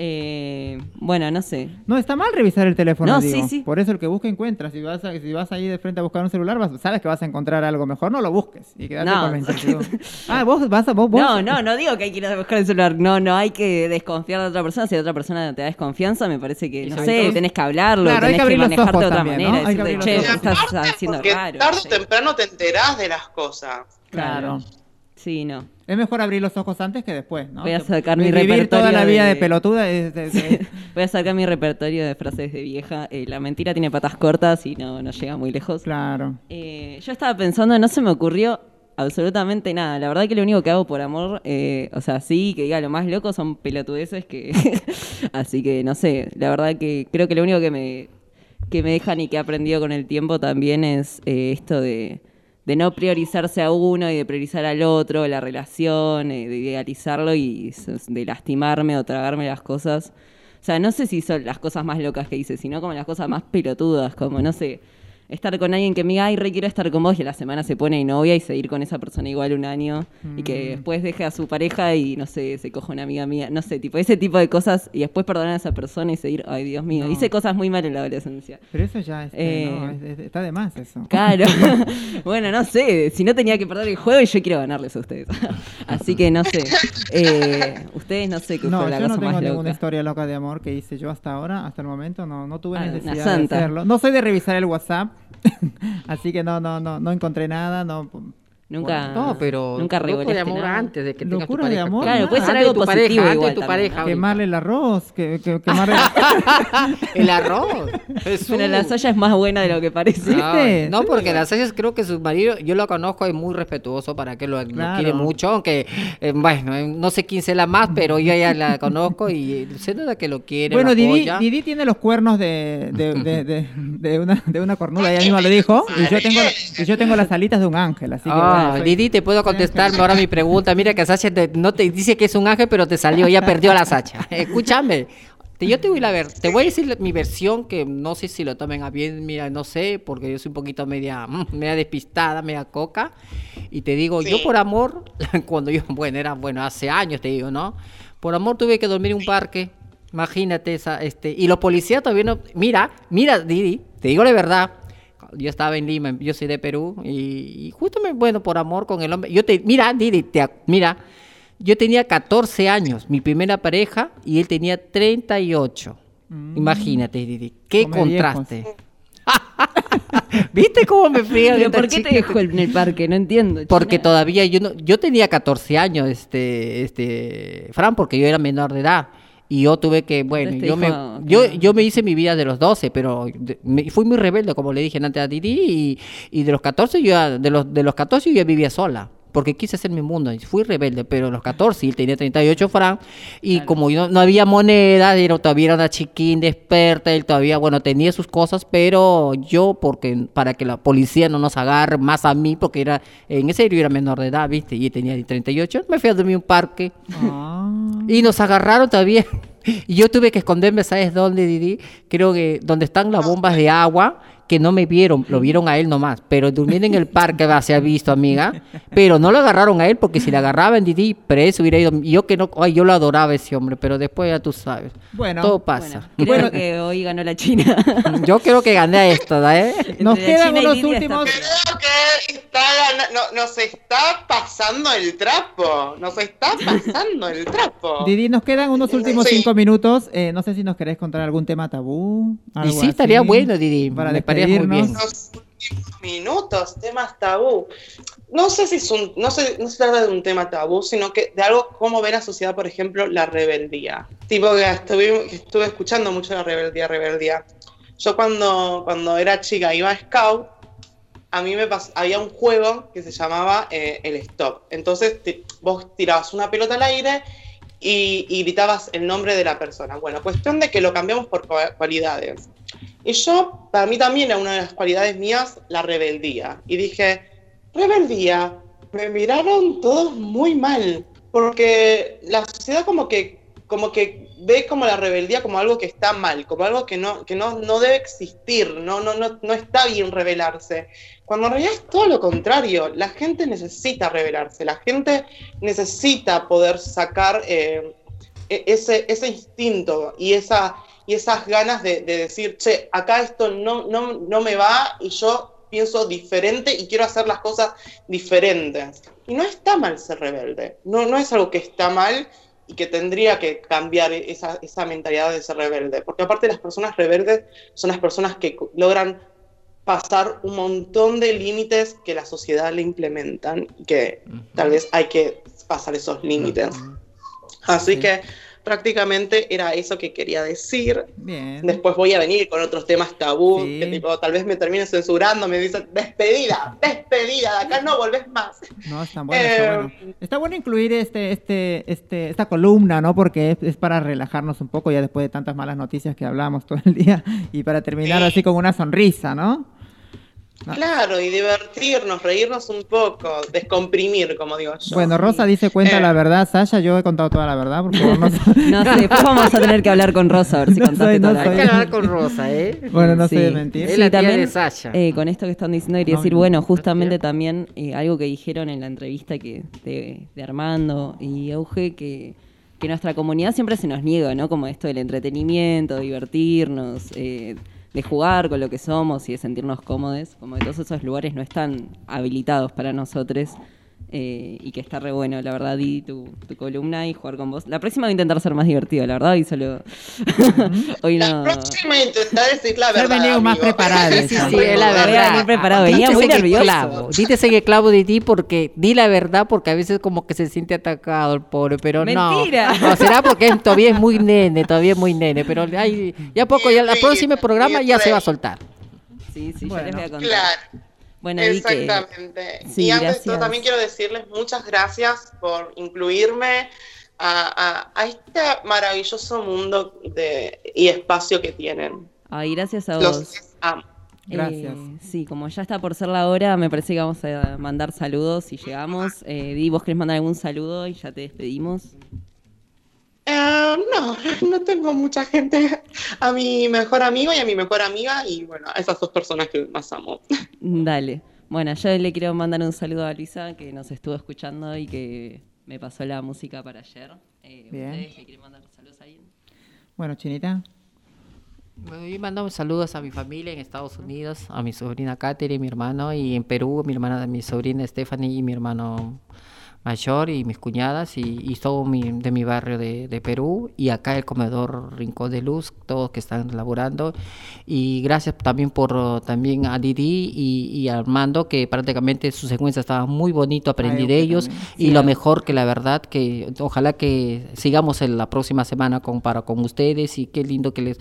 Eh, bueno, no sé. No, está mal revisar el teléfono, No, digo. sí, sí. Por eso el que busca encuentra. Si vas, a- si vas ahí de frente a buscar un celular, vas- sabes que vas a encontrar algo mejor. No lo busques y quedate No. con la incertidumbre. Ah, vos vas a... Vos, vos- No, no, no digo que hay que ir a buscar el celular. No, no hay que desconfiar de otra persona. Si otra persona te da desconfianza, me parece que, no sé, todo- tenés que hablarlo, Claro, hay que que, manejarte de otra también, ¿no? manera. Hay Decirte, che, vos estás haciendo raro. tarde o sí. temprano te enterás de las cosas. Claro. Sí, no. Es mejor abrir los ojos antes que después, ¿no? Voy a sacar mi Vivir repertorio toda la vida de, de- pelotuda Voy a sacar mi repertorio de frases de vieja. Eh, la mentira tiene patas cortas y no, no llega muy lejos. Claro. Eh, yo estaba pensando, no se me ocurrió absolutamente nada. La verdad que lo único que hago por amor, eh, o sea, sí, que diga lo más loco son pelotudeces que... Así que no sé, la verdad que creo que lo único que me, que me dejan y que he aprendido con el tiempo también es esto de, de no priorizarse a uno y de priorizar al otro, la relación, eh, de idealizarlo y de lastimarme o tragarme las cosas. O sea, no sé si son las cosas más locas que hice, sino como las cosas más pelotudas, como, no sé, estar con alguien que me diga, ay, re quiero estar con vos, y a la semana se pone novia y seguir con esa persona igual un año, y que después deje a su pareja y, no sé, se coja una amiga mía, no sé, tipo, ese tipo de cosas, y después perdonar a esa persona y seguir, ay, Dios mío, No. hice cosas muy mal en la adolescencia. Pero eso ya este, Eh, no, es- es- está de más eso. Claro. bueno, no sé. Si no tenía que perder el juego y yo quiero ganarles a ustedes. Así que no sé. Eh, ustedes no sé qué No, fue la yo cosa no tengo más ninguna loca. historia loca de amor que hice yo hasta ahora, hasta el momento, no, no tuve Ah, necesidad de hacerlo. No soy de revisar el WhatsApp, así que no, no, no, no encontré nada, no. Nunca. No, pero Nunca loco de amor nada. antes de que tengas tu Locura de amor, Claro, puede ser Antes de algo tu positivo pareja, antes igual de tu también. pareja. Quemarle el arroz, que, que- quemarle... El arroz. Jesús. Bueno, la soya es más buena de lo que parece. No, porque las Sayas creo que su marido, yo lo conozco, es muy respetuoso para que lo, lo Claro. quiere mucho, aunque, eh, bueno, eh, no sé quién se la más, pero yo ya la conozco y eh, se nota que lo quiere, Bueno, Didi. Didi tiene los cuernos de, de, de, de, de una, de una cornuda, ella misma lo dijo, y yo tengo, y yo tengo las alitas de un ángel, así que Ah, bueno, soy- Didi, te puedo contestar ahora mi pregunta. Mira que Sacha te- no te dice que es un ángel, pero te salió, ya perdió la Sacha. Escúchame. te- Yo te voy a ver, te voy a decir mi versión que no sé si lo tomen a bien, mira, no sé, porque yo soy un poquito media, mm, media despistada, media coca. Y te digo, yo por amor, cuando yo, bueno, era, bueno, hace años te digo, ¿no? Por amor tuve que dormir en un parque. Imagínate esa, este, y los policías todavía no, mira, mira, Didi, te digo la verdad. Yo estaba en Lima, yo soy de Perú, y, y justo me, bueno, por amor con el hombre, yo te, mira, Didi, te mira, yo tenía 14 años, mi primera pareja, y él tenía 38. Imagínate, Didi, qué Come contraste. ¿Viste cómo me fría? ¿Pero esta por qué te dejó en el parque? No entiendo. Porque China. todavía yo no, yo tenía 14 años, este, este, Fran, porque yo era menor de edad. Y yo tuve que, bueno, Entonces te yo me, yo, yo me hice mi vida de los 12, pero me- fui muy rebelde, como le dije antes a Didi, y, y de los 14 yo ya, de los, de los 14 yo ya vivía sola. Porque quise hacer mi mundo y fui rebelde, pero a los 14 y él tenía 38 Fran. Y como yo, no había moneda, era, todavía era una chiquín de experta, él todavía, bueno, tenía sus cosas, pero yo, porque para que la policía no nos agarre más a mí, porque era, en serio, era menor de edad, ¿viste? Y tenía 38, me fui a dormir a un parque. Ah. Y nos agarraron todavía. Y yo tuve que esconderme, ¿sabes dónde, Didi? Creo que donde están las bombas de agua, que no me vieron, lo vieron a él nomás. Pero durmiendo en el parque va, se ha visto, amiga. Pero no lo agarraron a él, porque si le agarraban, Didi, preso hubiera ido. Yo que no, ay, yo lo adoraba ese hombre, pero después ya tú sabes. Bueno. Todo pasa. Creo que hoy ganó la China. Yo creo que gané a esto, ¿eh? Nos quedan unos últimos. Creo que está no- nos está pasando el trapo. Nos está pasando el trapo. Didi, nos quedan unos últimos Sí. cinco minutos. Eh, no sé si nos querés contar algún tema tabú. Y sí, estaría bueno, Didi. Para me parece muy bien. Los últimos minutos, temas tabú. No sé si es un, no se, no se trata de un tema tabú, sino que de algo como ver asociada, por ejemplo, la rebeldía. Tipo que estuve, estuve escuchando mucho la rebeldía, rebeldía. Yo cuando, cuando era chica iba a Scout, a mí me pas- había un juego que se llamaba eh, el stop. Entonces vos tirabas una pelota al aire y, y gritabas el nombre de la persona. Bueno, cuestión de que lo cambiamos por cua- cualidades. Y yo, para mí también era una de las cualidades mías, la rebeldía. Y dije, rebeldía, me miraron todos muy mal, porque la sociedad como que, como que ve como la rebeldía como algo que está mal, como algo que no, que no, no debe existir, no, no, no, no está bien rebelarse. Cuando en realidad es todo lo contrario, la gente necesita rebelarse, la gente necesita poder sacar eh, e- ese, ese instinto y, esa, y esas ganas de, de decir, che, acá esto no, no, no me va y yo pienso diferente y quiero hacer las cosas diferentes. Y no está mal ser rebelde, no, no es algo que está mal y que tendría que cambiar esa, esa mentalidad de ser rebelde, porque aparte las personas rebeldes son las personas que logran pasar un montón de límites que la sociedad le implementan que tal vez hay que pasar esos límites. Así que prácticamente era eso que quería decir. Bien. Después voy a venir con otros temas tabú, Sí. que tipo, tal vez me termine censurando, me dicen, despedida, despedida, de acá no volvés más. No, está bueno, está Eh, bueno. Está bueno incluir este, este, este, esta columna, ¿no? Porque es, es para relajarnos un poco ya después de tantas malas noticias que hablamos todo el día y para terminar Sí. así con una sonrisa, ¿no? Claro, y divertirnos, reírnos un poco, descomprimir, como digo yo. Bueno, Rosa dice cuenta Eh. la verdad, Sasha, yo he contado toda la verdad, por favor, no soy- No sé, después vamos a tener que hablar con Rosa a ver si No contaste soy- no toda la soy- Hay que hablar con Rosa, ¿eh? Bueno, no Sí. sé de mentir. Es la tía también, de Sasha. eh, con esto que están diciendo, quería No, decir, no, bueno, no, justamente también eh, algo que dijeron en la entrevista que de, de Armando y Auge, que, que nuestra comunidad siempre se nos niega, ¿no? Como esto del entretenimiento, divertirnos, eh, de jugar con lo que somos y de sentirnos cómodos, como que todos esos lugares no están habilitados para nosotros. Eh, y que está re bueno, la verdad, di tu, tu columna y jugar con vos. La próxima voy a intentar ser más divertido, la verdad, y solo. Hoy La no. próxima intentar decir la Yo verdad. venido más amigo. preparada, Sí, sí, sí, la verdad. venir preparado, venía muy nervioso. clavo, en el clavo de ti porque di la verdad porque a veces como que se siente atacado el pobre, pero Mentira. no. No, será porque todavía es muy nene, todavía es muy nene, pero hay, ya poco, ya el próximo programa ya se va a soltar. Sí, sí, Bueno. ya les voy a contar. Claro. Bueno, di que- Exactamente. sí, y antes de todo, gracias. también quiero decirles muchas gracias por incluirme a, a- a este maravilloso mundo de, y espacio que tienen. Ay, gracias a Los vos. amo. Gracias. Eh, sí, como ya está por ser la hora, me parece que vamos a mandar saludos si llegamos. Eh, Di, vos querés mandar algún saludo y ya te despedimos. Eh, no, no tengo mucha gente. A mi mejor amigo y a mi mejor amiga y bueno, a esas dos personas que más amo. Dale. Bueno, yo le quiero mandar un saludo a Luisa que nos estuvo escuchando y que me pasó la música para ayer. Eh, Bien. ¿Ustedes le quieren mandar saludos a alguien? Bueno, Chinita. Y mando saludos a mi familia en Estados Unidos, a mi sobrina Katherine, mi hermano, y en Perú, mi hermana, mi sobrina Stephanie y mi hermano mayor y mis cuñadas y, y todo mi, de mi barrio de, de Perú y acá el comedor Rincón de Luz, todos que están laborando y gracias también por también a Didi y, y a Armando que prácticamente su secuencia estaba muy bonito, aprendí Ay, de ellos también. y Sí, lo mejor que la verdad que ojalá que sigamos en la próxima semana con para con ustedes y qué lindo que les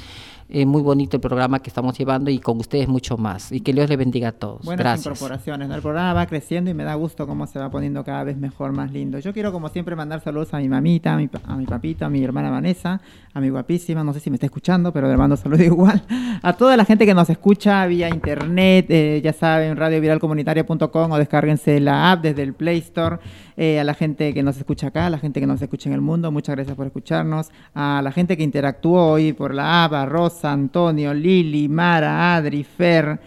eh, muy bonito el programa que estamos llevando y con ustedes mucho más y que Dios les bendiga a todos. Buenas Gracias. incorporaciones. El programa va creciendo y me da gusto cómo se va poniendo cada vez mejor, más lindo. Yo quiero, como siempre, mandar saludos a mi mamita, a mi, a mi papito, a mi hermana Vanessa, a mi guapísima, no sé si me está escuchando, pero le mando saludos igual. A toda la gente que nos escucha vía internet, eh, ya saben, radioviralcomunitaria.com o descárguense la app desde el Play Store. Eh, a la gente que nos escucha acá, a la gente que nos escucha en el mundo, muchas gracias por escucharnos. A la gente que interactuó hoy por la app, a Rosa, Antonio, Lili, Mara, Adri, Fer.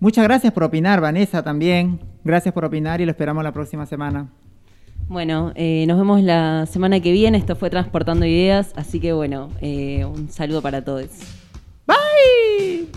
Muchas gracias por opinar, Vanessa también. Gracias por opinar y lo esperamos la próxima semana. Bueno, eh, nos vemos la semana que viene. Esto fue Transportando Ideas. Así que bueno, eh, un saludo para todos. Bye.